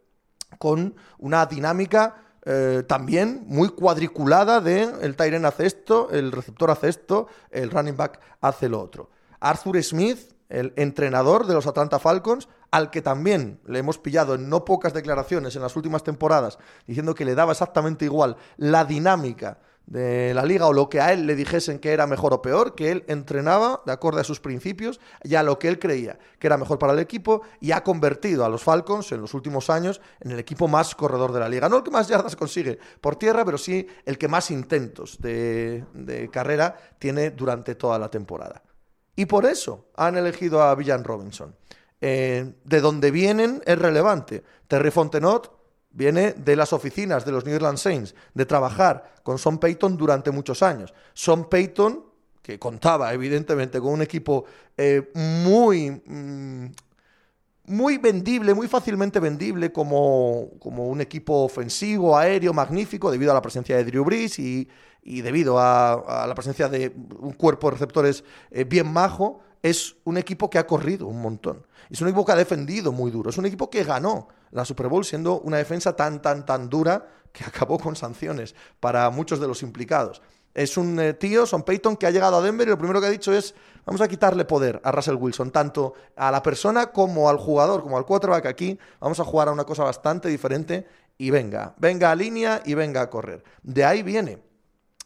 con una dinámica eh, también muy cuadriculada de el Tyren hace esto, el receptor hace esto, el running back hace lo otro. Arthur Smith, el entrenador de los Atlanta Falcons, al que también le hemos pillado en no pocas declaraciones en las últimas temporadas, diciendo que le daba exactamente igual la dinámica de la liga o lo que a él le dijesen que era mejor o peor, que él entrenaba de acuerdo a sus principios y a lo que él creía que era mejor para el equipo y ha convertido a los Falcons en los últimos años en el equipo más corredor de la liga. No el que más yardas consigue por tierra, pero sí el que más intentos de, carrera tiene durante toda la temporada. Y por eso han elegido a Villan Robinson. Eh, de dónde vienen es relevante. Terry Fontenot viene de las oficinas de los New Orleans Saints, de trabajar con Son Payton durante muchos años. Son Payton, que contaba evidentemente con un equipo eh, muy, mm, muy vendible, muy fácilmente vendible como, como, un equipo ofensivo, aéreo, magnífico, debido a la presencia de Drew Brees y, debido a, la presencia de un cuerpo de receptores eh, bien majo, es un equipo que ha corrido un montón. Es un equipo que ha defendido muy duro. Es un equipo que ganó la Super Bowl siendo una defensa tan, tan, tan dura que *laughs* acabó con sanciones para muchos de los implicados. Es un eh, tío, Son Peyton, que ha llegado a Denver y lo primero que ha dicho es vamos a quitarle poder a Russell Wilson, tanto a la persona como al jugador, como al quarterback aquí. Vamos a jugar a una cosa bastante diferente y venga, venga a línea y venga a correr. De ahí viene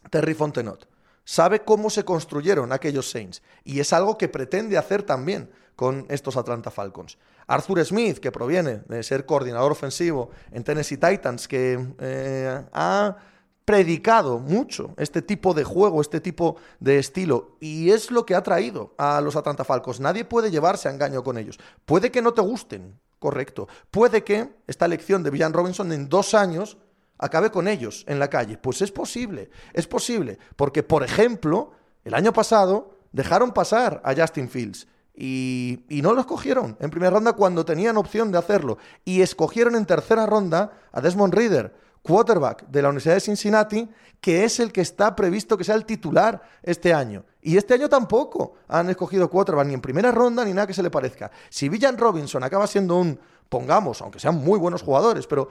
Terry Fontenot. Sabe cómo se construyeron aquellos Saints y es algo que pretende hacer también con estos Atlanta Falcons. Arthur Smith, que proviene de ser coordinador ofensivo en Tennessee Titans, que eh, ha predicado mucho este tipo de juego, este tipo de estilo, y es lo que ha traído a los Atlanta Falcons. Nadie puede llevarse a engaño con ellos. Puede que no te gusten, correcto. Puede que esta elección de Villan Robinson en dos años acabe con ellos en la calle. Pues es posible, es posible, porque por ejemplo, el año pasado dejaron pasar a Justin Fields. Y, no lo escogieron en primera ronda cuando tenían opción de hacerlo. Y escogieron en tercera ronda a Desmond Reader quarterback de la Universidad de Cincinnati, que es el que está previsto que sea el titular este año. Y este año tampoco han escogido quarterback ni en primera ronda ni nada que se le parezca. Si Villan Robinson acaba siendo un, pongamos, aunque sean muy buenos jugadores, pero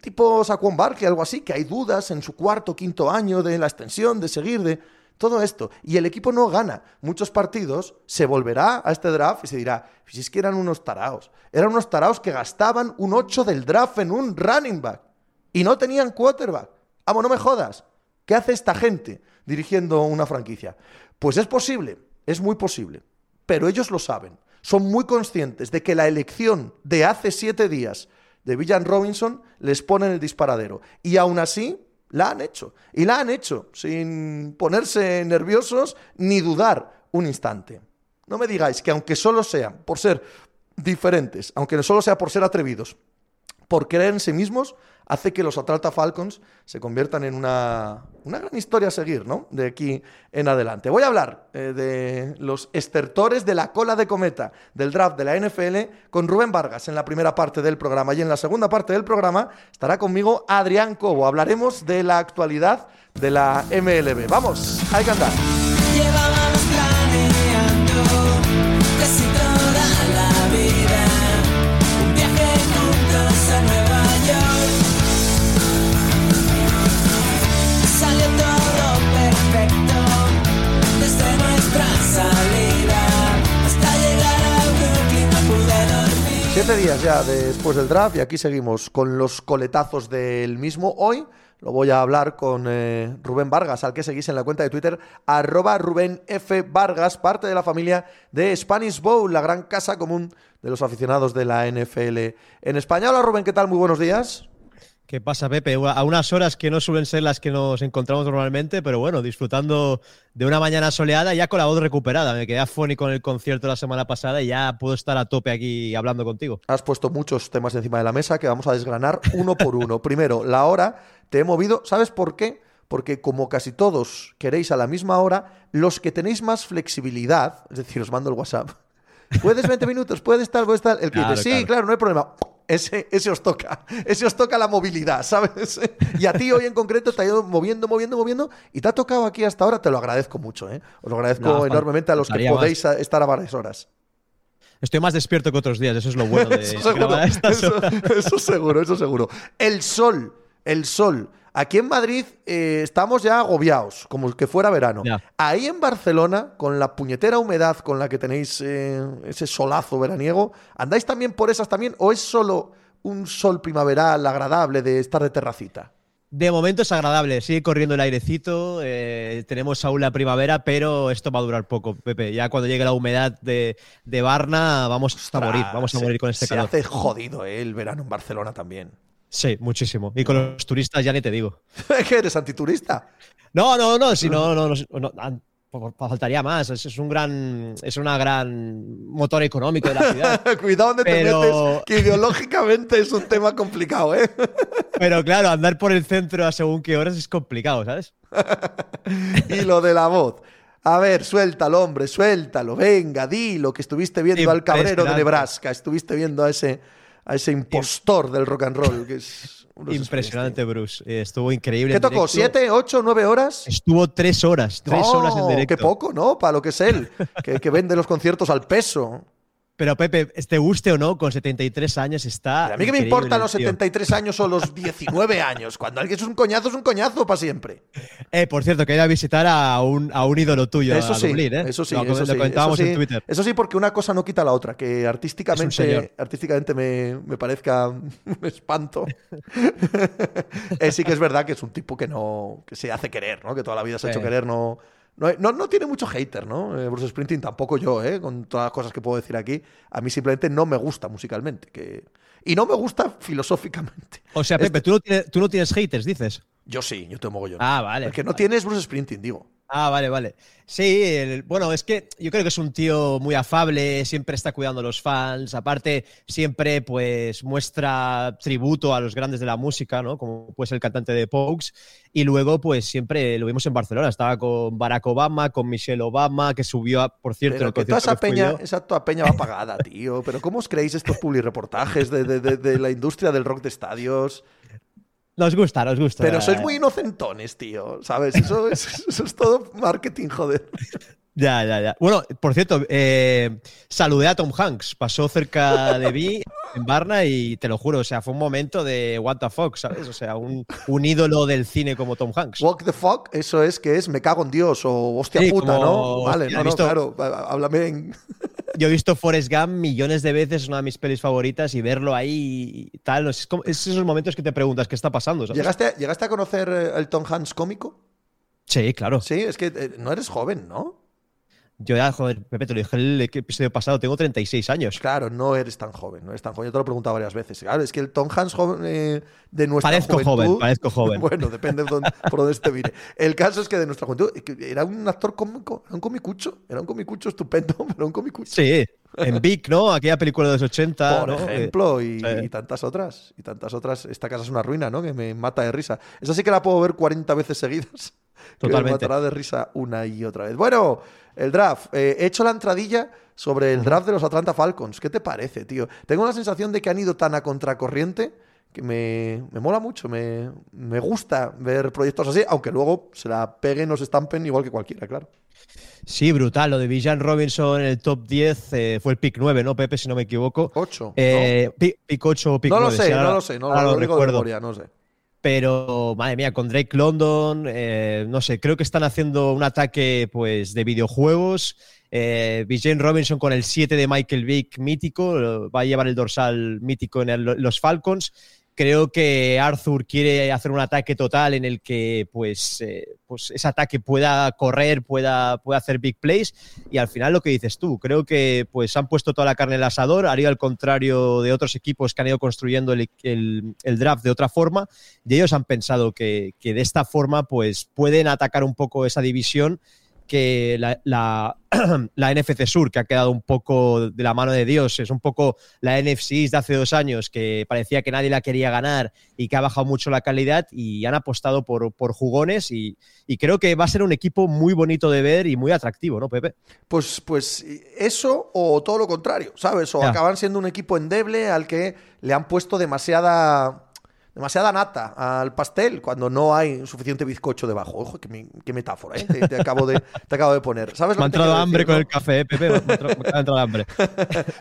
tipo Saquon Barkley, algo así, que hay dudas en su cuarto, quinto año de la extensión, de seguir, de todo esto, y el equipo no gana muchos partidos, se volverá a este draft y se dirá, si es que eran unos taraos, eran unos taraos que gastaban un 8 del draft en un running back y no tenían quarterback. Vamos, no me jodas. ¿Qué hace esta gente dirigiendo una franquicia? Pues es posible, es muy posible, pero ellos lo saben. Son muy conscientes de que la elección de hace siete días de Villan Robinson les pone en el disparadero. Y aún así, la han hecho. Y la han hecho sin ponerse nerviosos ni dudar un instante. No me digáis que aunque solo sean por ser diferentes, aunque solo sea por ser atrevidos, por creer en sí mismos, hace que los Atlanta Falcons se conviertan en una, una gran historia a seguir, ¿no? De aquí en adelante. Voy a hablar eh, de los estertores de la cola de cometa del draft de la NFL con Rubén Vargas en la primera parte del programa y en la segunda parte del programa estará conmigo Adrián Cobo. Hablaremos de la actualidad de la MLB. Vamos, hay que andar. Ya después del draft y aquí seguimos con los coletazos del mismo. Hoy lo voy a hablar con eh, Rubén Vargas, al que seguís en la cuenta de Twitter, arroba Rubén F. Vargas, parte de la familia de Spanish Bowl, la gran casa común de los aficionados de la NFL en España. Hola Rubén, ¿qué tal? Muy buenos días. ¿Qué pasa, Pepe? A unas horas que no suelen ser las que nos encontramos normalmente, pero bueno, disfrutando de una mañana soleada, ya con la voz recuperada. Me quedé afónico con el concierto la semana pasada y ya puedo estar a tope aquí hablando contigo. Has puesto muchos temas encima de la mesa que vamos a desgranar uno por uno. *laughs* Primero, la hora. Te he movido. ¿Sabes por qué? Porque como casi todos queréis a la misma hora, los que tenéis más flexibilidad, es decir, os mando el WhatsApp. *laughs* Puedes 20 minutos, puedes estar, puedes estar. El que sí, claro, no hay problema ese, ese os toca. Ese os toca la movilidad, ¿sabes? Y a ti hoy en concreto te ha ido moviendo, moviendo, moviendo y te ha tocado aquí hasta ahora. Te lo agradezco mucho, ¿eh? Os lo agradezco enormemente a los que podéis estar a varias horas. Estoy más despierto que otros días, eso es lo bueno de *laughs* eso, seguro, eso seguro, eso seguro. El sol, el sol Aquí en Madrid eh, estamos ya agobiados, como que fuera verano. Ahí en Barcelona, con la puñetera humedad con la que tenéis eh, ese solazo veraniego, ¿andáis también por esas también o es solo un sol primaveral agradable de estar de terracita? De momento es agradable, sigue corriendo el airecito, eh, tenemos aún la primavera, pero esto va a durar poco, Pepe. Ya cuando llegue la humedad de, de Barna vamos a morir, vamos a morir con este calor. Se hace jodido el verano en Barcelona también. Sí, muchísimo. Y con los turistas ya ni te digo. *laughs* ¿Que eres antiturista? No, no, no, si no, no, no, faltaría más. Es, un gran, es una gran motor económico de la ciudad. *laughs* Cuidado donde te metes, que ideológicamente es un tema complicado, ¿eh? *laughs* pero claro, andar por el centro a según qué horas es complicado, ¿sabes? y lo de la voz. A ver, suéltalo, hombre, suéltalo. Venga, di lo que estuviste viendo al cabrero de Nebraska. Estuviste viendo a ese a ese impostor del rock and roll que es Impresionante, Bruce. Eh, estuvo increíble. ¿Qué tocó? ¿Siete, ocho, nueve horas? Estuvo tres horas. Tres horas en directo. Qué poco, ¿no? Para lo que es él, que, que vende los conciertos al peso. Pero Pepe, te guste o no, con 73 años está. a mí que me importan los 73 años o los *laughs* 19 años. Cuando alguien es un coñazo, es un coñazo para siempre. Eh, por cierto, quería visitar a un, a un ídolo tuyo. Eso sí, ¿eh? eso sí. Lo, eso, sí comentábamos en Twitter. Eso sí, porque una cosa no quita la otra. Que artísticamente, artísticamente me, me, parezca *laughs* un espanto. *laughs* eh, sí que es verdad que es un tipo que no que se hace querer, ¿no? Que toda la vida se ha hecho querer, no no, no, tiene mucho hater, ¿no? Eh, Bruce Springsteen tampoco yo, ¿eh? Con todas las cosas que puedo decir aquí. A mí simplemente no me gusta musicalmente. Que... Y no me gusta *laughs* filosóficamente. O sea, Pepe, ¿tú, no tienes, tú no tienes haters, dices. Yo sí, yo tengo mogollón. Ah, vale. Porque no vale. tienes Bruce Sprinting, digo. Ah, vale, vale. Sí, el- bueno, es que yo creo que es un tío muy afable, siempre está cuidando a los fans, aparte siempre pues muestra tributo a los grandes de la música, ¿no? Como pues el cantante de Pokes y luego pues siempre lo vimos en Barcelona, estaba con Barack Obama, con Michelle Obama, que subió, a- por cierto, Pero que toda concierto esa que fui peña, yo. esa toda peña va pagada, tío. Pero ¿cómo os creéis estos publireportajes de, de, de, de la industria del rock de estadios? Nos gusta, nos gusta. Pero sois muy inocentones, tío. ¿Sabes? Eso es, eso es todo marketing, joder. Ya, ya, ya. Bueno, por cierto, eh, saludé a Tom Hanks. Pasó cerca de mí en Barna y te lo juro, o sea, fue un momento de what the fuck, ¿sabes? O sea, un, un ídolo del cine como Tom Hanks. Walk the fuck, eso es que es me cago en Dios o hostia Sí, puta, como, ¿no? Vale, hostia, no, no, visto- claro. Háblame en. *laughs* Yo he visto Forrest Gump millones de veces, es una de mis pelis favoritas, y verlo ahí y tal, es, como- es esos momentos que te preguntas qué está pasando, ¿sabes? ¿Llegaste, ¿Llegaste a conocer eh, el Tom Hanks cómico? Sí, claro. Sí, es que eh, no eres joven, ¿no? Yo ya, joder, Pepe, te lo dije el episodio pasado, tengo 36 años. Claro, no eres tan joven, no eres tan joven. Yo te lo he preguntado varias veces. Claro, es que el Tom Hanks joven, eh, de nuestra Parezco juventud... joven, parezco joven. *laughs* Bueno, depende de dónde- por dónde esté mire. El caso es que de nuestra juventud era un actor cómico, era un comicucho, era un comicucho estupendo, *laughs* pero un comicucho. Sí, en Vic, ¿no? Aquella película de los 80, Por ¿no? Ejemplo, y, tantas otras. Y tantas otras. Esta casa es una ruina, ¿no? Que me mata de risa. Esa sí que la puedo ver 40 veces seguidas. *laughs* Que me Totalmente. matará de risa una y otra vez. Bueno, el draft. Eh, he hecho la entradilla sobre el draft de los Atlanta Falcons. ¿Qué te parece, tío? Tengo la sensación de que han ido tan a contracorriente que me, me mola mucho. Me, me gusta ver proyectos así, aunque luego se la peguen o se estampen igual que cualquiera, claro. Sí, brutal. Lo de Villan Robinson en el top 10 eh, fue el pick 9, ¿no, Pepe? Si no me equivoco. 8. Eh, pi- Pick 8 o pick no, lo 9. sé, sí, ahora- no lo sé, no lo, lo digo de recuerdo. memoria, no sé. Pero, madre mía, con Drake London, eh, no sé, creo que están haciendo un ataque pues, de videojuegos. Eh, Robinson con el 7 de Michael Vick mítico, va a llevar el dorsal mítico en los Falcons. Creo que Arthur quiere hacer un ataque total en el que pues, eh, pues ese ataque pueda correr, pueda, pueda hacer big plays. Y al final lo que dices tú, creo que pues han puesto toda la carne en el asador, haría al contrario de otros equipos que han ido construyendo el, el- el draft de otra forma. Y ellos han pensado que, que de esta forma pues pueden atacar un poco esa división que la, la, *clears throat* la NFC Sur, que ha quedado un poco de la mano de Dios, es un poco la NFC de hace dos años, que parecía que nadie la quería ganar y que ha bajado mucho la calidad y han apostado por, por jugones y, y creo que va a ser un equipo muy bonito de ver y muy atractivo, ¿no, Pepe? Pues, pues eso o todo lo contrario, ¿sabes? O Ya. acaban siendo un equipo endeble al que le han puesto demasiada demasiada nata al pastel cuando no hay suficiente bizcocho debajo. Ojo, qué, metáfora, ¿eh? Te, te acabo de, te acabo de poner. ¿Sabes Me ha entrado hambre decir, con no? el café, ¿eh, Pepe. Me ha entrado, hambre.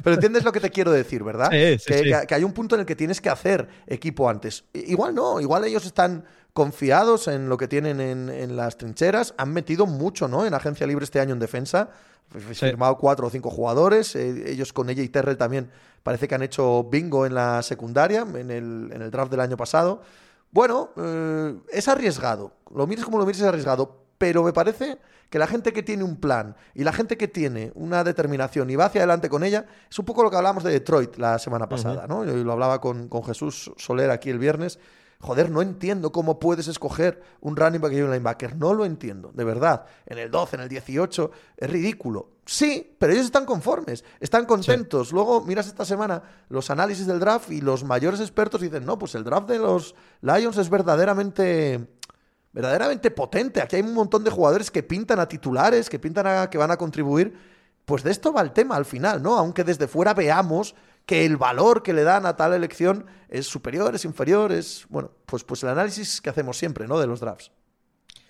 Pero entiendes lo que te quiero decir, ¿verdad? Sí, sí, que, sí. que- que hay un punto en el que tienes que hacer equipo antes. Igual no, igual ellos están confiados en lo que tienen en, en las trincheras. Han metido mucho, ¿no? En agencia libre este año en defensa. Sí. Firmado cuatro o cinco jugadores. Eh, ellos con ella y Terrell también parece que han hecho bingo en la secundaria, en el, en el draft del año pasado. Bueno, eh, es arriesgado. Lo mires como lo mires, es arriesgado. Pero me parece que la gente que tiene un plan y la gente que tiene una determinación y va hacia adelante con ella, es un poco lo que hablábamos de Detroit la semana pasada, ¿no? Yo lo hablaba con, con Jesús Soler aquí el viernes. Joder, no entiendo cómo puedes escoger un running back y un linebacker. No lo entiendo, de verdad. En el 12, en el 18, es ridículo. Sí, pero ellos están conformes, están contentos. Luego miras esta semana los análisis del draft y los mayores expertos dicen, no, pues el draft de los Lions es verdaderamente verdaderamente potente. Aquí hay un montón de jugadores que pintan a titulares, que pintan a que van a contribuir. Pues de esto va el tema al final, ¿no? Aunque desde fuera veamos que el valor que le dan a tal elección es superior, es inferior, es. Bueno, pues, pues el análisis que hacemos siempre, ¿no? De los drafts.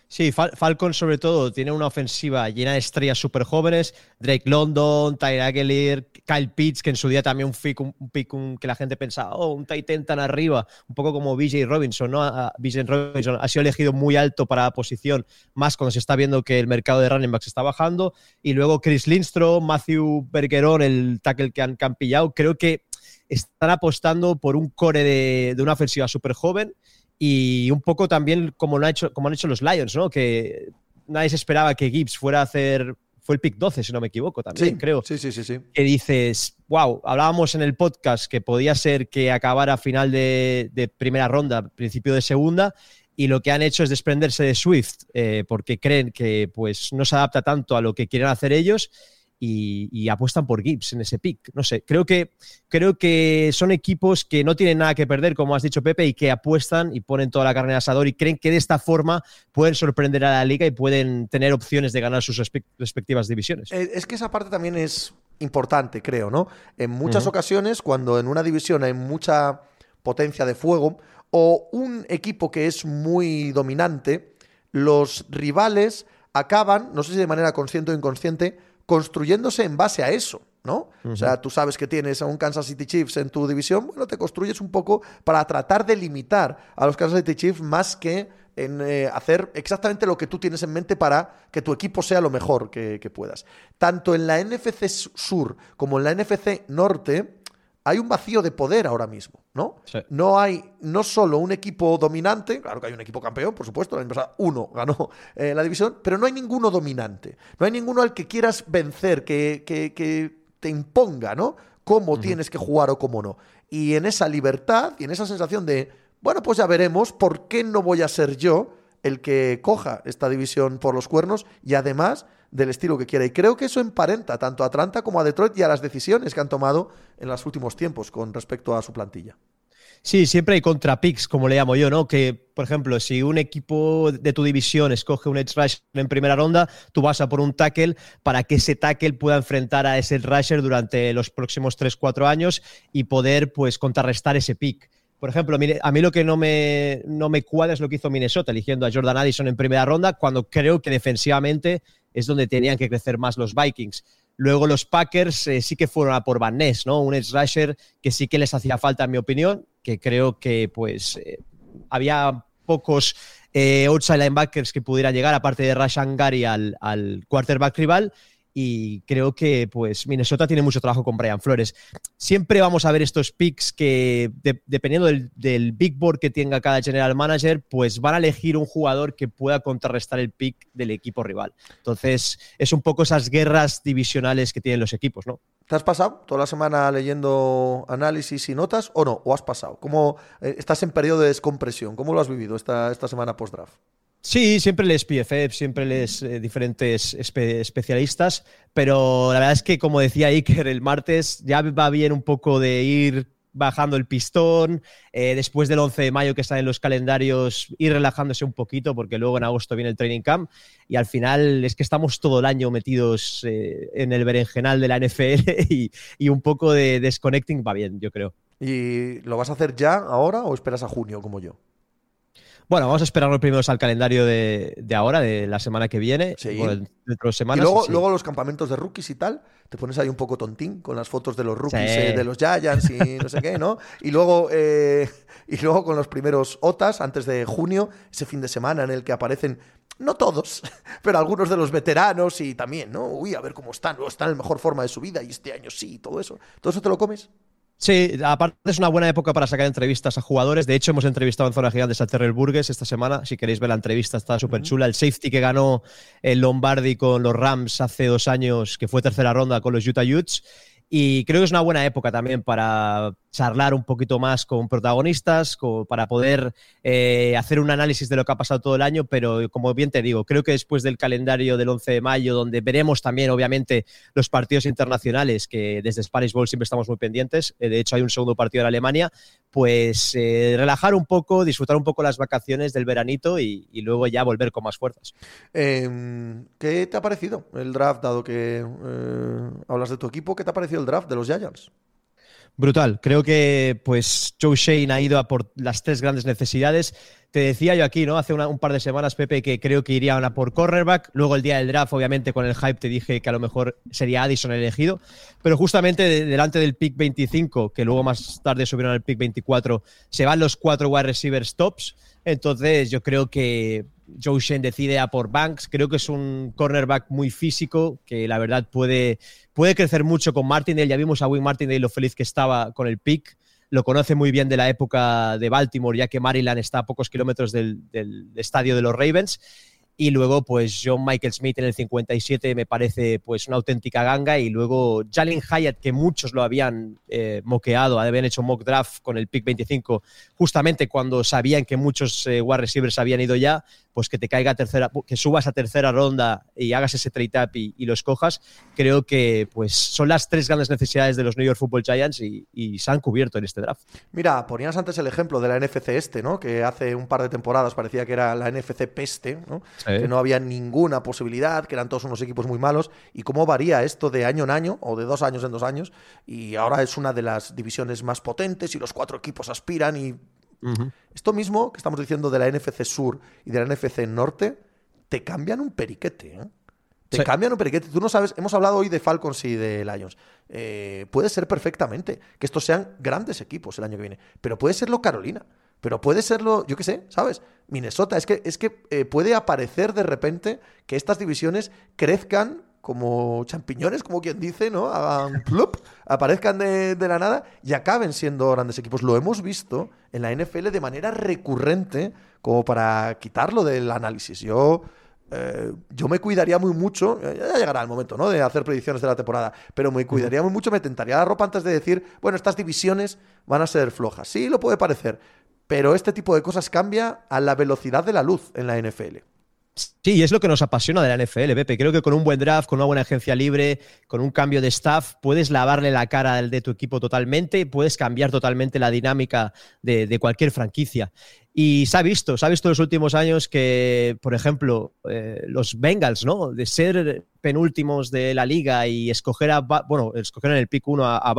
Sí, Fal- Falcon sobre todo tiene una ofensiva llena de estrellas súper jóvenes. Drake London, Tyre Aguilar, Kyle Pitts, que en su día también un un, pick un- que la gente pensaba, oh, un Titan tan arriba, un poco como BJ Robinson, ¿no? A- Robinson ha sido elegido muy alto para la posición, más cuando se está viendo que el mercado de running backs está bajando. Y luego Chris Lindstrom, Matthew Bergeron, el tackle que han, que han pillado, creo que están apostando por un core de, de una ofensiva súper joven y un poco también como, lo ha hecho, como han hecho los Lions, ¿no? Que nadie se esperaba que Gibbs fuera a hacer. Fue el pick 12, si no me equivoco, también, Sí, creo. Sí, sí, sí, sí. Que dices, wow, hablábamos en el podcast que podía ser que acabara final de, de primera ronda, principio de segunda, y lo que han hecho es desprenderse de Swift eh, porque creen que pues, no se adapta tanto a lo que quieren hacer ellos y, apuestan por Gibbs en ese pick. No sé, creo que, creo que son equipos que no tienen nada que perder, como has dicho Pepe, y que apuestan y ponen toda la carne en asador y creen que de esta forma pueden sorprender a la liga y pueden tener opciones de ganar sus respectivas divisiones. Eh, es que esa parte también es importante, creo, ¿no? En muchas ocasiones, cuando en una división hay mucha potencia de fuego o un equipo que es muy dominante, los rivales acaban, no sé si de manera consciente o inconsciente, construyéndose en base a eso, ¿no? O sea, tú sabes que tienes a un Kansas City Chiefs en tu división, bueno, te construyes un poco para tratar de limitar a los Kansas City Chiefs más que en eh, hacer exactamente lo que tú tienes en mente para que tu equipo sea lo mejor que, que puedas. Tanto en la NFC Sur como en la NFC Norte, hay un vacío de poder ahora mismo, ¿no? No hay no solo un equipo dominante, claro que hay un equipo campeón, por supuesto, la pasada uno ganó *laughs* eh, la división, pero no hay ninguno dominante. No hay ninguno al que quieras vencer, que, que, te imponga, ¿no? Cómo tienes que jugar o cómo no. Y en esa libertad y en esa sensación de, bueno, pues ya veremos, ¿por qué no voy a ser yo el que coja esta división por los cuernos? Y además del estilo que quiera. Y creo que eso emparenta tanto a Atlanta como a Detroit y a las decisiones que han tomado en los últimos tiempos con respecto a su plantilla. Sí, siempre hay contrapicks, como le llamo yo, ¿no? Que, por ejemplo, si un equipo de tu división escoge un edge rusher en primera ronda, tú vas a por un tackle para que ese tackle pueda enfrentar a ese rusher durante los próximos 3-4 años y poder, pues, contrarrestar ese pick. Por ejemplo, a mí lo que no me, no me cuadra es lo que hizo Minnesota, eligiendo a Jordan Addison en primera ronda, cuando creo que defensivamente es donde tenían que crecer más los Vikings. Luego los Packers eh, sí que fueron a por Van Ness, ¿no? Un edge rusher que sí que les hacía falta, en mi opinión, que creo que pues eh, había pocos eh, outside linebackers que pudieran llegar, aparte de Rashan Gary al, al quarterback rival y creo que pues Minnesota tiene mucho trabajo con Brian Flores. Siempre vamos a ver estos picks que dependiendo del, big board que tenga cada general manager, pues van a elegir un jugador que pueda contrarrestar el pick del equipo rival. Entonces es un poco esas guerras divisionales que tienen los equipos, ¿no? ¿Te has pasado toda la semana leyendo análisis y notas o no? ¿O has pasado? ¿Cómo eh, estás en periodo de descompresión? ¿Cómo lo has vivido esta, esta semana post-draft? Sí, siempre les PFF, siempre les eh, diferentes especialistas, pero la verdad es que, como decía Iker, el martes ya va bien un poco de ir bajando el pistón, eh, después del 11 de mayo que están en los calendarios, ir relajándose un poquito, porque luego en agosto viene el training camp, y al final es que estamos todo el año metidos eh, en el berenjenal de la NFL *laughs* y, y un poco de desconnecting va bien, yo creo. ¿Y lo vas a hacer ya, ahora, o esperas a junio como yo? Bueno, vamos a esperar los primeros al calendario de, ahora, de la semana que viene. Sí. semanas, y luego, luego los campamentos de rookies y tal, te pones ahí un poco tontín con las fotos de los rookies, eh, de los Giants y no sé qué, ¿no? Y luego, eh, y luego con los primeros OTAs antes de junio, ese fin de semana en el que aparecen, no todos, *laughs* pero algunos de los veteranos y también, ¿no? Uy, a ver cómo están, están en mejor forma de su vida y este año sí, todo eso. ¿Todo eso te lo comes? Sí, aparte es una buena época para sacar entrevistas a jugadores. De hecho, hemos entrevistado en Zona Gigantes a Terrell Burgess esta semana. Si queréis ver la entrevista, está súper chula. El safety que ganó el Lombardi con los Rams hace dos años, que fue tercera ronda con los Utah Utes. Y creo que es una buena época también para charlar un poquito más con protagonistas, para poder eh, hacer un análisis de lo que ha pasado todo el año, pero como bien te digo, creo que después del calendario del 11 de mayo, donde veremos también, obviamente, los partidos internacionales, que desde Spanish Bowl siempre estamos muy pendientes, eh, de hecho hay un segundo partido en Alemania, pues eh, relajar un poco, disfrutar un poco las vacaciones del veranito y, luego ya volver con más fuerzas. Em, ¿Qué te ha parecido el draft, dado que hablas de tu equipo? ¿Qué te ha parecido el draft de los Giants? Brutal. Creo que pues Joe Shane ha ido a por las tres grandes necesidades. Te decía yo aquí, ¿no? Hace un par de semanas, Pepe, que creo que iría a por cornerback. Luego el día del draft, obviamente, con el hype te dije que a lo mejor sería Addison elegido. Pero justamente delante del pick 25, que luego más tarde subieron al pick 24, se van los cuatro wide receivers tops. Entonces yo creo que Joe Shen decide a por Banks. Creo que es un cornerback muy físico, que la verdad puede, puede crecer mucho con Martindale. Ya vimos a Wing Martindale lo feliz que estaba con el pick. Lo conoce muy bien de la época de Baltimore, ya que Maryland está a pocos kilómetros del, estadio de los Ravens. Y luego, pues John Michael Smith en el 57 me parece pues una auténtica ganga. Y luego Jalen Hyatt, que muchos lo habían eh, moqueado, habían hecho mock draft con el pick 25, justamente cuando sabían que muchos eh, wide receivers habían ido ya, pues que te caiga a tercera, que subas a tercera ronda y hagas ese trade up y, y lo escojas. Creo que pues son las tres grandes necesidades de los New York Football Giants y, y se han cubierto en este draft. Mira, ponías antes el ejemplo de la NFC este, ¿no? Que hace un par de temporadas parecía que era la NFC peste, ¿no? Que no había ninguna posibilidad, que eran todos unos equipos muy malos. Y cómo varía esto de año en año o de dos años en dos años. Y ahora es una de las divisiones más potentes y los cuatro equipos aspiran y Esto mismo que estamos diciendo de la NFC Sur y de la NFC Norte, te cambian un periquete. ¿eh? Te Sí. cambian un periquete. Tú no sabes, hemos hablado hoy de Falcons y de Lions. Eh, puede ser perfectamente que estos sean grandes equipos el año que viene, pero puede serlo Carolina. Pero puede serlo, yo qué sé, ¿sabes? Minnesota. Es que, es que eh, puede aparecer de repente que estas divisiones crezcan como champiñones, como quien dice, ¿no? Hagan plup, aparezcan de, de la nada y acaben siendo grandes equipos. Lo hemos visto en la NFL de manera recurrente, como para quitarlo del análisis. Yo, eh, yo me cuidaría muy mucho, ya llegará el momento, ¿no? De hacer predicciones de la temporada, pero me cuidaría muy mucho, me tentaría la ropa antes de decir, bueno, estas divisiones van a ser flojas. Sí, lo puede parecer, pero este tipo de cosas cambia a la velocidad de la luz en la NFL. Sí, y es lo que nos apasiona de la NFL, Pepe. Creo que con un buen draft, con una buena agencia libre, con un cambio de staff, puedes lavarle la cara de tu equipo totalmente, puedes cambiar totalmente la dinámica de, cualquier franquicia. Y se ha visto, se ha visto en los últimos años que, por ejemplo, eh, los Bengals, ¿no? De ser penúltimos de la liga y escoger a, bueno, escoger en el pick 1 a, a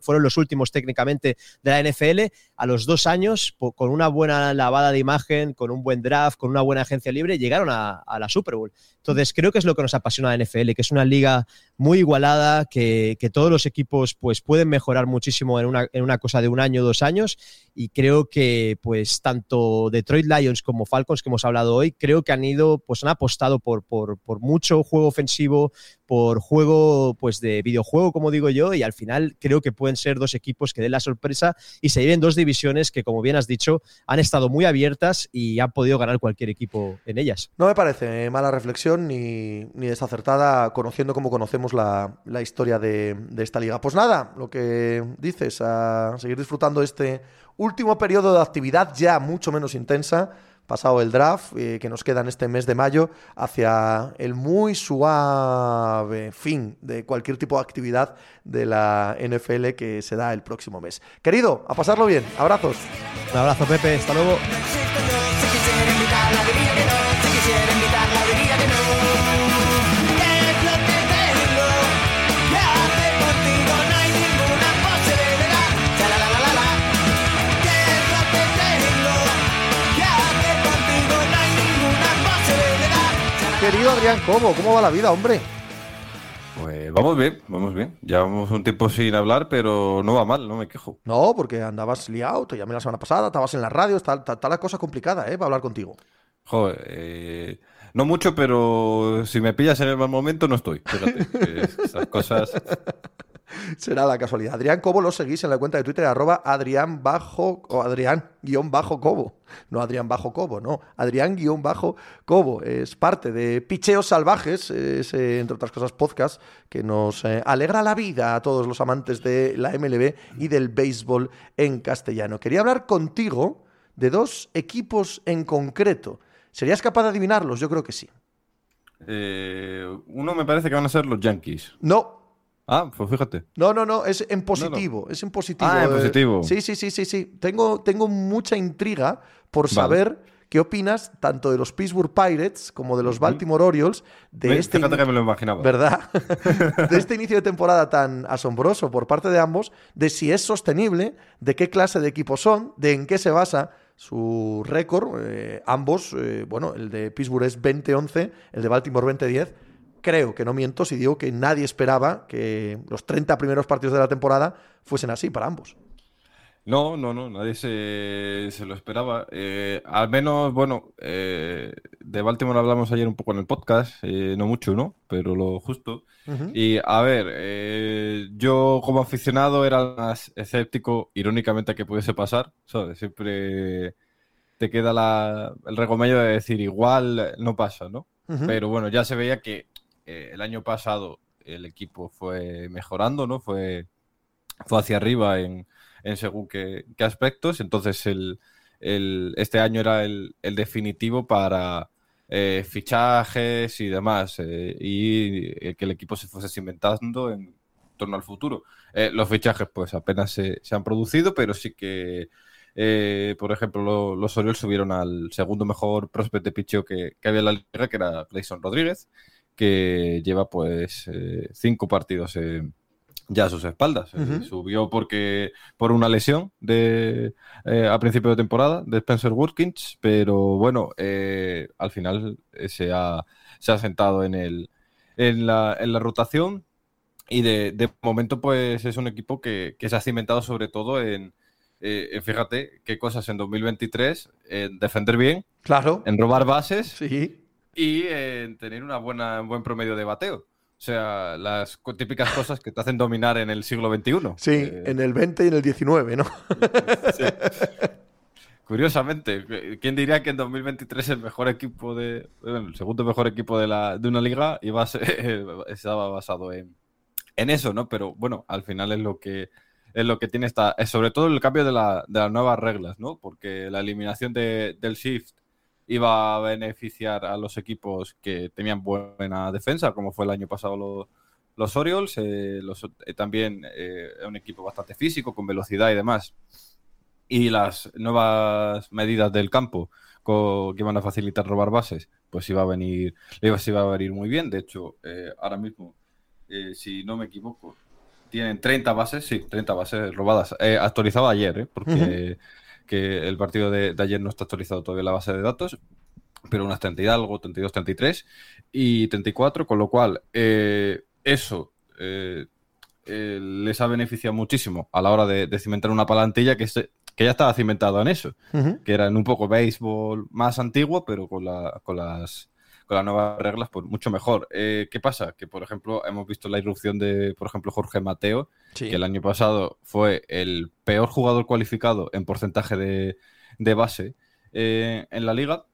fueron los últimos técnicamente de la NFL, a los dos años, con una buena lavada de imagen, con un buen draft, con una buena agencia libre, llegaron a, a la Super Bowl. Entonces, creo que es lo que nos apasiona la NFL, que es una liga muy igualada, que, que todos los equipos pues, pueden mejorar muchísimo en una, en una cosa de un año, dos años, y creo que pues tanto Detroit Lions como Falcons que hemos hablado hoy, creo que han ido, pues han apostado por, por, por mucho juego ofensivo, por juego pues de videojuego, como digo yo, y al final creo que pueden ser dos equipos que den la sorpresa y se lleven dos divisiones que, como bien has dicho, han estado muy abiertas y han podido ganar cualquier equipo en ellas. No me parece mala reflexión ni, ni desacertada, conociendo como conocemos la, la historia de, de esta liga. Pues nada, lo que dices, a seguir disfrutando este último periodo de actividad ya mucho menos intensa, pasado el draft, eh, que nos queda en este mes de mayo, hacia el muy suave fin de cualquier tipo de actividad de la NFL que se da el próximo mes. Querido, a pasarlo bien. Abrazos. Un abrazo, Pepe. Hasta luego. Querido Adrián Cobo, ¿cómo va la vida, hombre? Pues vamos bien, vamos bien. Llevamos un tiempo sin hablar, pero no va mal, no me quejo. No, porque andabas liado, te llamé la semana pasada, estabas en la radio, está, está- está la cosa complicada, ¿eh? Para hablar contigo. Joder, eh, no mucho, pero si me pillas en el mal momento no estoy. Fíjate, *laughs* esas cosas. Será la casualidad. Adrián Cobo lo seguís en la cuenta de Twitter, arroba Adrián bajo, o Adrián guion bajo Cobo. No Adrián bajo Cobo, no. Adrián guion bajo Cobo. Es parte de Picheos Salvajes, es, entre otras cosas, podcast que nos eh, alegra la vida a todos los amantes de la MLB y del béisbol en castellano. Quería hablar contigo de dos equipos en concreto. ¿Serías capaz de adivinarlos? Yo creo que sí. Eh, uno me parece que van a ser los Yankees. No, Ah, pues fíjate. No, no, no, es en positivo, es en positivo. Ah, en eh, positivo. Sí, sí, sí, sí, sí. Tengo, tengo mucha intriga por Vale. saber qué opinas tanto de los Pittsburgh Pirates como de los Baltimore Orioles de este Fíjate que me lo imaginaba. ¿Verdad? *laughs* de este inicio de temporada tan asombroso por parte de ambos, de si es sostenible, de qué clase de equipos son, de en qué se basa su récord. eh, ambos, eh, bueno, el de Pittsburgh es 20-11, el de Baltimore 20-10. Creo que no miento si digo que nadie esperaba que los 30 primeros partidos de la temporada fuesen así para ambos. No, no, no, nadie se, se lo esperaba. Eh, al menos, bueno, eh, de Baltimore hablamos ayer un poco en el podcast, eh, no mucho, ¿no? Pero lo justo. Y a ver, eh, yo como aficionado era más escéptico, irónicamente, a que pudiese pasar, ¿sabes? Siempre te queda la, el regomello de decir igual no pasa, ¿no? Pero bueno, ya se veía que eh, el año pasado el equipo fue mejorando, ¿no? Fue, fue hacia arriba en, en según qué, aspectos. Entonces, el, el- este año era el, definitivo para eh, fichajes y demás, eh, y que el equipo se fuese cimentando en torno al futuro. Los fichajes, pues apenas se, se han producido, pero sí que. por ejemplo, lo- los Orioles subieron al segundo mejor prospect de picheo que, que había en la liga, que era Clayson Rodríguez, que lleva pues eh, cinco partidos eh, ya a sus espaldas. Subió porque por una lesión de eh, a principio de temporada de Spencer Watkins, pero bueno, eh, al final se ha, se ha sentado en el en la, en la rotación y de, de momento pues es un equipo que, que se ha cimentado sobre todo en, eh, en, fíjate qué cosas en 2023, en defender bien, Claro. en robar bases Sí. Y en tener una buena, un buen promedio de bateo. O sea, las típicas cosas que te hacen dominar en el siglo XXI. Sí, Eh, en el 20 y en el 19, ¿no? *laughs* sí. Curiosamente, ¿quién diría que en 2023 el mejor equipo de. bueno, el segundo mejor equipo de, la, de una liga iba a ser- *laughs* estaba basado en, en eso, ¿no? Pero bueno, al final es lo que es lo que tiene esta. Es sobre todo el cambio de, la- de las nuevas reglas, ¿no? Porque la eliminación de- del shift iba a beneficiar a los equipos que tenían buena defensa, como fue el año pasado lo- los Orioles, eh, eh, también eh, un equipo bastante físico, con velocidad y demás y las nuevas medidas del campo que van a facilitar robar bases, pues iba a venir, iba, a venir muy bien. De hecho, eh, ahora mismo, si no me equivoco, tienen 30 bases, sí, 30 bases robadas. Actualizado ayer, porque que el partido de, de ayer no está actualizado todavía la base de datos, pero unas 30 y algo, 32, 33 y 34, con lo cual eh, eso eh, eh, les ha beneficiado muchísimo a la hora de, de cimentar una palantilla que, se- que ya estaba cimentado en eso, que era en un poco béisbol más antiguo, pero con, la- con las con las nuevas reglas, pues mucho mejor. ¿Qué pasa? Que, por ejemplo, hemos visto la irrupción de, por ejemplo, Jorge Mateo, Que el año pasado fue el peor jugador cualificado en porcentaje de, de base eh, en la liga.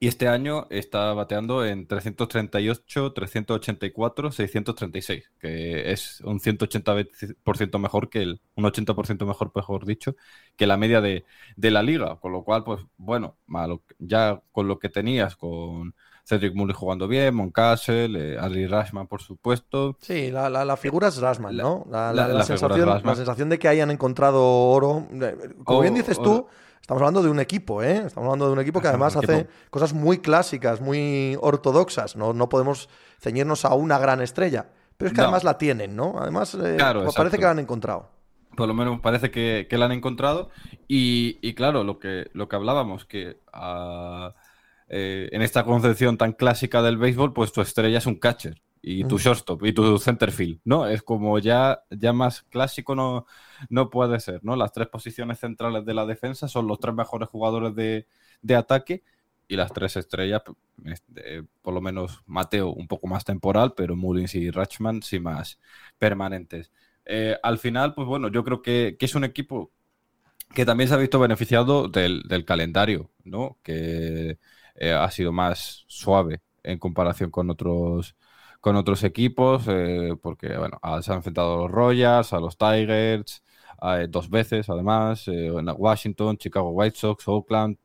Y este año está bateando en 338, 384, 636, que es un 180% mejor que el, un 80% mejor, mejor dicho, que la media de, de la liga. Con lo cual, pues bueno, malo- ya con lo que tenías, con Cedric Murray jugando bien, Moncastle, eh, Adley Rashman, por supuesto, Sí, la, la- la figura es Rasman, La- ¿no? La, la- sensación, sensación de que hayan encontrado oro. eh, Como bien dices tú, oro. estamos hablando de un equipo, ¿eh? Estamos hablando de un equipo que además hace equipo. cosas muy clásicas, muy ortodoxas. No, no podemos ceñirnos a una gran estrella. Pero es que No. además la tienen, ¿no? Además, eh, Claro, parece exacto. que la han encontrado. por lo menos parece que, que la han encontrado. Y, y claro, lo que, lo que hablábamos, que ah, eh, en esta concepción tan clásica del béisbol, pues tu estrella es un catcher. Y tu shortstop y tu centerfield, ¿no? Es como ya, ya más clásico no, no puede ser, ¿no? Las tres posiciones centrales de la defensa son los tres mejores jugadores de, de ataque y las tres estrellas, este, por lo menos Mateo un poco más temporal, pero Mullins y Rachman sí más permanentes. Eh, al final, pues bueno, yo creo que, que es un equipo que también se ha visto beneficiado del, del calendario, ¿no? Que eh, ha sido más suave en comparación con otros con otros equipos, eh, porque bueno, a- se han enfrentado a los Royals, a los Tigers, eh, dos veces además, en Washington, Chicago White Sox, Oakland,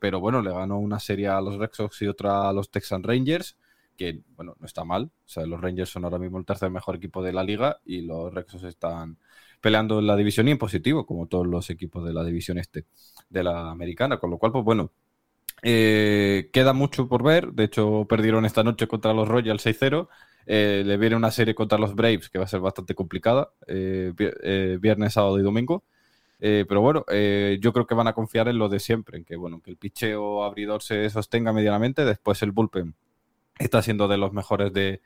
pero bueno, le ganó una serie a los Red Sox y otra a los Texas Rangers, que bueno, no está mal, los Rangers son ahora mismo el tercer mejor equipo de la liga y los Red Sox están peleando en la división y en positivo, como todos los equipos de la división este de la americana, con lo cual, pues bueno, eh, queda mucho por ver. De hecho, perdieron esta noche contra los Royals 6-0. Eh, le viene una serie contra los Braves que va a ser bastante complicada, eh, eh, viernes, sábado y domingo. Eh, pero bueno, eh, yo creo que van a confiar en lo de siempre, en que bueno, que el picheo abridor se sostenga medianamente, después el bullpen está siendo de los mejores de,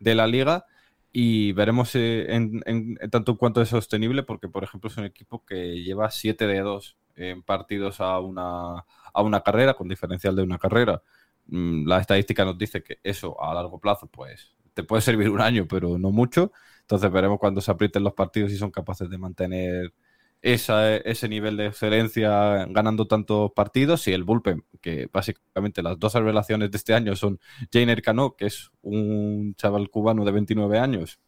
de la liga y veremos en, en- en tanto en cuanto es sostenible, porque por ejemplo es un equipo que lleva 7 de 2 en partidos a una, a una carrera, con diferencial de una carrera. Mm, La estadística nos dice que eso a largo plazo, pues te puede servir un año, pero no mucho. Entonces veremos cuando se aprieten los partidos y son capaces de mantener ese nivel de excelencia ganando tantos partidos y el bullpen, que básicamente las dos revelaciones de este año son Jainer Cano, que es un chaval cubano de 29 años,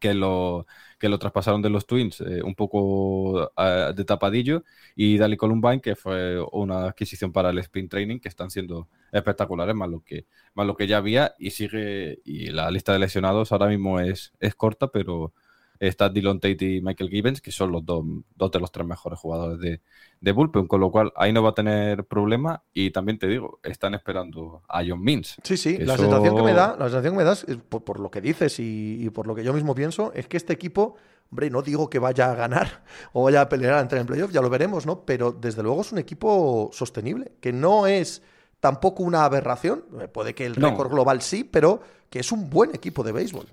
que lo, que lo traspasaron de los Twins eh, un poco eh, de tapadillo, y Dali Columbine, que fue una adquisición para el sprint training, que están siendo espectaculares, más lo que, más lo que ya había, y sigue, y la lista de lesionados ahora mismo es, es corta, pero está Dylan Tate y Michael Gibbons, que son los dos, dos de los tres mejores jugadores de, de Bullpen, con lo cual ahí no va a tener problema y también te digo, están esperando a John Means. Sí, sí, la sensación que me da, la sensación que me das, por, por, lo que dices y, y, por lo que yo mismo pienso, es que este equipo, hombre, no digo que vaya a ganar *laughs* o vaya a pelear a entrar en playoff, ya lo veremos, ¿no? Pero desde luego es un equipo sostenible, que no es tampoco una aberración, puede que el no. récord global sí, pero que es un buen equipo de béisbol.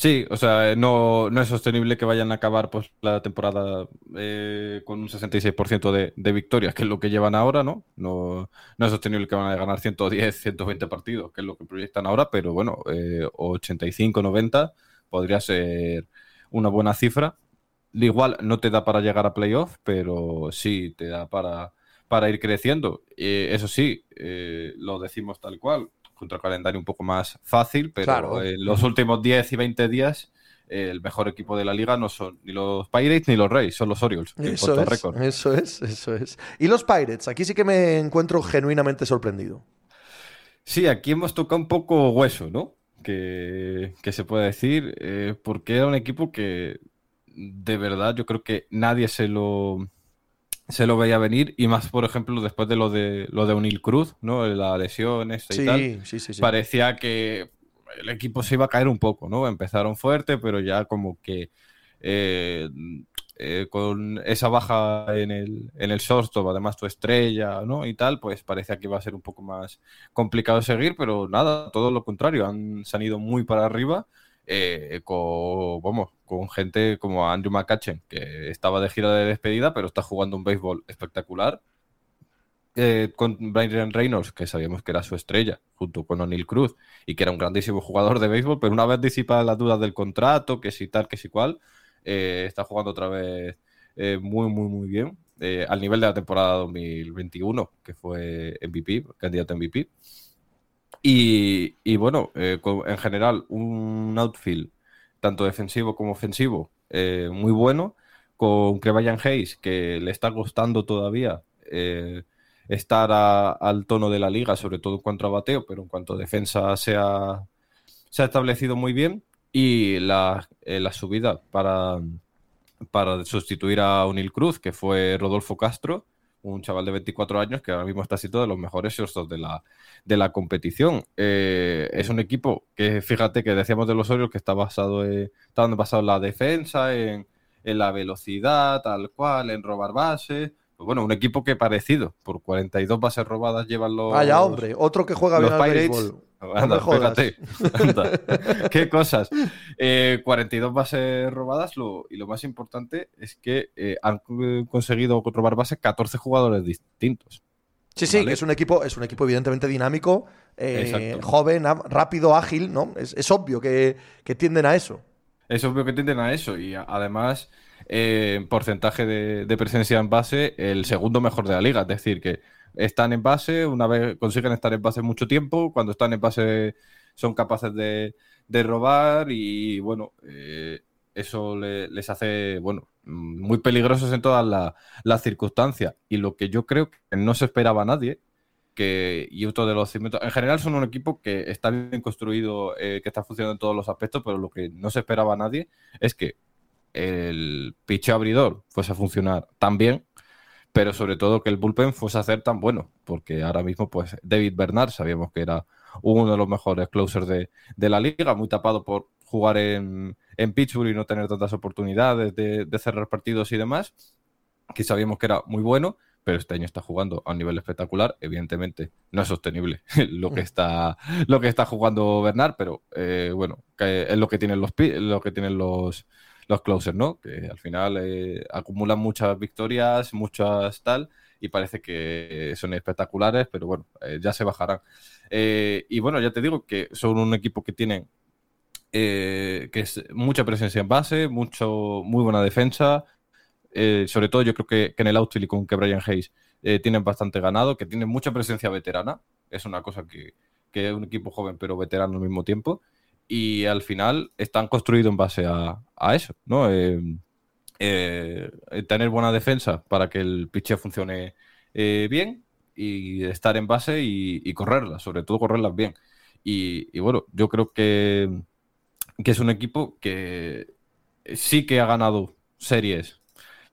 Sí, o sea, no, no, es sostenible que vayan a acabar pues, la temporada eh, con un 66% de, de, victorias, que es lo que llevan ahora, ¿no? ¿no? No es sostenible que van a ganar 110, 120 partidos, que es lo que proyectan ahora, pero bueno, eh, 85, 90 podría ser una buena cifra. Igual no te da para llegar a playoff, pero sí te da para, para ir creciendo. Eh, eso sí, eh, lo decimos tal cual contra el calendario un poco más fácil, pero claro. en los últimos 10 y 20 días el mejor equipo de la liga no son ni los Pirates ni los Rays, son los Orioles. Eso es, récord. eso es, eso es. Y los Pirates, aquí sí que me encuentro genuinamente sorprendido. Sí, aquí hemos tocado un poco hueso, ¿no? Que, que se puede decir, eh, porque era un equipo que de verdad yo creo que nadie se lo se lo veía venir y más, por ejemplo, después de lo de lo de Unil Cruz, ¿no? La lesión esta sí, y tal, sí, sí, parecía que el equipo se iba a caer un poco, ¿no? Empezaron fuerte, pero ya como que eh, eh, con esa baja en el, en el shortstop, además tu estrella, ¿no? Y tal, pues parecía que iba a ser un poco más complicado seguir, pero nada, todo lo contrario, han, se han ido muy para arriba. Eh, con, vamos, con gente como Andrew McCutchen, que estaba de gira de despedida, pero está jugando un béisbol espectacular. Eh, con Brian Reynolds, que sabíamos que era su estrella, junto con O'Neill Cruz, y que era un grandísimo jugador de béisbol, pero una vez disipadas las dudas del contrato, que si tal, que si cual, eh, está jugando otra vez muy, muy, muy bien, al nivel de la temporada 2021, que fue MVP, candidato a MVP. Y, bueno, eh, en general, un outfield, tanto defensivo como ofensivo, eh, muy bueno, con Crevayan Hayes, que le está costando todavía eh, estar a, al tono de la liga, sobre todo en cuanto a bateo, pero en cuanto a defensa se ha, se ha establecido muy bien. Y la, la subida para, para sustituir a Unil Cruz, que fue Rodolfo Castro, un chaval de 24 años que ahora mismo está siendo de los mejores shortstops de la, de la competición. Eh, es un equipo que, fíjate, que decíamos de los Orioles que está basado, en, está basado en la defensa, en, en, la velocidad, tal cual, en robar bases. Pues bueno, un equipo que parecido, por 42 bases robadas llevan los. Vaya, hombre, otro que juega bien al béisbol. Anda, fíjate. *laughs* Anda. *laughs* Qué cosas. Eh, 42 bases robadas lo, y lo más importante es que eh, han conseguido robar bases 14 jugadores distintos. Sí, sí, ¿vale? es un equipo, es un equipo evidentemente dinámico, eh, joven, rápido, ágil, ¿no? Es, es obvio que, que, tienden a eso. Es obvio que tienden a eso y además eh, porcentaje de, presencia en base, el segundo mejor de la liga. Es decir, que están en base, una vez consiguen estar en base mucho tiempo, cuando están en base son capaces de, robar y bueno, eh, eso le, les hace, bueno, muy peligrosos en todas las la circunstancias. Y lo que yo creo que no se esperaba nadie, que, y otro de los cimientos, en general son un equipo que está bien construido, eh, que está funcionando en todos los aspectos, pero lo que no se esperaba nadie es que el picheo abridor fuese a funcionar tan bien, pero sobre todo que el bullpen fuese a ser tan bueno, porque ahora mismo, pues David Bernard sabíamos que era uno de los mejores closers de, de la liga, muy tapado por jugar en, en, Pittsburgh y no tener tantas oportunidades de, de, cerrar partidos y demás, que sabíamos que era muy bueno, pero este año está jugando a un nivel espectacular, evidentemente no es sostenible *laughs* lo que está, lo que está jugando Bernard, pero eh, bueno, que es lo que tienen los, lo que tienen los, los closers, ¿no? Que al final eh, acumulan muchas victorias, muchas tal, y parece que son espectaculares, pero bueno, eh, ya se bajarán. Eh, y bueno, ya te digo que son un equipo que tienen que es mucha presencia en base, mucho, muy buena defensa, sobre todo yo creo que, en el outfield con que Brian Hayes tienen bastante ganado, que tienen mucha presencia veterana. Es una cosa que, que es un equipo joven pero veterano al mismo tiempo. Y al final están construidos en base a, a eso, ¿no? Eh, eh, tener buena defensa para que el pitch funcione eh, bien y estar en base y, y correrlas, sobre todo correrlas bien. Y, y bueno, yo creo que, que es un equipo que sí que ha ganado series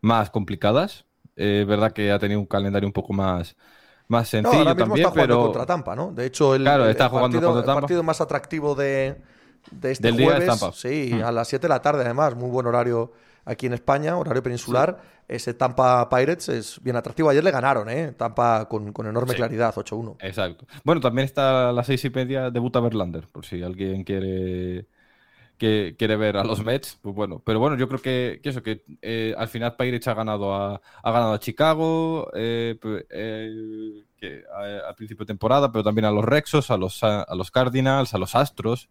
más complicadas. Es verdad que ha tenido un calendario un poco más, más No, sencillo ahora mismo también, está jugando pero contra Tampa, ¿no? De hecho, el, Claro, el está jugando partido, contra el Tampa. partido más atractivo de, de este Del día jueves, Tampa. sí, Mm. a las 7 de la tarde además, muy buen horario aquí en España, horario peninsular. Ese Tampa Pirates es bien atractivo. Ayer le ganaron, ¿eh? Tampa con, con enorme Sí. claridad, 8-1. Exacto. Bueno, también está a las seis y media debuta Verlander, por si alguien quiere que quiere ver a los Mets, pues bueno. Pero bueno, yo creo que, que eso, que eh, al final Pirates ha ganado a, ha ganado a Chicago eh, eh, que, a, a principio de temporada, pero también a los Rexos, a los, a, a los Cardinals, a los Astros.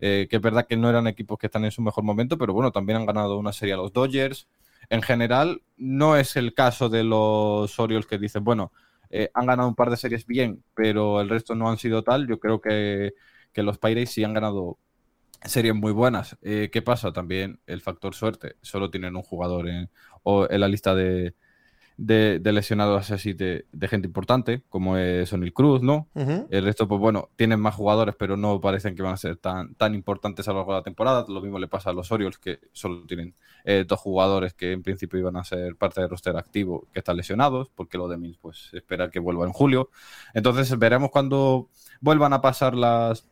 Eh, que es verdad que no eran equipos que están en su mejor momento, pero bueno, también han ganado una serie a los Dodgers. En general, no es el caso de los Orioles que dicen, bueno, eh, han ganado un par de series bien, pero el resto no han sido tal. Yo creo que, que los Pirates sí han ganado series muy buenas. Eh, ¿Qué pasa? También el factor suerte. Solo tienen un jugador en, o en la lista de, de- de lesionados así de, de gente importante, como es O'Neill Cruz, ¿no? El resto, pues bueno, tienen más jugadores, pero no parecen que van a ser tan, tan importantes a lo largo de la temporada. Lo mismo le pasa a los Orioles, que solo tienen eh, dos jugadores que en principio iban a ser parte del roster activo, que están lesionados, porque lo de Mills, pues espera que vuelva en julio. Entonces veremos cuando vuelvan a pasar las.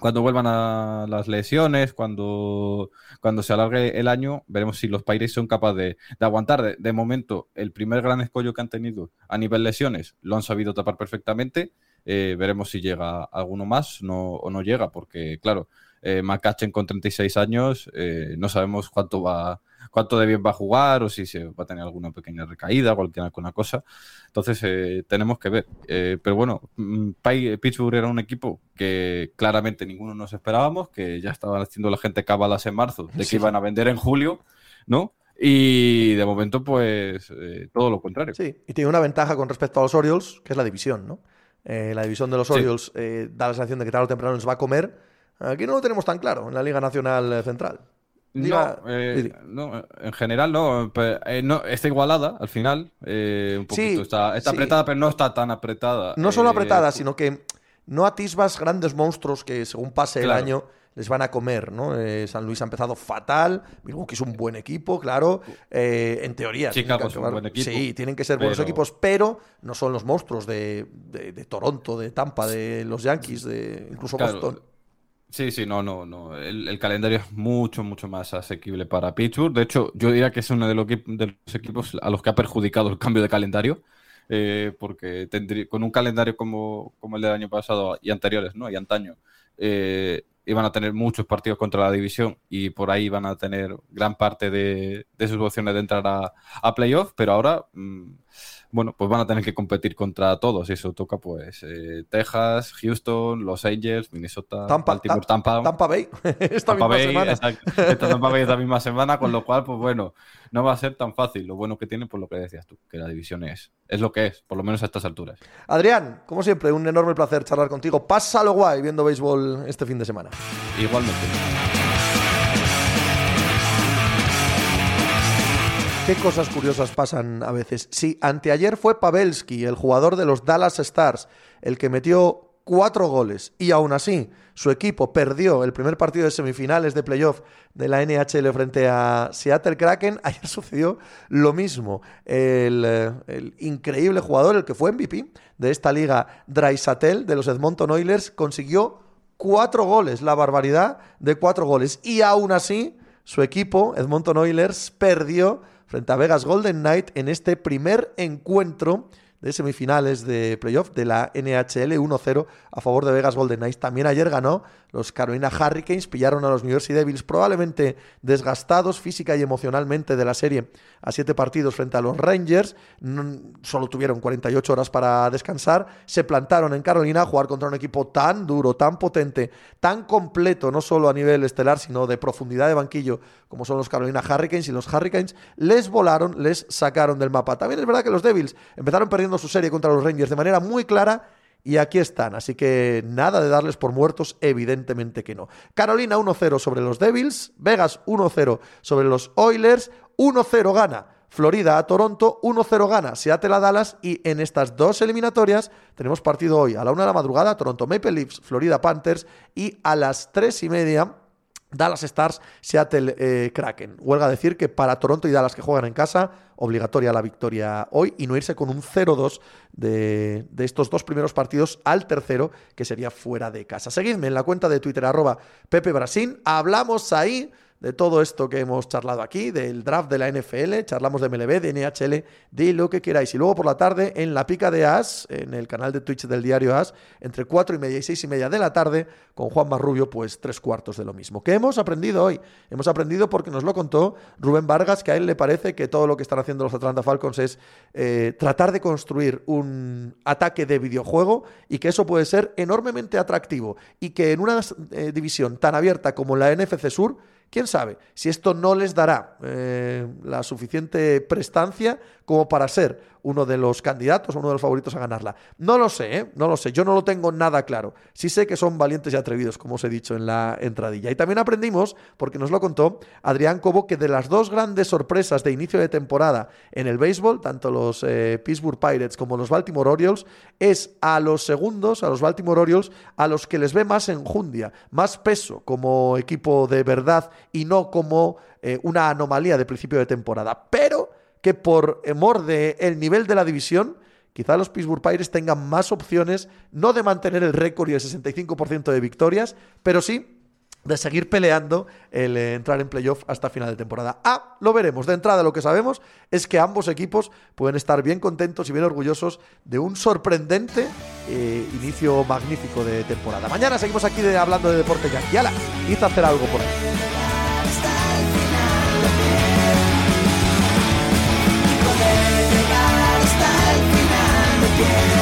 Cuando vuelvan a las lesiones, cuando, cuando se alargue el año, veremos si los Pirates son capaces de, de aguantar. De, momento, el primer gran escollo que han tenido a nivel lesiones lo han sabido tapar perfectamente. Eh, veremos si llega alguno más no, o no llega, porque claro, eh, McCutcheon con 36 años, eh, no sabemos cuánto va, cuánto de bien va a jugar o si se va a tener alguna pequeña recaída, cualquier alguna cosa. Entonces eh, tenemos que ver. Eh, pero bueno, mm, Pi- Pittsburgh era un equipo que claramente ninguno nos esperábamos, que ya estaban haciendo la gente cábalas en marzo de que iban a vender en julio, ¿no? Y de momento, pues eh, todo lo contrario. Sí, y tiene una ventaja con respecto a los Orioles, que es la división, ¿no? Eh, la división de los Sí. Orioles eh, da la sensación de que tarde o temprano nos va a comer. Aquí no lo tenemos tan claro en la Liga Nacional eh, Central. No, eh, sí. no, en general no, pe- eh, no, está igualada al final, eh, un poquito, Sí, está, está sí. apretada, pero no está tan apretada. No solo Eh, apretada, sino que no atisbas grandes monstruos que según pase Claro. el año les van a comer, ¿no? Eh, San Luis ha empezado fatal, Milwaukee es un buen equipo, claro, eh, en teoría. Chicago que es un acabar- buen equipo, Sí, tienen que ser buenos equipos, pero no son los monstruos de, de- de Toronto, de Tampa, de los Yankees, de incluso Claro. Boston. Sí, sí, no, no, no. El, calendario es mucho, mucho más asequible para Pittsburgh. De hecho, yo diría que es uno de los, de los equipos a los que ha perjudicado el cambio de calendario. eh, porque tendría, con un calendario como, como el del año pasado y anteriores, ¿no? Y antaño, eh, iban a tener muchos partidos contra la división y por ahí van a tener gran parte de, de sus opciones de entrar a, a playoff, pero ahora, mm, bueno, pues van a tener que competir contra todos y eso toca pues eh, Texas, Houston, Los Angels, Minnesota, Tampa, Baltimore, Tam- Tampa, Tampa Bay, *laughs* esta Tampa misma Bay, semana. Esta Tampa Bay esta misma semana, con lo cual, pues bueno, no va a ser tan fácil. Lo bueno que tiene, por lo que decías tú, que la división es, es lo que es, por lo menos a estas alturas. Adrián, como siempre, un enorme placer charlar contigo. Pásalo guay viendo béisbol este fin de semana. Igualmente. Qué cosas curiosas pasan a veces. Sí, anteayer fue Pavelski, el jugador de los Dallas Stars, el que metió cuatro goles y aún así su equipo perdió el primer partido de semifinales de playoff de la NHL frente a Seattle Kraken. *laughs* Ayer sucedió lo mismo. El, eh, el increíble jugador, el que fue MVP de esta liga, Draisatel, de los Edmonton Oilers, consiguió cuatro goles, la barbaridad de cuatro goles. Y aún así, su equipo, Edmonton Oilers, perdió frente a Vegas Golden Knight en este primer encuentro de semifinales de playoff de la NHL 1-0 a favor de Vegas Golden Knights. También ayer ganó los Carolina Hurricanes, pillaron a los New Jersey Devils probablemente desgastados física y emocionalmente de la serie a siete partidos frente a los Rangers. solo tuvieron 48 horas para descansar. Se plantaron en Carolina a jugar contra un equipo tan duro, tan potente, tan completo, no solo a nivel estelar, sino de profundidad de banquillo, como son los Carolina Hurricanes. Y los Hurricanes les volaron, les sacaron del mapa. También es verdad que los Devils empezaron perdiendo su serie contra los Rangers de manera muy clara y aquí están, así que nada de darles por muertos, evidentemente que no. Carolina 1-0 sobre los Devils, Vegas 1-0 sobre los Oilers, 1-0 gana. Florida a Toronto, 1-0 gana. Seattle a Dallas y en estas dos eliminatorias tenemos partido hoy a la 1 de la madrugada, Toronto Maple Leafs, Florida Panthers y a las 3 y media Dallas Stars, Seattle eh, Kraken. Huelga decir que para Toronto y Dallas que juegan en casa, obligatoria la victoria hoy y no irse con un 0-2 de, de, estos dos primeros partidos al tercero, que sería fuera de casa. Seguidme en la cuenta de Twitter, arroba Pepe Brasín. Hablamos ahí de todo esto que hemos charlado aquí, del draft de la NFL, charlamos de MLB, de NHL, de lo que queráis. Y luego por la tarde en la pica de As, en el canal de Twitch del diario As, entre 4 y media y 6 y media de la tarde, con Juan Marrubio, pues tres cuartos de lo mismo. ¿Qué hemos aprendido hoy? Hemos aprendido porque nos lo contó Rubén Vargas, que a él le parece que todo lo que están haciendo los Atlanta Falcons es eh, tratar de construir un ataque de videojuego y que eso puede ser enormemente atractivo y que en una eh, división tan abierta como la NFC Sur, quién sabe si esto no les dará eh, la suficiente prestancia como para ser uno de los candidatos, uno de los favoritos a ganarla. No lo sé, ¿eh? no lo sé, yo no lo tengo nada claro. Sí sé que son valientes y atrevidos, como os he dicho en la entradilla. Y también aprendimos, porque nos lo contó Adrián Cobo, que de las dos grandes sorpresas de inicio de temporada en el béisbol, tanto los eh, Pittsburgh Pirates como los Baltimore Orioles, es a los segundos, a los Baltimore Orioles, a los que les ve más enjundia, más peso como equipo de verdad y no como eh, una anomalía de principio de temporada. Pero que por amor del el nivel de la división, quizá los Pittsburgh Pirates tengan más opciones, no de mantener el récord y el 65% de victorias, pero sí de seguir peleando el eh, entrar en playoff hasta final de temporada. Ah, lo veremos. De entrada lo que sabemos es que ambos equipos pueden estar bien contentos y bien orgullosos de un sorprendente eh, inicio magnífico de temporada. Mañana seguimos aquí hablando de deporte ya. Y ala, hacer algo por ahí. again.